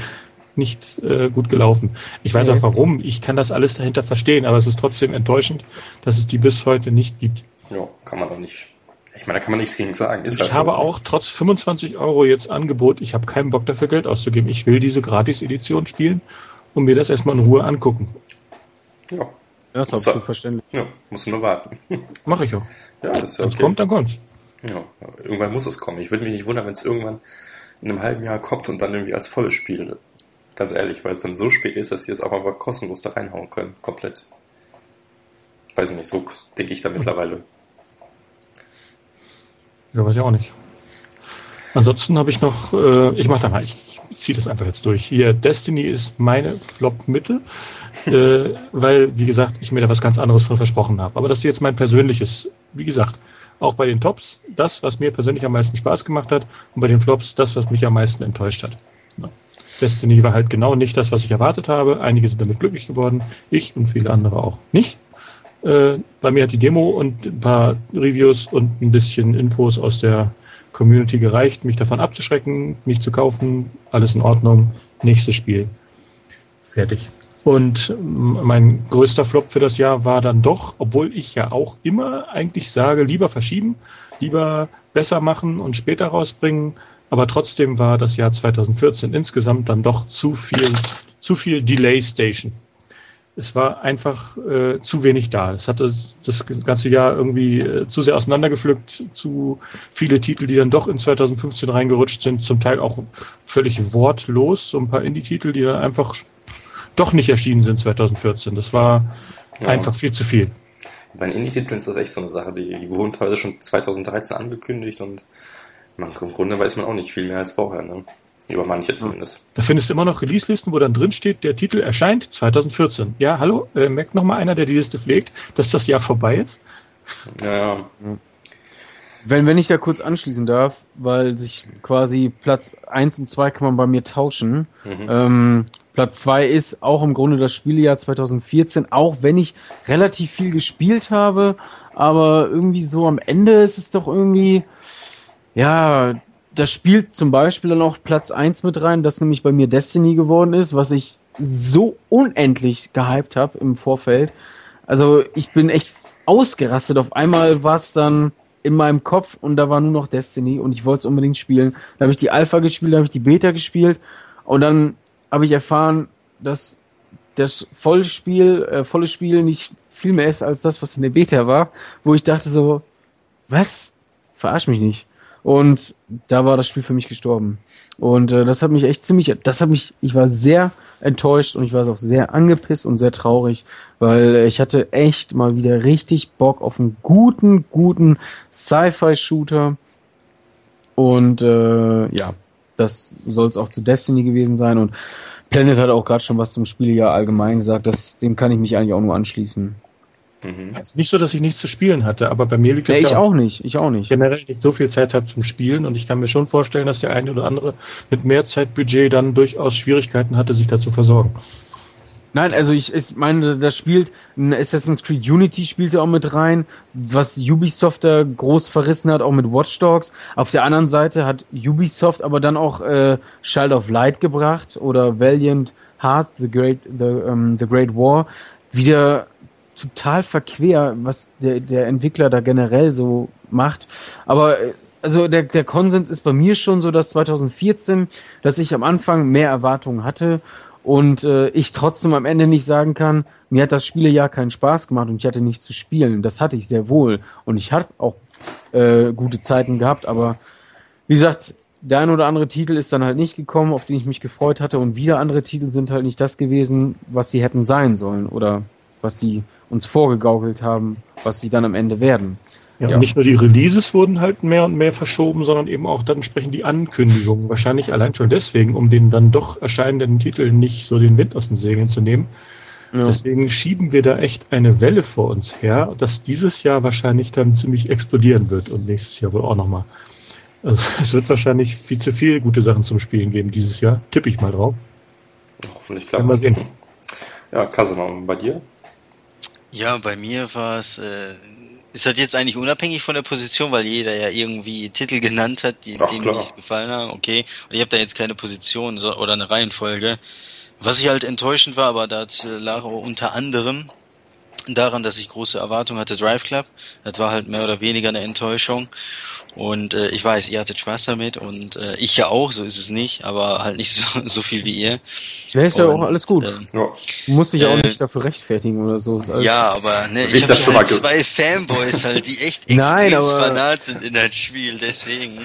nicht äh, gut gelaufen. Ich weiß auch warum. Ich kann das alles dahinter verstehen, aber es ist trotzdem enttäuschend, dass es die bis heute nicht gibt. Ja, kann man doch nicht. Ich meine, da kann man nichts gegen sagen. Ist ich halt habe so. auch trotz 25 Euro jetzt Angebot, ich habe keinen Bock dafür Geld auszugeben. Ich will diese Gratis-Edition spielen und mir das erstmal in Ruhe angucken. Ja. Ja, das ist absolut verständlich. Ja, musst du nur warten. <laughs> Mach ich auch. Ja, das ist ja okay. kommt, dann kommt's. Ja, irgendwann muss es kommen. Ich würde mich nicht wundern, wenn es irgendwann in einem halben Jahr kommt und dann irgendwie als volles Spiel. Ganz ehrlich, weil es dann so spät ist, dass sie es auch einfach kostenlos da reinhauen können. Komplett. Weiß ich nicht, so denke ich da mittlerweile. Ja, weiß ich auch nicht. Ansonsten habe ich noch, äh, ich mache da mal, ich, ich ziehe das einfach jetzt durch. Hier, Destiny ist meine Flop-Mitte, äh, <laughs> weil, wie gesagt, ich mir da was ganz anderes von versprochen habe. Aber das ist jetzt mein persönliches, wie gesagt, auch bei den Tops das, was mir persönlich am meisten Spaß gemacht hat und bei den Flops das, was mich am meisten enttäuscht hat. Ja. Destiny war halt genau nicht das, was ich erwartet habe. Einige sind damit glücklich geworden, ich und viele andere auch nicht. Äh, bei mir hat die Demo und ein paar Reviews und ein bisschen Infos aus der Community gereicht, mich davon abzuschrecken, nicht zu kaufen. Alles in Ordnung. Nächstes Spiel. Fertig. Und mein größter Flop für das Jahr war dann doch, obwohl ich ja auch immer eigentlich sage, lieber verschieben, lieber besser machen und später rausbringen. Aber trotzdem war das Jahr 2014 insgesamt dann doch zu viel, zu viel Delay Station. Es war einfach äh, zu wenig da. Es hatte das ganze Jahr irgendwie äh, zu sehr auseinandergepflückt, zu viele Titel, die dann doch in 2015 reingerutscht sind, zum Teil auch völlig wortlos, so ein paar Indie-Titel, die dann einfach doch nicht erschienen sind 2014. Das war ja. einfach viel zu viel. Bei den Indie-Titeln ist das echt so eine Sache, die, die wurden teilweise schon 2013 angekündigt und man, im Grunde weiß man auch nicht viel mehr als vorher, ne? Über manche zumindest. Da findest du immer noch Release-Listen, wo dann drin steht, der Titel erscheint 2014. Ja, hallo, äh, merkt noch mal einer, der die Liste pflegt, dass das Jahr vorbei ist? Ja, ja. Wenn, wenn ich da kurz anschließen darf, weil sich quasi Platz 1 und 2 kann man bei mir tauschen. Mhm. Ähm, Platz 2 ist auch im Grunde das Spielejahr 2014, auch wenn ich relativ viel gespielt habe, aber irgendwie so am Ende ist es doch irgendwie, ja, das spielt zum Beispiel dann auch Platz 1 mit rein, das nämlich bei mir Destiny geworden ist, was ich so unendlich gehypt habe im Vorfeld. Also ich bin echt ausgerastet. Auf einmal war es dann in meinem Kopf und da war nur noch Destiny und ich wollte es unbedingt spielen. Da habe ich die Alpha gespielt, da habe ich die Beta gespielt und dann habe ich erfahren, dass das volle Spiel, äh, volle Spiel nicht viel mehr ist als das, was in der Beta war, wo ich dachte so, was? Verarsch mich nicht. Und da war das Spiel für mich gestorben. Und äh, das hat mich echt ziemlich, das hat mich, ich war sehr enttäuscht und ich war auch sehr angepisst und sehr traurig, weil ich hatte echt mal wieder richtig Bock auf einen guten, guten Sci-Fi-Shooter. Und äh, ja, das soll es auch zu Destiny gewesen sein. Und Planet hat auch gerade schon was zum Spiel ja allgemein gesagt, das, dem kann ich mich eigentlich auch nur anschließen. Mhm. Es ist nicht so, dass ich nichts zu spielen hatte, aber bei mir liegt es ja, ich ja auch nicht, ich auch nicht. Generell nicht so viel Zeit habe zum Spielen und ich kann mir schon vorstellen, dass der eine oder andere mit mehr Zeitbudget dann durchaus Schwierigkeiten hatte, sich dazu versorgen. Nein, also ich, ich meine, das spielt, Assassin's Creed Unity spielte auch mit rein, was Ubisoft da groß verrissen hat, auch mit Watch Dogs. Auf der anderen Seite hat Ubisoft aber dann auch äh, Child of Light gebracht oder Valiant Heart, The Great, The, um, The Great War, wieder total verquer, was der, der Entwickler da generell so macht. Aber äh, also der, der Konsens ist bei mir schon so, dass 2014, dass ich am Anfang mehr Erwartungen hatte und äh, ich trotzdem am Ende nicht sagen kann, mir hat das Spielejahr keinen Spaß gemacht und ich hatte nichts zu spielen. Das hatte ich sehr wohl und ich hatte auch äh, gute Zeiten gehabt, aber wie gesagt, der ein oder andere Titel ist dann halt nicht gekommen, auf den ich mich gefreut hatte und wieder andere Titel sind halt nicht das gewesen, was sie hätten sein sollen oder was sie uns vorgegaukelt haben, was sie dann am Ende werden. Ja, ja. Und nicht nur die Releases wurden halt mehr und mehr verschoben, sondern eben auch dann entsprechend die Ankündigungen. Wahrscheinlich allein schon deswegen, um den dann doch erscheinenden Titel nicht so den Wind aus den Segeln zu nehmen. Ja. Deswegen schieben wir da echt eine Welle vor uns her, dass dieses Jahr wahrscheinlich dann ziemlich explodieren wird und nächstes Jahr wohl auch nochmal. Also <laughs> es wird wahrscheinlich viel zu viele gute Sachen zum Spielen geben dieses Jahr. Tippe ich mal drauf. Hoffentlich klappt es. Ja, Kasemann, bei dir? Ja, bei mir war es, äh, ist das jetzt eigentlich unabhängig von der Position, weil jeder ja irgendwie Titel genannt hat, die, mir nicht gefallen haben, okay. Und ich habe da jetzt keine Position so, oder eine Reihenfolge. Was ich halt enttäuschend war, aber das lag auch unter anderem daran, dass ich große Erwartungen hatte, Drive Club. Das war halt mehr oder weniger eine Enttäuschung. Und äh, ich weiß, ihr hattet Spaß damit und äh, ich ja auch, so ist es nicht, aber halt nicht <laughs> so, so viel wie ihr. Ja, ist ja auch alles gut. Äh, Du musst dich ja auch äh, nicht dafür rechtfertigen oder so. Ja, aber ne, ich, ich habe halt zwei Fanboys halt, die echt <laughs> extrem fanat sind in das Spiel, deswegen.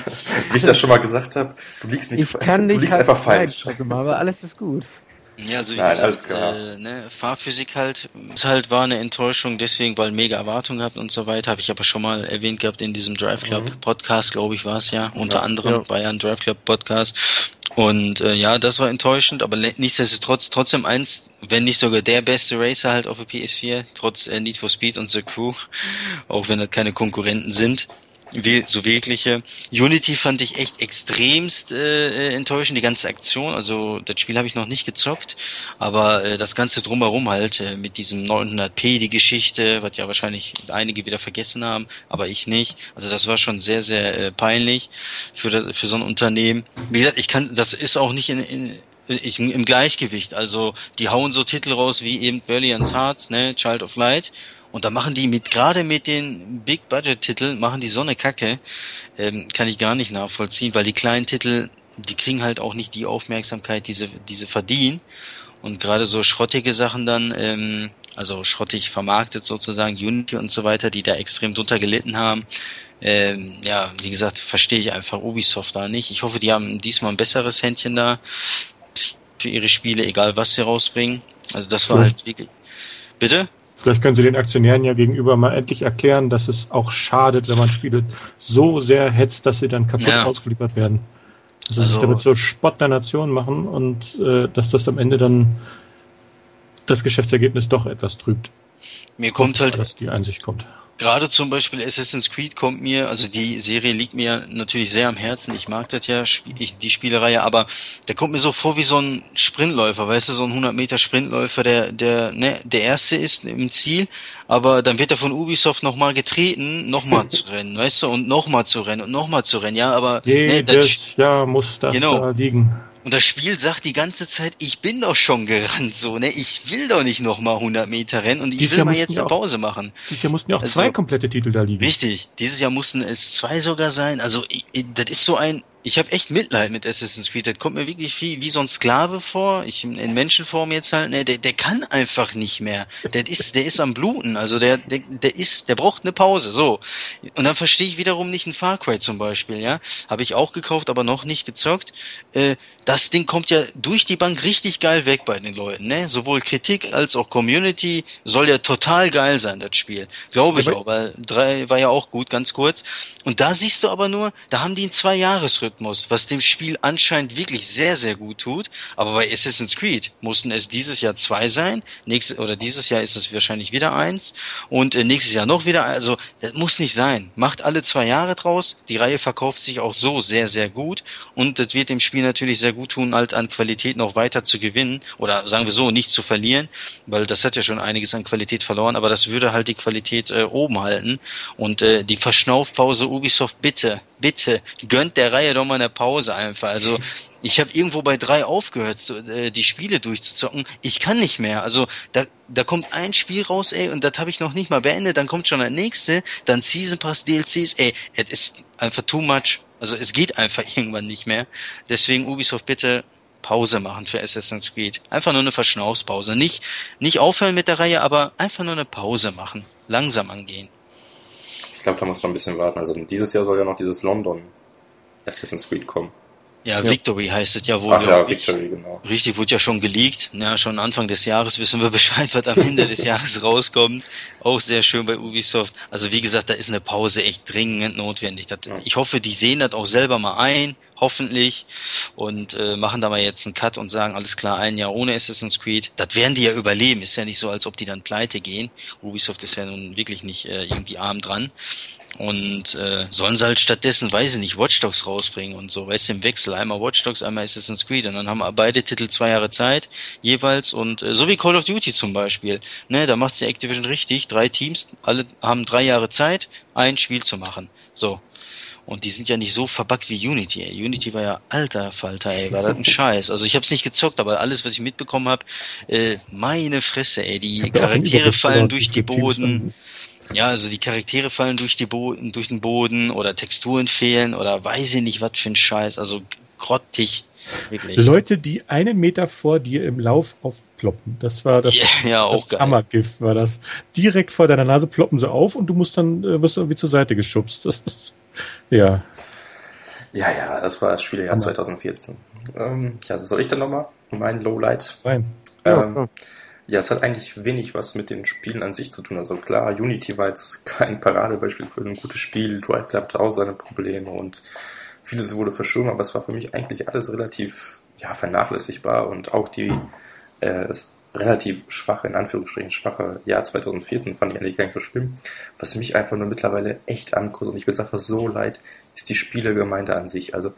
Wie ich das schon mal gesagt habe, du liegst nicht, ich kann du liegst halt einfach falsch. Also, aber alles ist gut. Ja, also wie Nein, gesagt, äh, ne, Fahrphysik halt, ist halt war eine Enttäuschung, deswegen, weil mega Erwartungen gehabt und so weiter, habe ich aber schon mal erwähnt gehabt in diesem Drive Club mhm. Podcast, glaube ich, war es ja, unter ja, anderem ja. ein Drive Club Podcast. Und äh, ja, das war enttäuschend, aber nichtsdestotrotz trotzdem eins, wenn nicht sogar der beste Racer halt auf der PS4, trotz äh, Need for Speed und The Crew, auch wenn das keine Konkurrenten sind so wirkliche. Unity fand ich echt extremst äh, enttäuschend, die ganze Aktion. Also das Spiel habe ich noch nicht gezockt, aber äh, das Ganze drumherum halt äh, mit diesem 900p, die Geschichte, was ja wahrscheinlich einige wieder vergessen haben, aber ich nicht. Also das war schon sehr, sehr äh, peinlich für, das, für so ein Unternehmen. Wie gesagt, ich kann, das ist auch nicht in, in ich, im Gleichgewicht. Also die hauen so Titel raus wie eben Valiant Hearts, ne, Child of Light und da machen die mit, gerade mit den Big Budget Titeln, machen die so eine Kacke, ähm, kann ich gar nicht nachvollziehen, weil die kleinen Titel, die kriegen halt auch nicht die Aufmerksamkeit, die sie, die sie verdienen. Und gerade so schrottige Sachen dann, ähm, also schrottig vermarktet sozusagen, Unity und so weiter, die da extrem drunter gelitten haben. Ähm, ja, wie gesagt, verstehe ich einfach Ubisoft da nicht. Ich hoffe, die haben diesmal ein besseres Händchen da für ihre Spiele, egal was sie rausbringen. Also das war halt wirklich. Bitte? Vielleicht können Sie den Aktionären ja gegenüber mal endlich erklären, dass es auch schadet, wenn man Spiele so sehr hetzt, dass sie dann kaputt ja. ausgeliefert werden. Dass sie also, sich damit so Spott der Nation machen und äh, dass das am Ende dann das Geschäftsergebnis doch etwas trübt. Mir kommt halt, dass die Einsicht kommt. Gerade zum Beispiel Assassin's Creed kommt mir, also die Serie liegt mir natürlich sehr am Herzen. Ich mag das ja, ich, die Spielereihe, aber der kommt mir so vor wie so ein Sprintläufer, weißt du, so ein 100 Meter Sprintläufer, der, der, ne, der erste ist im Ziel, aber dann wird er von Ubisoft nochmal getreten, nochmal <laughs> zu rennen, weißt du, und nochmal zu rennen und nochmal zu rennen, ja, aber, Jedes ne, Jahr muss das genau. da liegen. Und das Spiel sagt die ganze Zeit, ich bin doch schon gerannt, so, ne? Ich will doch nicht nochmal 100 Meter rennen und ich dieses will Jahr mal jetzt eine Pause machen. Dieses Jahr mussten ja auch also, zwei komplette Titel da liegen. Richtig. Dieses Jahr mussten es zwei sogar sein. Also, ich, das ist so ein, ich habe echt Mitleid mit Assassin's Creed. Das kommt mir wirklich wie, wie so ein Sklave vor. Ich in Menschenform jetzt halt. Ne, der, der kann einfach nicht mehr. Der ist, der ist am Bluten. Also der, der, der ist, der braucht eine Pause. So. Und dann verstehe ich wiederum nicht ein Far Cry zum Beispiel. Ja, habe ich auch gekauft, aber noch nicht gezockt. Äh, das Ding kommt ja durch die Bank richtig geil weg bei den Leuten. Ne, sowohl Kritik als auch Community soll ja total geil sein das Spiel. Glaube ich aber auch, weil drei war ja auch gut, ganz kurz. Und da siehst du aber nur, da haben die einen zwei Jahresrhythmus Rhythmus, was dem Spiel anscheinend wirklich sehr, sehr gut tut. Aber bei Assassin's Creed mussten es dieses Jahr zwei sein, nächstes, oder dieses Jahr ist es wahrscheinlich wieder eins und äh, nächstes Jahr noch wieder. Also, das muss nicht sein. Macht alle zwei Jahre draus. Die Reihe verkauft sich auch so sehr, sehr gut und das wird dem Spiel natürlich sehr gut tun, halt an Qualität noch weiter zu gewinnen oder sagen wir so, nicht zu verlieren, weil das hat ja schon einiges an Qualität verloren, aber das würde halt die Qualität äh, oben halten und äh, die Verschnaufpause Ubisoft bitte, bitte gönnt der Reihe doch mal eine Pause einfach. Also ich habe irgendwo bei drei aufgehört, so, äh, die Spiele durchzuzocken. Ich kann nicht mehr. Also da, da kommt ein Spiel raus, ey, und das habe ich noch nicht mal beendet. Dann kommt schon das nächste, dann Season Pass DLCs, ey, es ist einfach too much. Also es geht einfach <laughs> irgendwann nicht mehr. Deswegen Ubisoft bitte Pause machen für Assassin's Creed. Einfach nur eine Verschnaufspause. Nicht, nicht aufhören mit der Reihe, aber einfach nur eine Pause machen. Langsam angehen. Ich glaube, da muss noch ein bisschen warten. Also dieses Jahr soll ja noch dieses London Assassin's Creed kommen. Ja, ja, Victory heißt es ja wohl. Ach ja, Victory, genau. Richtig, wurde ja schon geleakt. Ja, schon Anfang des Jahres wissen wir <laughs> Bescheid, was am Ende des Jahres <laughs> rauskommt. Auch sehr schön bei Ubisoft. Also wie gesagt, da ist eine Pause echt dringend notwendig. Das, ja. Ich hoffe, die sehen das auch selber mal ein, hoffentlich, und äh, machen da mal jetzt einen Cut und sagen, alles klar, ein Jahr ohne Assassin's Creed. Das werden die ja überleben. Ist ja nicht so, als ob die dann pleite gehen. Ubisoft ist ja nun wirklich nicht äh, irgendwie arm dran. Und äh, sollen sie halt stattdessen, weiß ich nicht, Watch Dogs rausbringen und so, weißt du, im Wechsel. Einmal Watch Dogs, einmal Assassin's Creed. Und dann haben beide Titel zwei Jahre Zeit jeweils. Und äh, so wie Call of Duty zum Beispiel. Ne, da macht's die Activision richtig. Drei Teams, alle haben drei Jahre Zeit, ein Spiel zu machen. So. Und die sind ja nicht so verbuggt wie Unity, ey. Unity war ja alter Falter, ey, war das ein <laughs> Scheiß. Also ich hab's nicht gezockt, aber alles, was ich mitbekommen hab, äh, meine Fresse, ey. Die Charaktere fallen durch die Boden. Ja, also die Charaktere fallen durch, die Bo durch den Boden oder Texturen fehlen oder weiß ich nicht, was für ein Scheiß. Also grottig. Wirklich. Leute, die einen Meter vor dir im Lauf aufploppen. Das war das, ja, ja, das Hammergift, war das. Direkt vor deiner Nase ploppen sie auf und du musst dann, äh, wirst irgendwie zur Seite geschubst. Das ist, ja. Ja, ja, das war das Spieljahr 2014. Ähm, ja, soll ich dann nochmal? Mein Lowlight. Nein. Ähm, ja, ja, es hat eigentlich wenig was mit den Spielen an sich zu tun. Also klar, Unity war jetzt kein Paradebeispiel für ein gutes Spiel. Drive Club hatte auch seine Probleme und vieles wurde verschoben, aber es war für mich eigentlich alles relativ ja, vernachlässigbar und auch die äh, relativ schwache, in Anführungsstrichen schwache Jahr 2014 fand ich eigentlich gar nicht so schlimm. Was mich einfach nur mittlerweile echt ankostet und ich bin einfach so leid, ist die Spielegemeinde an sich. Also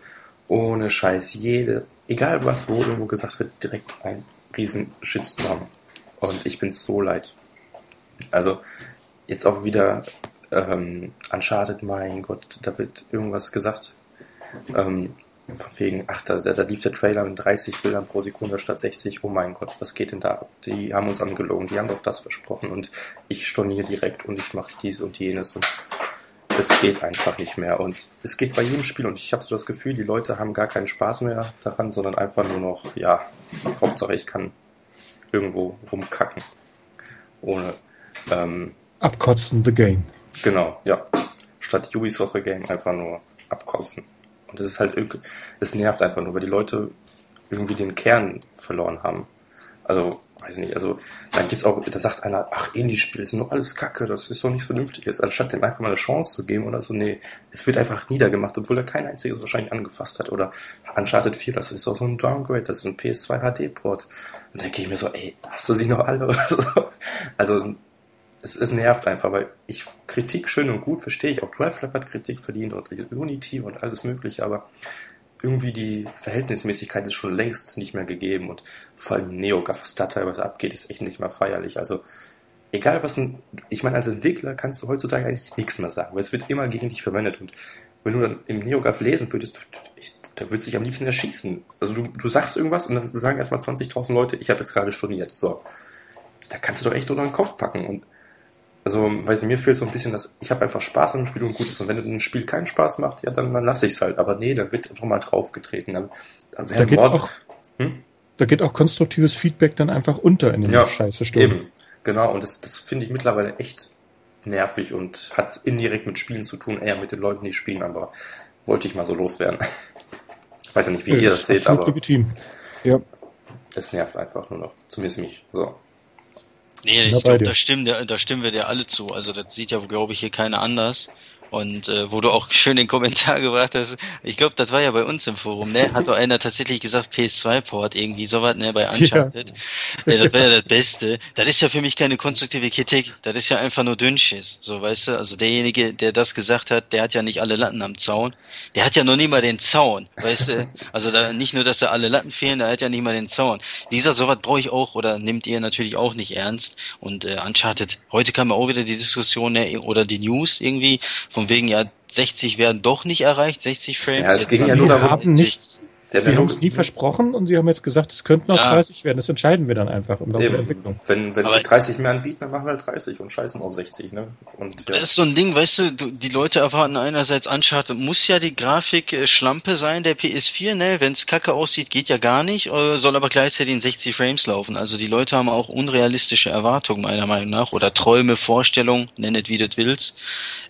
ohne Scheiß, jede, egal was wo irgendwo gesagt wird, direkt ein riesen Shitstorm. Und ich bin so leid. Also, jetzt auch wieder ähm, Uncharted, mein Gott, da wird irgendwas gesagt. Ähm, von wegen, ach, da, da, lief der Trailer mit 30 Bildern pro Sekunde statt 60. Oh mein Gott, was geht denn da Die haben uns angelogen, die haben doch das versprochen und ich storniere direkt und ich mache dies und jenes und es geht einfach nicht mehr. Und es geht bei jedem Spiel und ich habe so das Gefühl, die Leute haben gar keinen Spaß mehr daran, sondern einfach nur noch, ja, Hauptsache ich kann irgendwo rumkacken. Ohne. Ähm, abkotzen, the game. Genau, ja. Statt Ubisoft the game einfach nur abkotzen. Und es ist halt, es nervt einfach nur, weil die Leute irgendwie den Kern verloren haben. Also, weiß nicht, also dann gibt's auch, da sagt einer, ach, Indie-Spiel ist nur alles Kacke, das ist doch nichts Vernünftiges. Anstatt dem einfach mal eine Chance zu geben oder so, nee, es wird einfach niedergemacht, obwohl er kein einziges wahrscheinlich angefasst hat. Oder Uncharted 4, das ist doch so ein Downgrade, das ist ein PS2 HD-Port. Und da denke ich mir so, ey, hast du sie noch alle oder so? Also, es, es nervt einfach, weil ich Kritik schön und gut verstehe ich. Auch Drive Lab hat Kritik verdient und Unity und alles mögliche, aber irgendwie die Verhältnismäßigkeit ist schon längst nicht mehr gegeben und vor allem NeoGAF, was da teilweise abgeht, ist echt nicht mehr feierlich. Also egal was ein, ich meine, als Entwickler kannst du heutzutage eigentlich nichts mehr sagen, weil es wird immer gegen dich verwendet und wenn du dann im NeoGAF lesen würdest, da würdest du dich am liebsten erschießen. Also du, du sagst irgendwas und dann sagen erstmal 20.000 Leute, ich habe jetzt gerade storniert. So. Da kannst du doch echt unter den Kopf packen und also, weiß ich, mir fehlt so ein bisschen, dass ich habe einfach Spaß an dem Spiel und gut ist. Und wenn ein Spiel keinen Spaß macht, ja, dann, dann lasse ich es halt. Aber nee, da wird doch mal draufgetreten. Dann, dann da, geht auch, hm? da geht auch konstruktives Feedback dann einfach unter in den ja, scheiße Stunden. Eben, genau. Und das, das finde ich mittlerweile echt nervig und hat indirekt mit Spielen zu tun, eher mit den Leuten, die spielen. Aber wollte ich mal so loswerden. Ich <laughs> weiß ja nicht, wie ja, ihr das, das seht, aber legitim. Ja. es nervt einfach nur noch. Zumindest mich. So. Nee, ich glaube, da stimmen, da stimmen wir dir alle zu. Also das sieht ja, glaube ich, hier keiner anders. Und äh, wo du auch <laughs> schön den Kommentar gebracht hast, ich glaube, das war ja bei uns im Forum, ne? Hat doch einer tatsächlich gesagt, PS2-Port, irgendwie sowas, ne, bei Uncharted. Ja. Äh, das wäre ja das Beste. Das ist ja für mich keine konstruktive Kritik, das ist ja einfach nur Dünnschiss. So, weißt du? Also derjenige, der das gesagt hat, der hat ja nicht alle Latten am Zaun. Der hat ja noch nie mal den Zaun, weißt du? Also da nicht nur, dass da alle Latten fehlen, der hat ja nicht mal den Zaun. Wie gesagt, sowas brauche ich auch oder nimmt ihr natürlich auch nicht ernst. Und äh, Uncharted, heute kam ja auch wieder die Diskussion ne, oder die News irgendwie von wegen, ja, 60 werden doch nicht erreicht, 60 Frames. Ja, es ging ja nur darum, haben nichts Sie haben es nie versprochen und sie haben jetzt gesagt, es könnten noch ja. 30 werden. Das entscheiden wir dann einfach im Laufe der Entwicklung. Wenn, wenn sie 30 mehr anbieten, dann machen wir halt 30 und scheißen auf 60, ne? Und, ja. Das ist so ein Ding, weißt du, die Leute erwarten einerseits Uncharted, muss ja die Grafik äh, Schlampe sein, der PS4, ne? Wenn es kacke aussieht, geht ja gar nicht, äh, soll aber gleichzeitig in 60 Frames laufen. Also die Leute haben auch unrealistische Erwartungen, meiner Meinung nach, oder Träume, Vorstellungen, nennet wie du willst.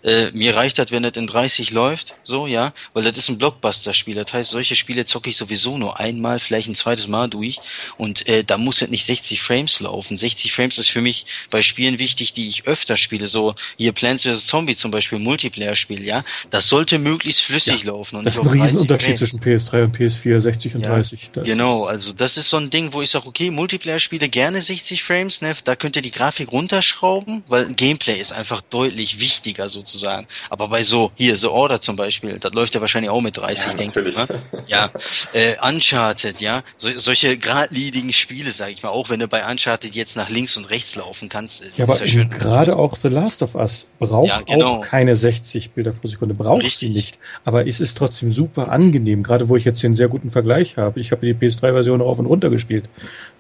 Äh, mir reicht das, wenn das in 30 läuft, so, ja, weil das ist ein Blockbuster-Spiel. Das heißt, solche Spiele zocke ich sowieso nur einmal, vielleicht ein zweites Mal durch und äh, da muss es nicht 60 Frames laufen. 60 Frames ist für mich bei Spielen wichtig, die ich öfter spiele, so hier Plants vs. Zombie zum Beispiel, Multiplayer-Spiel, ja, das sollte möglichst flüssig ja, laufen. Und das ist ein Riesenunterschied zwischen PS3 und PS4, 60 und ja, 30. Das genau, also das ist so ein Ding, wo ich sage, okay, Multiplayer-Spiele gerne 60 Frames, ne, da könnt ihr die Grafik runterschrauben, weil Gameplay ist einfach deutlich wichtiger sozusagen. Aber bei so, hier, The Order zum Beispiel, das läuft ja wahrscheinlich auch mit 30, ja, denke ich. Ne? Ja, <laughs> äh, Uncharted, ja, so, solche geradlinigen Spiele, sage ich mal, auch wenn du bei Uncharted jetzt nach links und rechts laufen kannst. Ja, aber ja gerade auch The Last of Us braucht ja, genau. auch keine 60 Bilder pro Sekunde, braucht Richtig. sie nicht. Aber es ist trotzdem super angenehm, gerade wo ich jetzt einen sehr guten Vergleich habe. Ich habe die PS3-Version rauf und runter gespielt.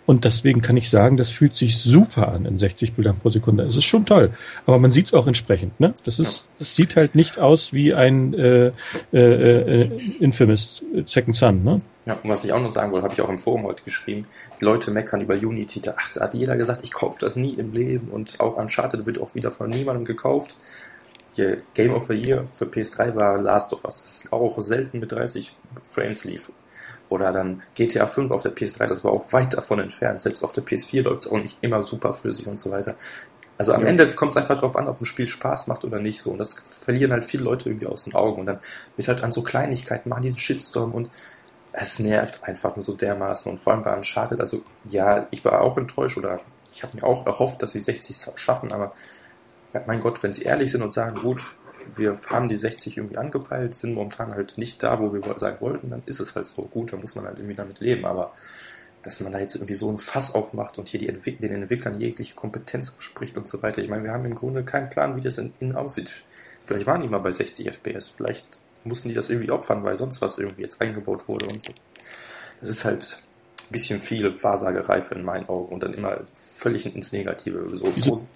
Und deswegen kann ich sagen, das fühlt sich super an in 60 Bildern pro Sekunde. Es ist schon toll. Aber man sieht es auch entsprechend. Ne? Das ist, das sieht halt nicht aus wie ein äh, äh, äh, Infamous Second Son. Ne? Ja, und was ich auch noch sagen wollte, habe ich auch im Forum heute geschrieben. Die Leute meckern über Unity. Da, ach, da hat jeder gesagt, ich kaufe das nie im Leben. Und auch Uncharted wird auch wieder von niemandem gekauft. Hier, Game of the Year für PS3 war Last of Us. Das auch selten mit 30 Frames lief. Oder dann GTA 5 auf der PS3, das war auch weit davon entfernt. Selbst auf der PS4 läuft es auch nicht immer super flüssig und so weiter. Also am ja. Ende kommt es einfach darauf an, ob ein Spiel Spaß macht oder nicht. So. Und das verlieren halt viele Leute irgendwie aus den Augen. Und dann wird halt an so Kleinigkeiten machen diesen Shitstorm und es nervt einfach nur so dermaßen. Und vor allem bei Uncharted, also ja, ich war auch enttäuscht oder ich habe mir auch erhofft, dass sie 60 schaffen, aber ja, mein Gott, wenn sie ehrlich sind und sagen, gut, wir haben die 60 irgendwie angepeilt, sind momentan halt nicht da, wo wir sein wollten, dann ist es halt so gut, dann muss man halt irgendwie damit leben. Aber dass man da jetzt irgendwie so ein Fass aufmacht und hier die Entwick den Entwicklern jegliche Kompetenz abspricht und so weiter. Ich meine, wir haben im Grunde keinen Plan, wie das innen aussieht. Vielleicht waren die mal bei 60 FPS, vielleicht mussten die das irgendwie opfern, weil sonst was irgendwie jetzt eingebaut wurde und so. Das ist halt ein bisschen viel Wahrsagerei für in meinen Augen und dann immer völlig ins Negative. So?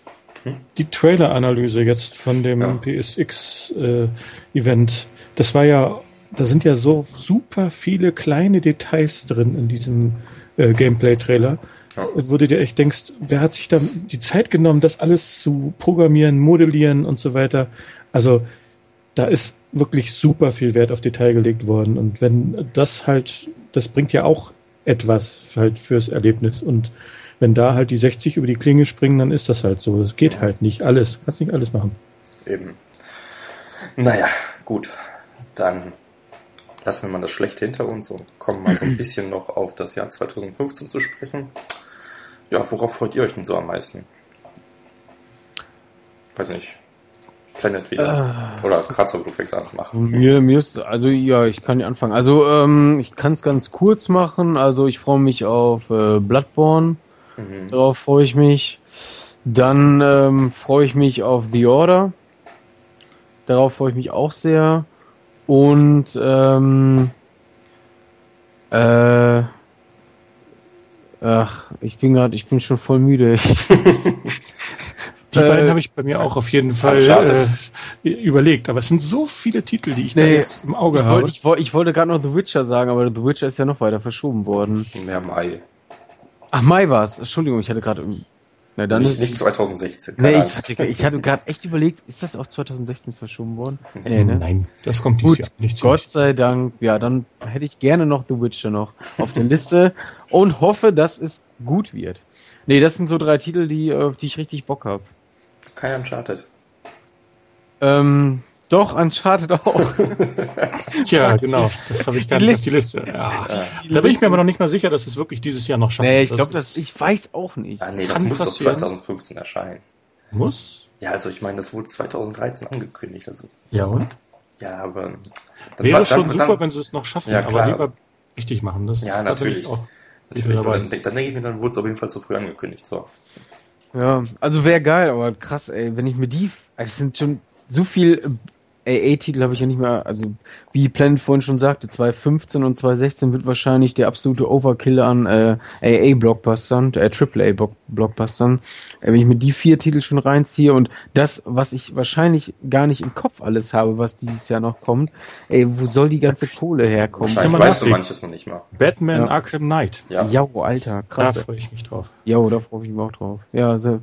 Die Trailer-Analyse jetzt von dem ja. PSX-Event, äh, das war ja, da sind ja so super viele kleine Details drin in diesem äh, Gameplay-Trailer. Ja. Wo du dir echt denkst, wer hat sich da die Zeit genommen, das alles zu programmieren, modellieren und so weiter. Also da ist wirklich super viel Wert auf Detail gelegt worden. Und wenn das halt, das bringt ja auch etwas halt fürs Erlebnis. Und wenn da halt die 60 über die Klinge springen, dann ist das halt so. Das geht halt nicht alles. Du kannst nicht alles machen. Eben. Naja, gut. Dann lassen wir mal das Schlechte hinter uns und kommen mal so ein <clears throat> bisschen noch auf das Jahr 2015 zu sprechen. Ja, worauf freut ihr euch denn so am meisten? Weiß nicht. Planet wieder. Äh, Oder Kratzer, du fängst an machen. Mir, mir ist, also ja, ich kann ja anfangen. Also ähm, ich kann es ganz kurz machen. Also ich freue mich auf äh, Bloodborne. Mhm. Darauf freue ich mich. Dann ähm, freue ich mich auf The Order. Darauf freue ich mich auch sehr. Und ähm, äh, ach, ich bin gerade, ich bin schon voll müde. <laughs> Die äh, beiden habe ich bei mir auch auf jeden Fall äh, überlegt, aber es sind so viele Titel, die ich nee, da jetzt im Auge ich habe. Wollt, ich, wollt, ich wollte gerade noch The Witcher sagen, aber The Witcher ist ja noch weiter verschoben worden. Ja, Mai. Ach, Mai war es. Entschuldigung, ich hatte gerade. Na, dann nicht, nicht 2016. Nee, ich hatte, ich hatte gerade echt überlegt, ist das auf 2016 verschoben worden? Nee, ne? Nein, das kommt dieses Jahr nicht Gott sei Dank. Ja, dann hätte ich gerne noch The Witcher noch auf der Liste und hoffe, dass es gut wird. Nee, das sind so drei Titel, die, auf die ich richtig Bock habe. Kein Uncharted. Ähm, Doch, Uncharted auch. <laughs> Tja, genau. Das habe ich gar nicht auf die Liste. Ja. Da bin ich mir aber noch nicht mal sicher, dass es wirklich dieses Jahr noch schafft. Nee, ich glaube, das, ich weiß auch nicht. Ah, nee, das muss doch 2015 erscheinen. Muss? Ja, also ich meine, das wurde 2013 angekündigt. Also. Ja, und? Ja, aber. Wäre war, schon dann, super, wenn sie es noch schaffen, ja, aber lieber richtig machen. Das ja, natürlich. Auch natürlich dann, dann denke ich mir, dann wurde es auf jeden Fall zu früh angekündigt. So. Ja, also wäre geil, aber krass, ey, wenn ich mir die. Also es sind schon so viel AA-Titel habe ich ja nicht mehr, also wie Planet vorhin schon sagte, 2015 und 2016 wird wahrscheinlich der absolute Overkill an äh, AA-Blockbustern, äh, AAA-Blockbustern. Wenn ich mir die vier Titel schon reinziehe und das, was ich wahrscheinlich gar nicht im Kopf alles habe, was dieses Jahr noch kommt, ey, wo soll die ganze Kohle herkommen? Wahrscheinlich weißt du manches noch nicht mal. Batman ja. Arkham Knight. Ja, ja Alter, krass. Da freue ich mich drauf. Ja, da freue ich mich auch drauf. Ja, sehr.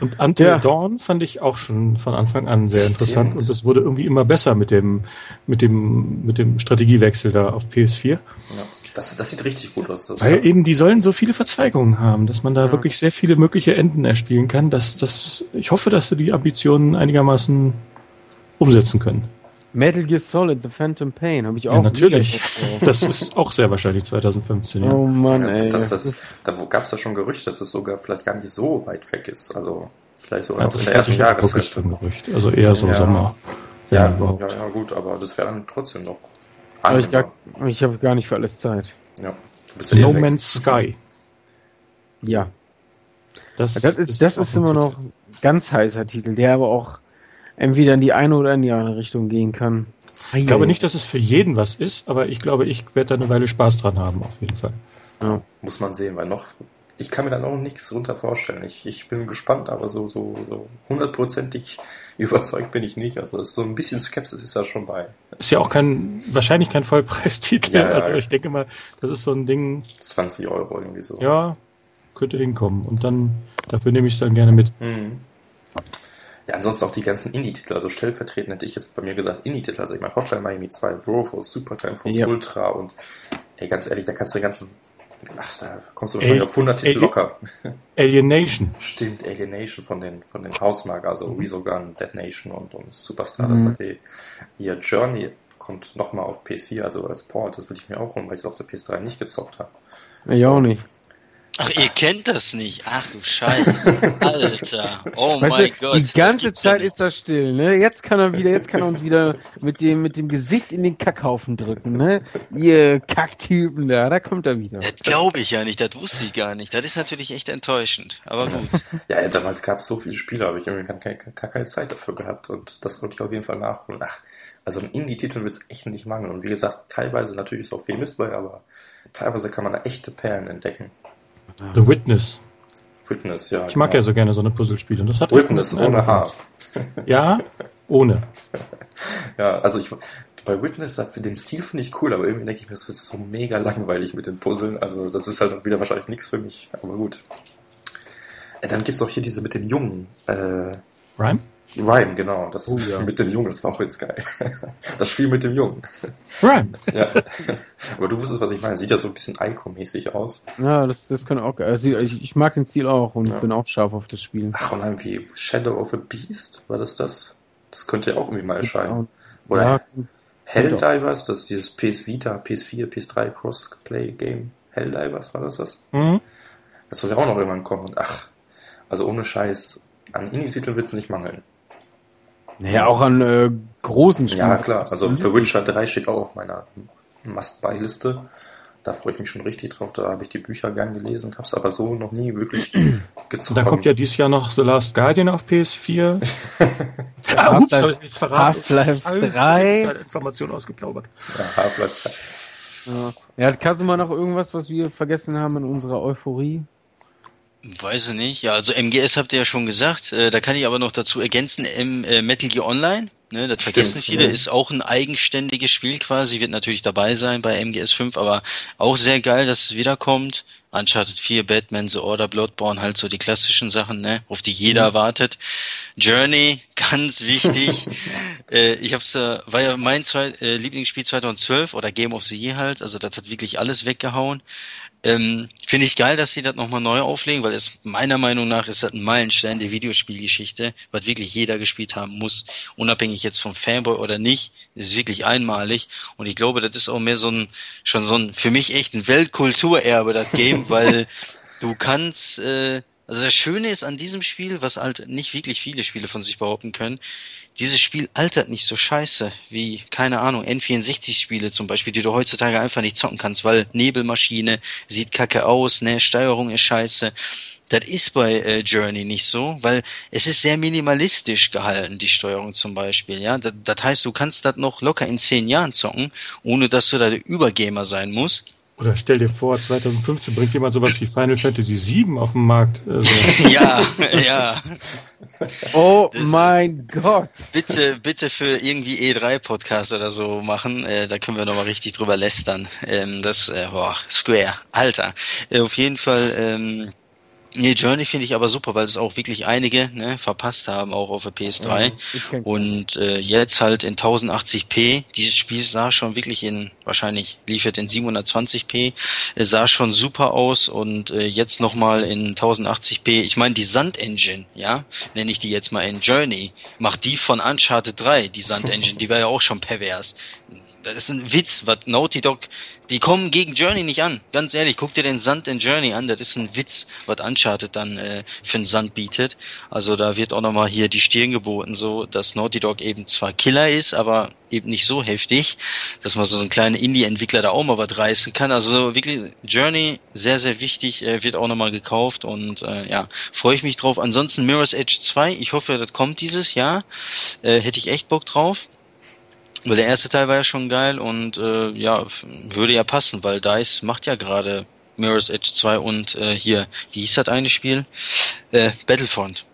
Und Until ja. Dawn fand ich auch schon von Anfang an sehr Stimmt. interessant und es wurde irgendwie immer besser mit dem, mit dem, mit dem Strategiewechsel da auf PS4. Ja. Das, das sieht richtig gut aus. Das Weil eben die sollen so viele Verzweigungen haben, dass man da ja. wirklich sehr viele mögliche Enden erspielen kann. Dass, dass, ich hoffe, dass sie die Ambitionen einigermaßen umsetzen können. Metal Gear Solid, The Phantom Pain, habe ich auch. Ja, natürlich. <laughs> Das ist auch sehr wahrscheinlich 2015, ja. Oh Mann, ey. Das, das, da gab es ja schon Gerüchte, dass es sogar vielleicht gar nicht so weit weg ist. Also vielleicht sogar ja, noch in der ersten Jahreshälfte. Gerücht. Also eher so ja. Sommer. Ja, ja, ja, gut, aber das wäre dann trotzdem noch. Aber ich, ich habe gar nicht für alles Zeit. Ja. No Man's Sky. Ja. Das, das ist, das ist immer noch ein ganz heißer Titel, der aber auch entweder in die eine oder in die andere Richtung gehen kann. Ich glaube nicht, dass es für jeden was ist, aber ich glaube, ich werde da eine Weile Spaß dran haben, auf jeden Fall. Ja. Muss man sehen, weil noch, ich kann mir da noch nichts drunter vorstellen. Ich, ich bin gespannt, aber so, so, so hundertprozentig <laughs> überzeugt bin ich nicht. Also ist so ein bisschen Skepsis ist da schon bei. Ist ja auch kein, wahrscheinlich kein Vollpreistitel. Ja, also ich denke mal, das ist so ein Ding. 20 Euro irgendwie so. Ja, könnte hinkommen. Und dann, dafür nehme ich es dann gerne mit. Mhm. Ja, ansonsten auch die ganzen Indie-Titel. Also stellvertretend hätte ich jetzt bei mir gesagt Indie-Titel. Also ich meine Hotline Miami 2, Broforce, Super Time Force ja. Ultra und ey, ganz ehrlich, da kannst du den ganzen Ach, da kommst du wahrscheinlich auf 100 Titel locker. Alienation. Stimmt, Alienation von den, von den Hausmarken, also mhm. Resogun, Dead Nation und, und Superstar, mhm. das hat die, ihr Journey kommt nochmal auf PS4, also als Port, das würde ich mir auch holen, weil ich es auf der PS3 nicht gezockt habe. Ich auch nicht. Ach, ihr kennt das nicht. Ach du Scheiße. <laughs> Alter. Oh weißt mein du, Gott. Die ganze Zeit ist er still, ne? Jetzt kann er wieder, jetzt kann er uns wieder mit dem, mit dem Gesicht in den Kackhaufen drücken, ne? Ihr Kacktypen da, da kommt er wieder. Das glaube ich ja nicht, das wusste ich gar nicht. Das ist natürlich echt enttäuschend, aber gut. <laughs> ja, damals gab es so viele Spiele, aber ich irgendwie gar keine, keine Zeit dafür gehabt und das wollte ich auf jeden Fall nachholen. Ach, also ein Indie-Titel wird es echt nicht mangeln und wie gesagt, teilweise natürlich ist auch viel Mist bei, aber teilweise kann man da echte Perlen entdecken. The Witness. Witness, ja. Ich mag genau. ja so gerne so eine Puzzlespiele. Das hat Witness ohne H. Ja, ohne. <laughs> ja, also ich bei Witness, für den Stil finde ich cool, aber irgendwie denke ich mir, das ist so mega langweilig mit den Puzzeln. Also das ist halt wieder wahrscheinlich nichts für mich, aber gut. Äh, dann gibt es auch hier diese mit dem Jungen. Äh, Rhyme? Ryan, genau. Das oh, ja. <laughs> mit dem Jungen, das war auch jetzt geil. <laughs> Das Spiel mit dem Jungen. <laughs> Ryan. Ja. Aber du wusstest, was ich meine. Sieht ja so ein bisschen Einkommäßig aus. Ja, das, das kann auch geil. Ich, ich mag den Stil auch und ja. bin auch scharf auf das Spiel. Ach, und irgendwie Shadow of a Beast, war das das? Das könnte ja auch irgendwie mal erscheinen. Oder ja, Helldivers, das ist dieses PS Vita, PS4, PS3 Crossplay-Game. Helldivers, war das das? Mhm. Das soll ja auch noch irgendwann kommen. Ach, also ohne Scheiß, an Indie-Titeln wird es nicht mangeln. Naja, auch an äh, großen Spielen. Ja, klar. Also für Witcher 3 steht auch auf meiner Must-Buy-Liste. Da freue ich mich schon richtig drauf. Da habe ich die Bücher gern gelesen, habe es aber so noch nie wirklich <clears throat> gezockt. Da kommt ja dieses Jahr noch The Last Guardian auf PS4. <laughs> ah, ups, habe ich jetzt verraten. Half-Life 3. Information ausgeplaubert. Ja, Half-Life 3. Ja. ja, Kasuma noch irgendwas, was wir vergessen haben in unserer Euphorie? Weiß ich nicht. Ja, also MGS habt ihr ja schon gesagt. Äh, da kann ich aber noch dazu ergänzen, M äh, Metal Gear Online. Ne, das Stimmt, vergessen viele, ja. ist auch ein eigenständiges Spiel quasi, wird natürlich dabei sein bei MGS 5, aber auch sehr geil, dass es wiederkommt. Uncharted 4, Batman, The Order, Bloodborne, halt so die klassischen Sachen, ne, auf die jeder mhm. wartet. Journey, <laughs> ganz wichtig. <laughs> äh, ich hab's, äh, war ja mein zwei, äh, Lieblingsspiel 2012 oder Game of the Year halt, also das hat wirklich alles weggehauen. Ähm, Finde ich geil, dass sie das nochmal neu auflegen, weil es meiner Meinung nach ist das ein Meilenstein der Videospielgeschichte, was wirklich jeder gespielt haben muss, unabhängig jetzt vom Fanboy oder nicht, ist wirklich einmalig. Und ich glaube, das ist auch mehr so ein, schon so ein, für mich echt ein Weltkulturerbe, das Game, <laughs> weil du kannst, äh, also das Schöne ist an diesem Spiel, was halt nicht wirklich viele Spiele von sich behaupten können, dieses Spiel altert nicht so scheiße wie, keine Ahnung, N64-Spiele zum Beispiel, die du heutzutage einfach nicht zocken kannst, weil Nebelmaschine sieht kacke aus, ne, Steuerung ist scheiße. Das ist bei äh, Journey nicht so, weil es ist sehr minimalistisch gehalten, die Steuerung zum Beispiel. Ja, das, das heißt, du kannst das noch locker in zehn Jahren zocken, ohne dass du da der Übergamer sein musst. Oder stell dir vor, 2015 bringt jemand sowas wie Final Fantasy VII auf den Markt. Also. <laughs> ja, ja. Oh das, mein Gott. Bitte, bitte für irgendwie E3-Podcast oder so machen. Äh, da können wir nochmal richtig drüber lästern. Ähm, das, äh, boah, Square. Alter. Äh, auf jeden Fall, ähm, Nee, Journey finde ich aber super, weil es auch wirklich einige ne, verpasst haben, auch auf der PS3. Ja, und äh, jetzt halt in 1080p. Dieses Spiel sah schon wirklich in, wahrscheinlich liefert in 720p, es sah schon super aus und äh, jetzt nochmal in 1080p. Ich meine, die Sand-Engine, ja, nenne ich die jetzt mal in Journey, macht die von Uncharted 3, die Sand-Engine, die war ja auch schon pervers das ist ein Witz, was Naughty Dog, die kommen gegen Journey nicht an. Ganz ehrlich, guck dir den Sand in Journey an, das ist ein Witz, was Uncharted dann äh, für einen Sand bietet. Also da wird auch nochmal hier die Stirn geboten, so dass Naughty Dog eben zwar Killer ist, aber eben nicht so heftig, dass man so ein kleiner Indie-Entwickler da auch mal was reißen kann. Also wirklich Journey sehr, sehr wichtig, äh, wird auch nochmal gekauft und äh, ja, freue ich mich drauf. Ansonsten Mirror's Edge 2, ich hoffe, das kommt dieses Jahr. Äh, hätte ich echt Bock drauf. Weil der erste Teil war ja schon geil und äh, ja, würde ja passen, weil DICE macht ja gerade Mirror's Edge 2 und äh, hier, wie hieß das eine Spiel? Äh, Battlefront.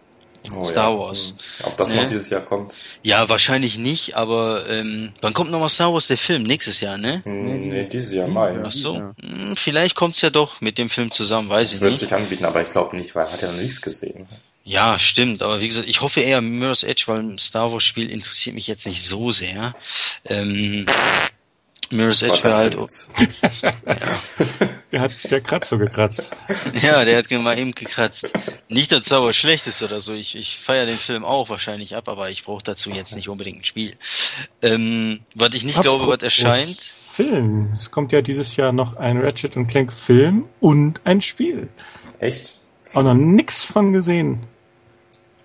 Oh, Star ja. Wars. Hm. Ob das ne? noch dieses Jahr kommt? Ja, wahrscheinlich nicht, aber ähm, wann kommt nochmal Star Wars der Film? Nächstes Jahr, ne? Hm, nee, dieses Jahr Mai. Ach so. Ja. Hm, vielleicht kommt's ja doch mit dem Film zusammen, weiß das ich nicht. Das wird sich anbieten, aber ich glaube nicht, weil er hat ja noch nichts gesehen. Ja, stimmt, aber wie gesagt, ich hoffe eher Mirror's Edge, weil ein Star Wars Spiel interessiert mich jetzt nicht so sehr. Ähm, Mirror's Edge wäre halt. <laughs> <laughs> ja. Der hat der Kratzer gekratzt. Ja, der hat mal eben gekratzt. Nicht, dass Star Wars schlecht ist oder so. Ich, ich feiere den Film auch wahrscheinlich ab, aber ich brauche dazu jetzt nicht unbedingt ein Spiel. Ähm, was ich nicht Apropos glaube, was erscheint. Film. Es kommt ja dieses Jahr noch ein Ratchet und Clank Film und ein Spiel. Echt? Auch noch nix von gesehen.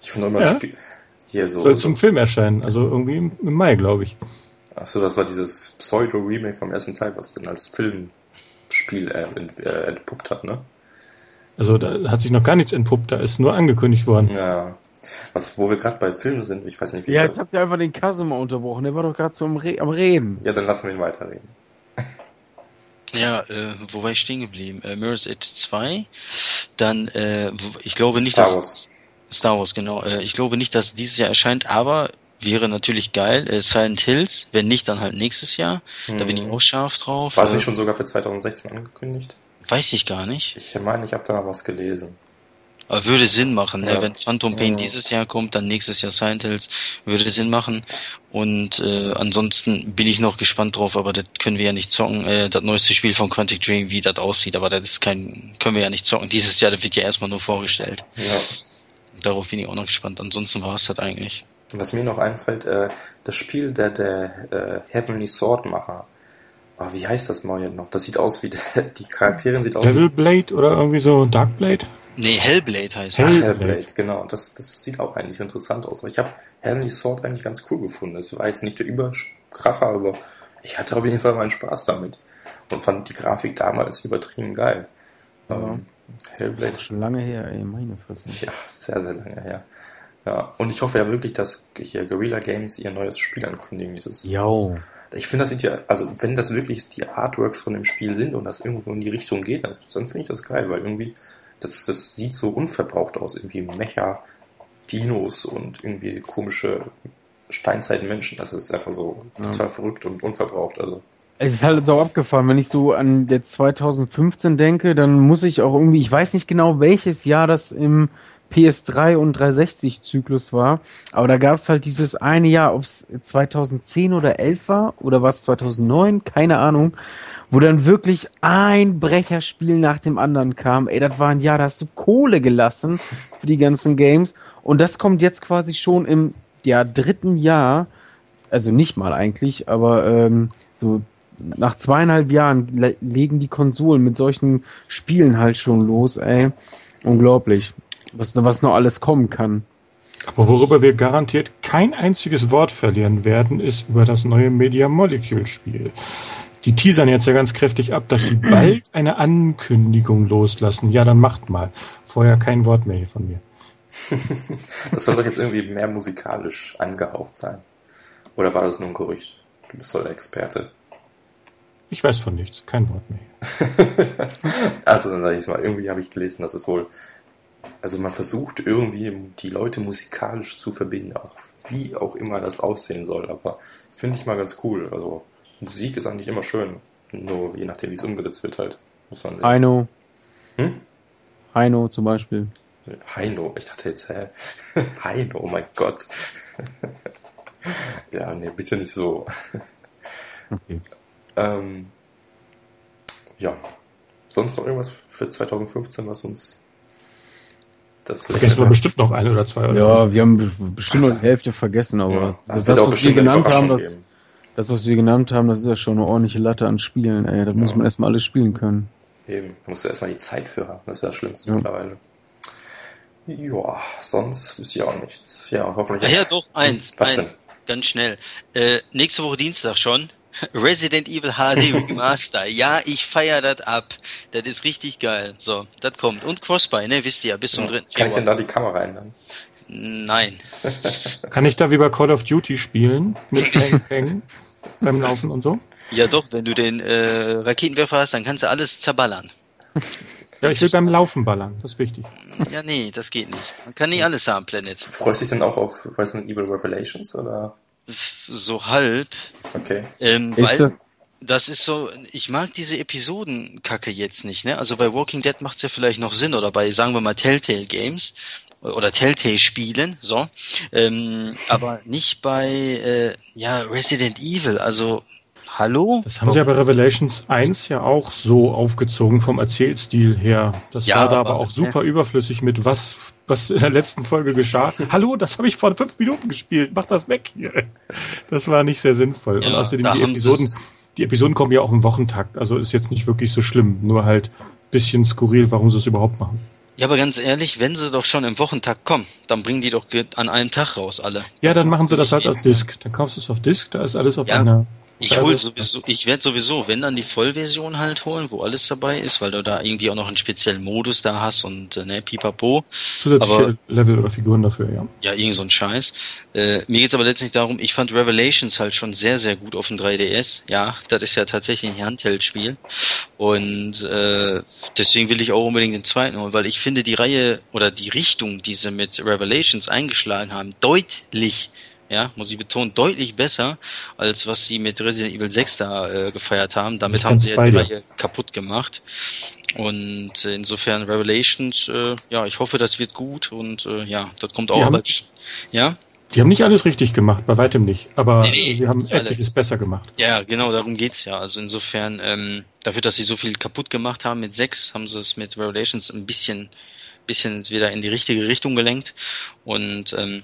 Ich finde immer ja? Spiel. Hier so. Soll zum Film erscheinen, also irgendwie im, im Mai, glaube ich. Achso, das war dieses Pseudo-Remake vom ersten Teil, was dann als Filmspiel äh, äh, entpuppt hat, ne? Also da hat sich noch gar nichts entpuppt, da ist nur angekündigt worden. Ja. Was, wo wir gerade bei Filmen sind, ich weiß nicht, wie Ja, jetzt habt ihr einfach den Kasse mal unterbrochen, der war doch gerade so am, Re am Reden. Ja, dann lassen wir ihn weiterreden. Ja, äh, wo war ich stehen geblieben? Äh, Mirror's Edge 2, dann, äh, ich glaube nicht, Star Wars. Star Wars, genau. Äh, ich glaube nicht, dass dieses Jahr erscheint, aber wäre natürlich geil. Äh, Silent Hills, wenn nicht, dann halt nächstes Jahr. Hm. Da bin ich mhm. auch scharf drauf. War es nicht äh, schon sogar für 2016 angekündigt? Weiß ich gar nicht. Ich meine, ich habe da noch was gelesen. Aber würde Sinn machen, ne? wenn Phantom Pain ja. dieses Jahr kommt, dann nächstes Jahr Silent Hills, würde Sinn machen. Und äh, ansonsten bin ich noch gespannt drauf, aber das können wir ja nicht zocken. Äh, das neueste Spiel von Quantic Dream, wie das aussieht, aber das ist kein, können wir ja nicht zocken. Dieses Jahr, das wird ja erstmal nur vorgestellt. Ja. Darauf bin ich auch noch gespannt. Ansonsten war es das eigentlich. Was mir noch einfällt, äh, das Spiel der, der äh, Heavenly Sword Macher. Oh, wie heißt das neue noch? Das sieht aus wie <laughs> die Charaktere sieht aus Devil Blade oder irgendwie so Dark Blade? Nee, Hellblade heißt es. Hellblade, Hellblade, genau. Das, das sieht auch eigentlich interessant aus. Aber ich habe Heavenly Sword eigentlich ganz cool gefunden. Es war jetzt nicht der Überkracher, aber ich hatte auf jeden Fall meinen Spaß damit. Und fand die Grafik damals übertrieben geil. Ja. Ähm, Hellblade. Das ist schon lange her, ey, meine Fresse. Ja, sehr, sehr lange her. Ja, und ich hoffe ja wirklich, dass hier Guerrilla Games ihr neues Spiel ankündigen. Dieses. Jo. Ich finde, das sind ja, also wenn das wirklich die Artworks von dem Spiel sind und das irgendwo in die Richtung geht, dann, dann finde ich das geil, weil irgendwie das, das sieht so unverbraucht aus. Irgendwie Mecha, Dinos und irgendwie komische Steinzeitmenschen. Das ist einfach so ja. total verrückt und unverbraucht. Also. Es ist halt so abgefahren. Wenn ich so an jetzt 2015 denke, dann muss ich auch irgendwie, ich weiß nicht genau, welches Jahr das im PS3 und 360-Zyklus war. Aber da gab es halt dieses eine Jahr, ob es 2010 oder 11 war oder was 2009, keine Ahnung, wo dann wirklich ein Brecherspiel nach dem anderen kam. Ey, das war ein Jahr, da hast du Kohle gelassen für die ganzen Games. Und das kommt jetzt quasi schon im ja, dritten Jahr, also nicht mal eigentlich, aber ähm, so nach zweieinhalb Jahren le legen die Konsolen mit solchen Spielen halt schon los, ey. Unglaublich. Was, was noch alles kommen kann. Aber worüber wir garantiert kein einziges Wort verlieren werden, ist über das neue Media Molecule Spiel. Die teasern jetzt ja ganz kräftig ab, dass sie bald eine Ankündigung loslassen. Ja, dann macht mal. Vorher kein Wort mehr hier von mir. <laughs> das soll doch jetzt irgendwie mehr musikalisch angehaucht sein. Oder war das nur ein Gerücht? Du bist doch der Experte. Ich weiß von nichts, kein Wort mehr. <laughs> also dann sage ich es mal, irgendwie habe ich gelesen, dass es wohl, also man versucht irgendwie die Leute musikalisch zu verbinden, auch wie auch immer das aussehen soll, aber finde ich mal ganz cool. Also Musik ist eigentlich immer schön, nur je nachdem, wie es umgesetzt wird halt, muss man sehen. Heino. Hm? Heino zum Beispiel. Heino, ich dachte jetzt, hä? <laughs> Heino, oh mein Gott. <laughs> ja, nee, bitte nicht so. okay. Ähm, ja. Sonst noch irgendwas für 2015, was uns das Vergessen wir bestimmt noch ein oder zwei oder Ja, fünf. wir haben bestimmt noch die Hälfte vergessen, aber ja, das, das was wir genannt haben, das, das, was wir genannt haben, das ist ja schon eine ordentliche Latte an Spielen, ey. Da ja. muss man erstmal alles spielen können. Eben, da musst du erstmal die Zeit für haben. Das ist ja das Schlimmste ja. mittlerweile. Ja, sonst wüsste ich auch nichts. Ja, hoffentlich. Ja, ja doch, eins. Was eins, denn? Ganz schnell. Äh, nächste Woche Dienstag schon. Resident Evil HD <laughs> Remaster. ja, ich feier das ab. Das ist richtig geil. So, das kommt. Und Crossbuy, ne, wisst ihr, bis zum ja, dritten. Kann ich denn da die Kamera ändern? Nein. <laughs> Kann ich da wie bei Call of Duty spielen? Mit <laughs> Hängen beim Laufen und so? Ja doch, wenn du den äh, Raketenwerfer hast, dann kannst du alles zerballern. Ja, ich will beim Laufen ballern, das ist wichtig. Ja, nee, das geht nicht. Man kann nicht alles haben, Planet. Freust du dich denn auch auf Resident Evil Revelations, oder? So halb. Okay. Ähm, weil das ist so, ich mag diese Episodenkacke jetzt nicht, ne? Also bei Walking Dead macht's ja vielleicht noch Sinn oder bei, sagen wir mal, Telltale Games oder Telltale Spielen, so. Ähm, aber nicht bei äh, ja Resident Evil. Also Hallo? Das haben sie ja bei Revelations 1 ja auch so aufgezogen vom Erzählstil her. Das ja, war da aber, aber auch super ja. überflüssig mit was, was in der letzten Folge geschah. <laughs> Hallo, das habe ich vor fünf Minuten gespielt. Mach das weg hier. Das war nicht sehr sinnvoll. Ja, Und außerdem die Episoden, die Episoden kommen ja auch im Wochentakt. Also ist jetzt nicht wirklich so schlimm. Nur halt bisschen skurril, warum sie es überhaupt machen. Ja, aber ganz ehrlich, wenn sie doch schon im Wochentakt kommen, dann bringen die doch an einem Tag raus alle. Ja, dann machen sie das halt auf Disk. Dann kaufst du es auf Disk, da ist alles auf einer ich hol sowieso, ich werde sowieso, wenn dann die Vollversion halt holen, wo alles dabei ist, weil du da irgendwie auch noch einen speziellen Modus da hast und äh, ne, pipapo. Zusätzliche aber, Level oder Figuren dafür, ja. Ja, irgend so ein Scheiß. Äh, mir geht's aber letztlich darum, ich fand Revelations halt schon sehr, sehr gut auf dem 3DS. Ja, das ist ja tatsächlich ein Handheld-Spiel. Und äh, deswegen will ich auch unbedingt den zweiten holen, weil ich finde die Reihe oder die Richtung, die sie mit Revelations eingeschlagen haben, deutlich ja, muss ich betonen, deutlich besser, als was sie mit Resident Evil 6 da äh, gefeiert haben. Damit haben sie ja die Reihe kaputt gemacht. Und äh, insofern Revelations, äh, ja, ich hoffe, das wird gut und äh, ja, das kommt auch. Die haben, aber ich, ja. Die haben nicht alles richtig gemacht, bei weitem nicht. Aber nee, nee, sie haben etliches besser gemacht. Ja, genau, darum geht's ja. Also insofern, ähm, dafür, dass sie so viel kaputt gemacht haben mit 6, haben sie es mit Revelations ein bisschen, bisschen wieder in die richtige Richtung gelenkt. Und ähm,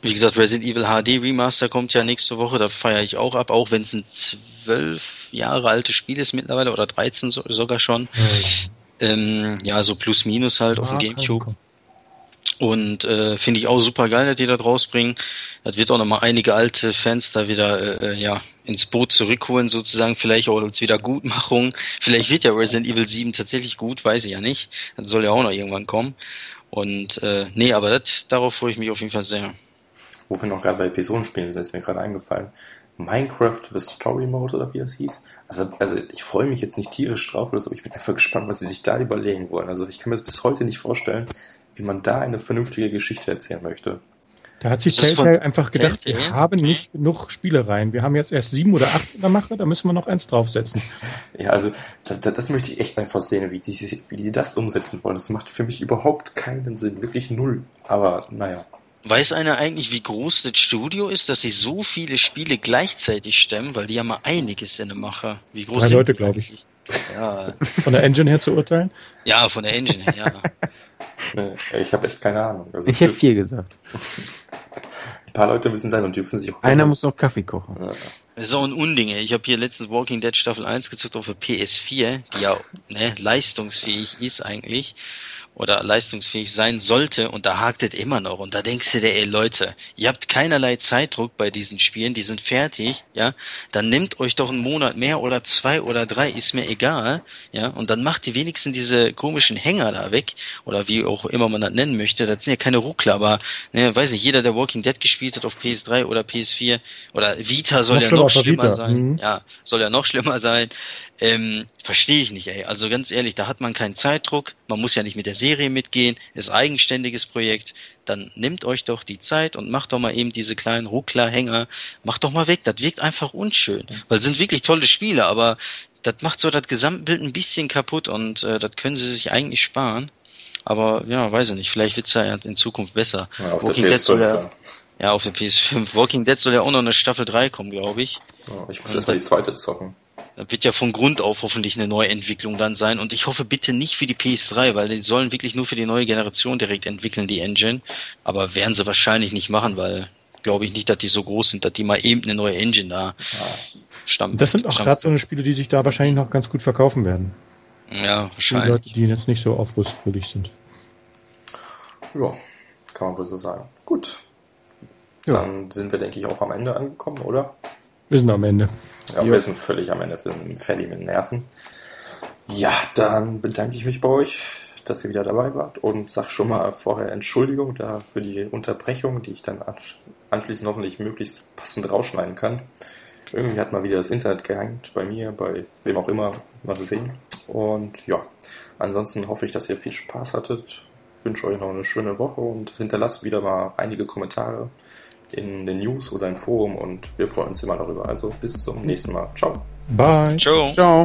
wie gesagt, Resident Evil HD Remaster kommt ja nächste Woche, da feiere ich auch ab, auch wenn es ein zwölf Jahre altes Spiel ist mittlerweile oder 13 so, sogar schon. Mhm. Ähm, ja, so plus minus halt auf dem Gamecube. Und äh, finde ich auch super geil, dass die da rausbringen. Das wird auch nochmal einige alte Fans da wieder äh, ja ins Boot zurückholen, sozusagen, vielleicht auch als Wiedergutmachung. Vielleicht wird ja Resident Evil 7 tatsächlich gut, weiß ich ja nicht. Das soll ja auch noch irgendwann kommen. Und äh, nee, aber das, darauf freue ich mich auf jeden Fall sehr wo wir noch gerade bei Episodenspielen sind, ist mir gerade eingefallen. Minecraft The Story Mode oder wie das hieß. Also, also ich freue mich jetzt nicht tierisch drauf oder so, ich bin einfach gespannt, was sie sich da überlegen wollen. Also ich kann mir das bis heute nicht vorstellen, wie man da eine vernünftige Geschichte erzählen möchte. Da hat sich Telltale einfach gedacht, Telltale? wir haben nicht genug Spielereien. Wir haben jetzt erst sieben oder acht in der Mache, da müssen wir noch eins draufsetzen. <laughs> Ja, also das, das möchte ich echt einfach sehen, wie die, wie die das umsetzen wollen. Das macht für mich überhaupt keinen Sinn, wirklich null. Aber naja. Weiß einer eigentlich, wie groß das Studio ist, dass sie so viele Spiele gleichzeitig stemmen? Weil die haben mal einiges in der Mache. Wie groß Drei Leute, glaube ich. Ja. <laughs> Von der Engine her zu urteilen? Ja, von der Engine her, ja. nee, ich habe echt keine Ahnung. Also ich hätte vier gesagt. <laughs> Ein paar Leute müssen sein und dürfen sich auch. Einer muss noch Kaffee kochen. Ja. Das ist auch ein Unding, ey. Ich habe hier letztens Walking Dead Staffel 1 gezückt auf der PS4, die ja ne, leistungsfähig ist eigentlich oder leistungsfähig sein sollte und da hakt es immer noch. Und da denkst du dir, ey Leute, ihr habt keinerlei Zeitdruck bei diesen Spielen, die sind fertig, ja, dann nehmt euch doch einen Monat mehr oder zwei oder drei, ist mir egal, ja, und dann macht die wenigsten diese komischen Hänger da weg oder wie auch immer man das nennen möchte, das sind ja keine Ruckler, aber, ne, weiß nicht, jeder, der Walking Dead gespielt hat auf PS3 oder PS4 oder Vita soll noch ja noch schlimmer sein, mhm. ja, soll ja noch schlimmer sein, ähm, Verstehe ich nicht, ey. Also ganz ehrlich, da hat man keinen Zeitdruck, man muss ja nicht mit der Serie mitgehen, ist eigenständiges Projekt, dann nimmt euch doch die Zeit und macht doch mal eben diese kleinen Ruckler-Hänger, macht doch mal weg, das wirkt einfach unschön, weil sind wirklich tolle Spiele, aber das macht so das Gesamtbild ein bisschen kaputt und äh, das können sie sich eigentlich sparen. Aber ja, weiß ich nicht, vielleicht wird's ja in Zukunft besser. Ja, auf Walking der PS5, soll ja, ja, auf der PS5. Walking Dead soll ja auch noch eine Staffel 3 kommen, glaube ich. Ja, ich muss erstmal die zweite zocken wird ja von Grund auf hoffentlich eine Neuentwicklung dann sein. Und ich hoffe bitte nicht für die PS3, weil die sollen wirklich nur für die neue Generation direkt entwickeln, die Engine. Aber werden sie wahrscheinlich nicht machen, weil glaube ich nicht, dass die so groß sind, dass die mal eben eine neue Engine da stammen. Das sind auch gerade so eine Spiele, die sich da wahrscheinlich noch ganz gut verkaufen werden. Ja, wahrscheinlich. Die Leute, die jetzt nicht so aufrüstwürdig sind. Ja, kann man wohl so sagen. Gut. Ja. Dann sind wir, denke ich, auch am Ende angekommen, oder? Wir sind am Ende. Ja, jo. wir sind völlig am Ende. Wir sind fertig mit Nerven. Ja, dann bedanke ich mich bei euch, dass ihr wieder dabei wart und sag schon mal vorher Entschuldigung da für die Unterbrechung, die ich dann anschließend hoffentlich möglichst passend rausschneiden kann. Irgendwie hat mal wieder das Internet gehängt, bei mir, bei wem auch immer, mal sehen. Und ja, ansonsten hoffe ich, dass ihr viel Spaß hattet. Ich wünsche euch noch eine schöne Woche und hinterlasst wieder mal einige Kommentare in den News oder im Forum und wir freuen uns immer darüber. Also bis zum nächsten Mal. Ciao. Bye. Ciao. Ciao.